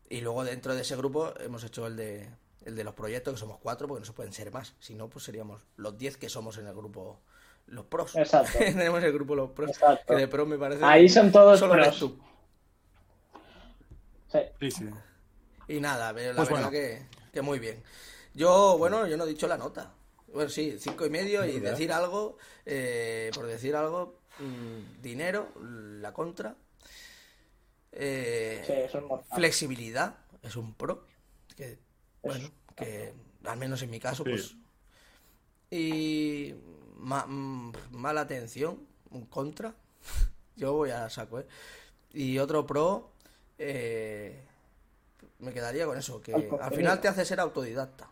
y luego dentro de ese grupo hemos hecho el de, el de los proyectos, que somos cuatro, porque no se pueden ser más. Si no, pues seríamos los diez que somos en el grupo, los pros. Exacto. <laughs> Tenemos el grupo los pros, Exacto. que de pros me parece... Ahí son todos solo eres pros. tú. Sí. Sí, sí. Y nada, pero la Pues verdad bueno. que, que muy bien. Yo, bueno, yo no he dicho la nota. Bueno, sí, cinco y medio y ¿Verdad? decir algo, eh, por decir algo, mm, dinero, la contra. Eh, Sí, eso es flexibilidad, es un pro. Que, bueno, que al menos en mi caso, Sí. pues. Y ma- mm, mala atención, un contra. <laughs> Yo voy a saco, ¿eh? Y otro pro, eh, me quedaría con eso, que Al final te hace ser autodidacta.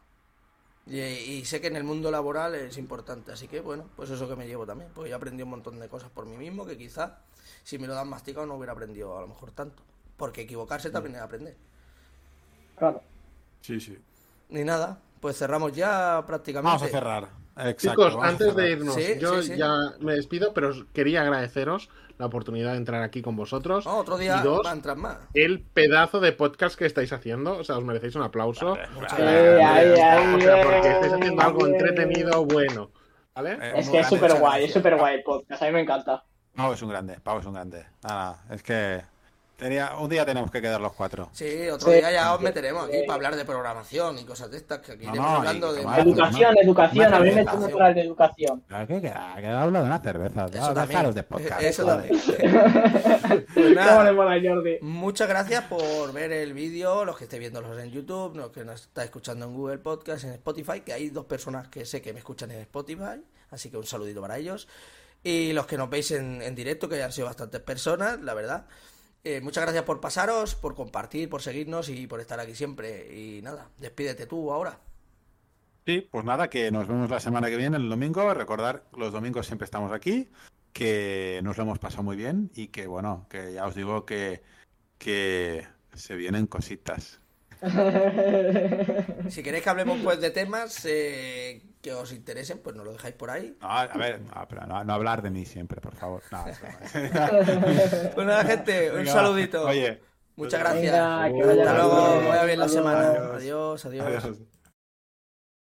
Y, y sé que en el mundo laboral es importante, así que bueno, pues eso que me llevo también, porque yo aprendí un montón de cosas por mí mismo que quizá si me lo dan masticado no hubiera aprendido a lo mejor tanto, porque equivocarse también es aprender. Claro. Sí, sí. Ni nada, pues cerramos ya prácticamente. Vamos a cerrar. Exacto, Chicos, antes de irnos, Sí, yo sí, sí. ya me despido, pero quería agradeceros la oportunidad de entrar aquí con vosotros. Otro día y dos, va a entrar más. el pedazo de podcast que estáis haciendo. O sea, os merecéis un aplauso. Eh, O sea, porque estáis haciendo algo entretenido, bueno. ¿Vale? Eh, Es que es súper guay, es súper guay el podcast. A mí me encanta. Pau es un grande, Pau es un grande. Nada, es que tenía, un día tenemos que quedar los cuatro. Sí, otro Sí. día ya os meteremos aquí para hablar de programación y cosas de estas, que aquí No, hablando y de... Educación, educación. A mí me hablar de educación. Claro que, que, que hablo de una cerveza. Eso también. De podcast. Eso también. <laughs> Pues ¿Cómo nada, mola, Jordi? Muchas gracias por ver el vídeo, los que estéis viéndolos en YouTube, los que nos estáis escuchando en Google Podcast, en Spotify, que hay dos personas que sé que me escuchan en Spotify, así que un saludito para ellos. Y los que nos veis en, en directo, que han sido bastantes personas, la verdad. Eh, muchas gracias por pasaros, por compartir, por seguirnos y por estar aquí siempre. Y nada, despídete tú ahora. Sí, pues nada, que nos vemos la semana que viene, el domingo. Recordar, los domingos siempre estamos aquí, que nos lo hemos pasado muy bien y que, bueno, que ya os digo que, que se vienen cositas. <laughs> Si queréis que hablemos pues de temas eh, que os interesen, pues nos lo dejáis por ahí. No, a ver, no, pero no, no hablar de mí siempre, por favor. Pues <laughs> nada, gente, un Venga, saludito. Oye, Muchas gracias. Venga, Hasta luego, vaya bien la semana. Adiós. Adiós, adiós. adiós.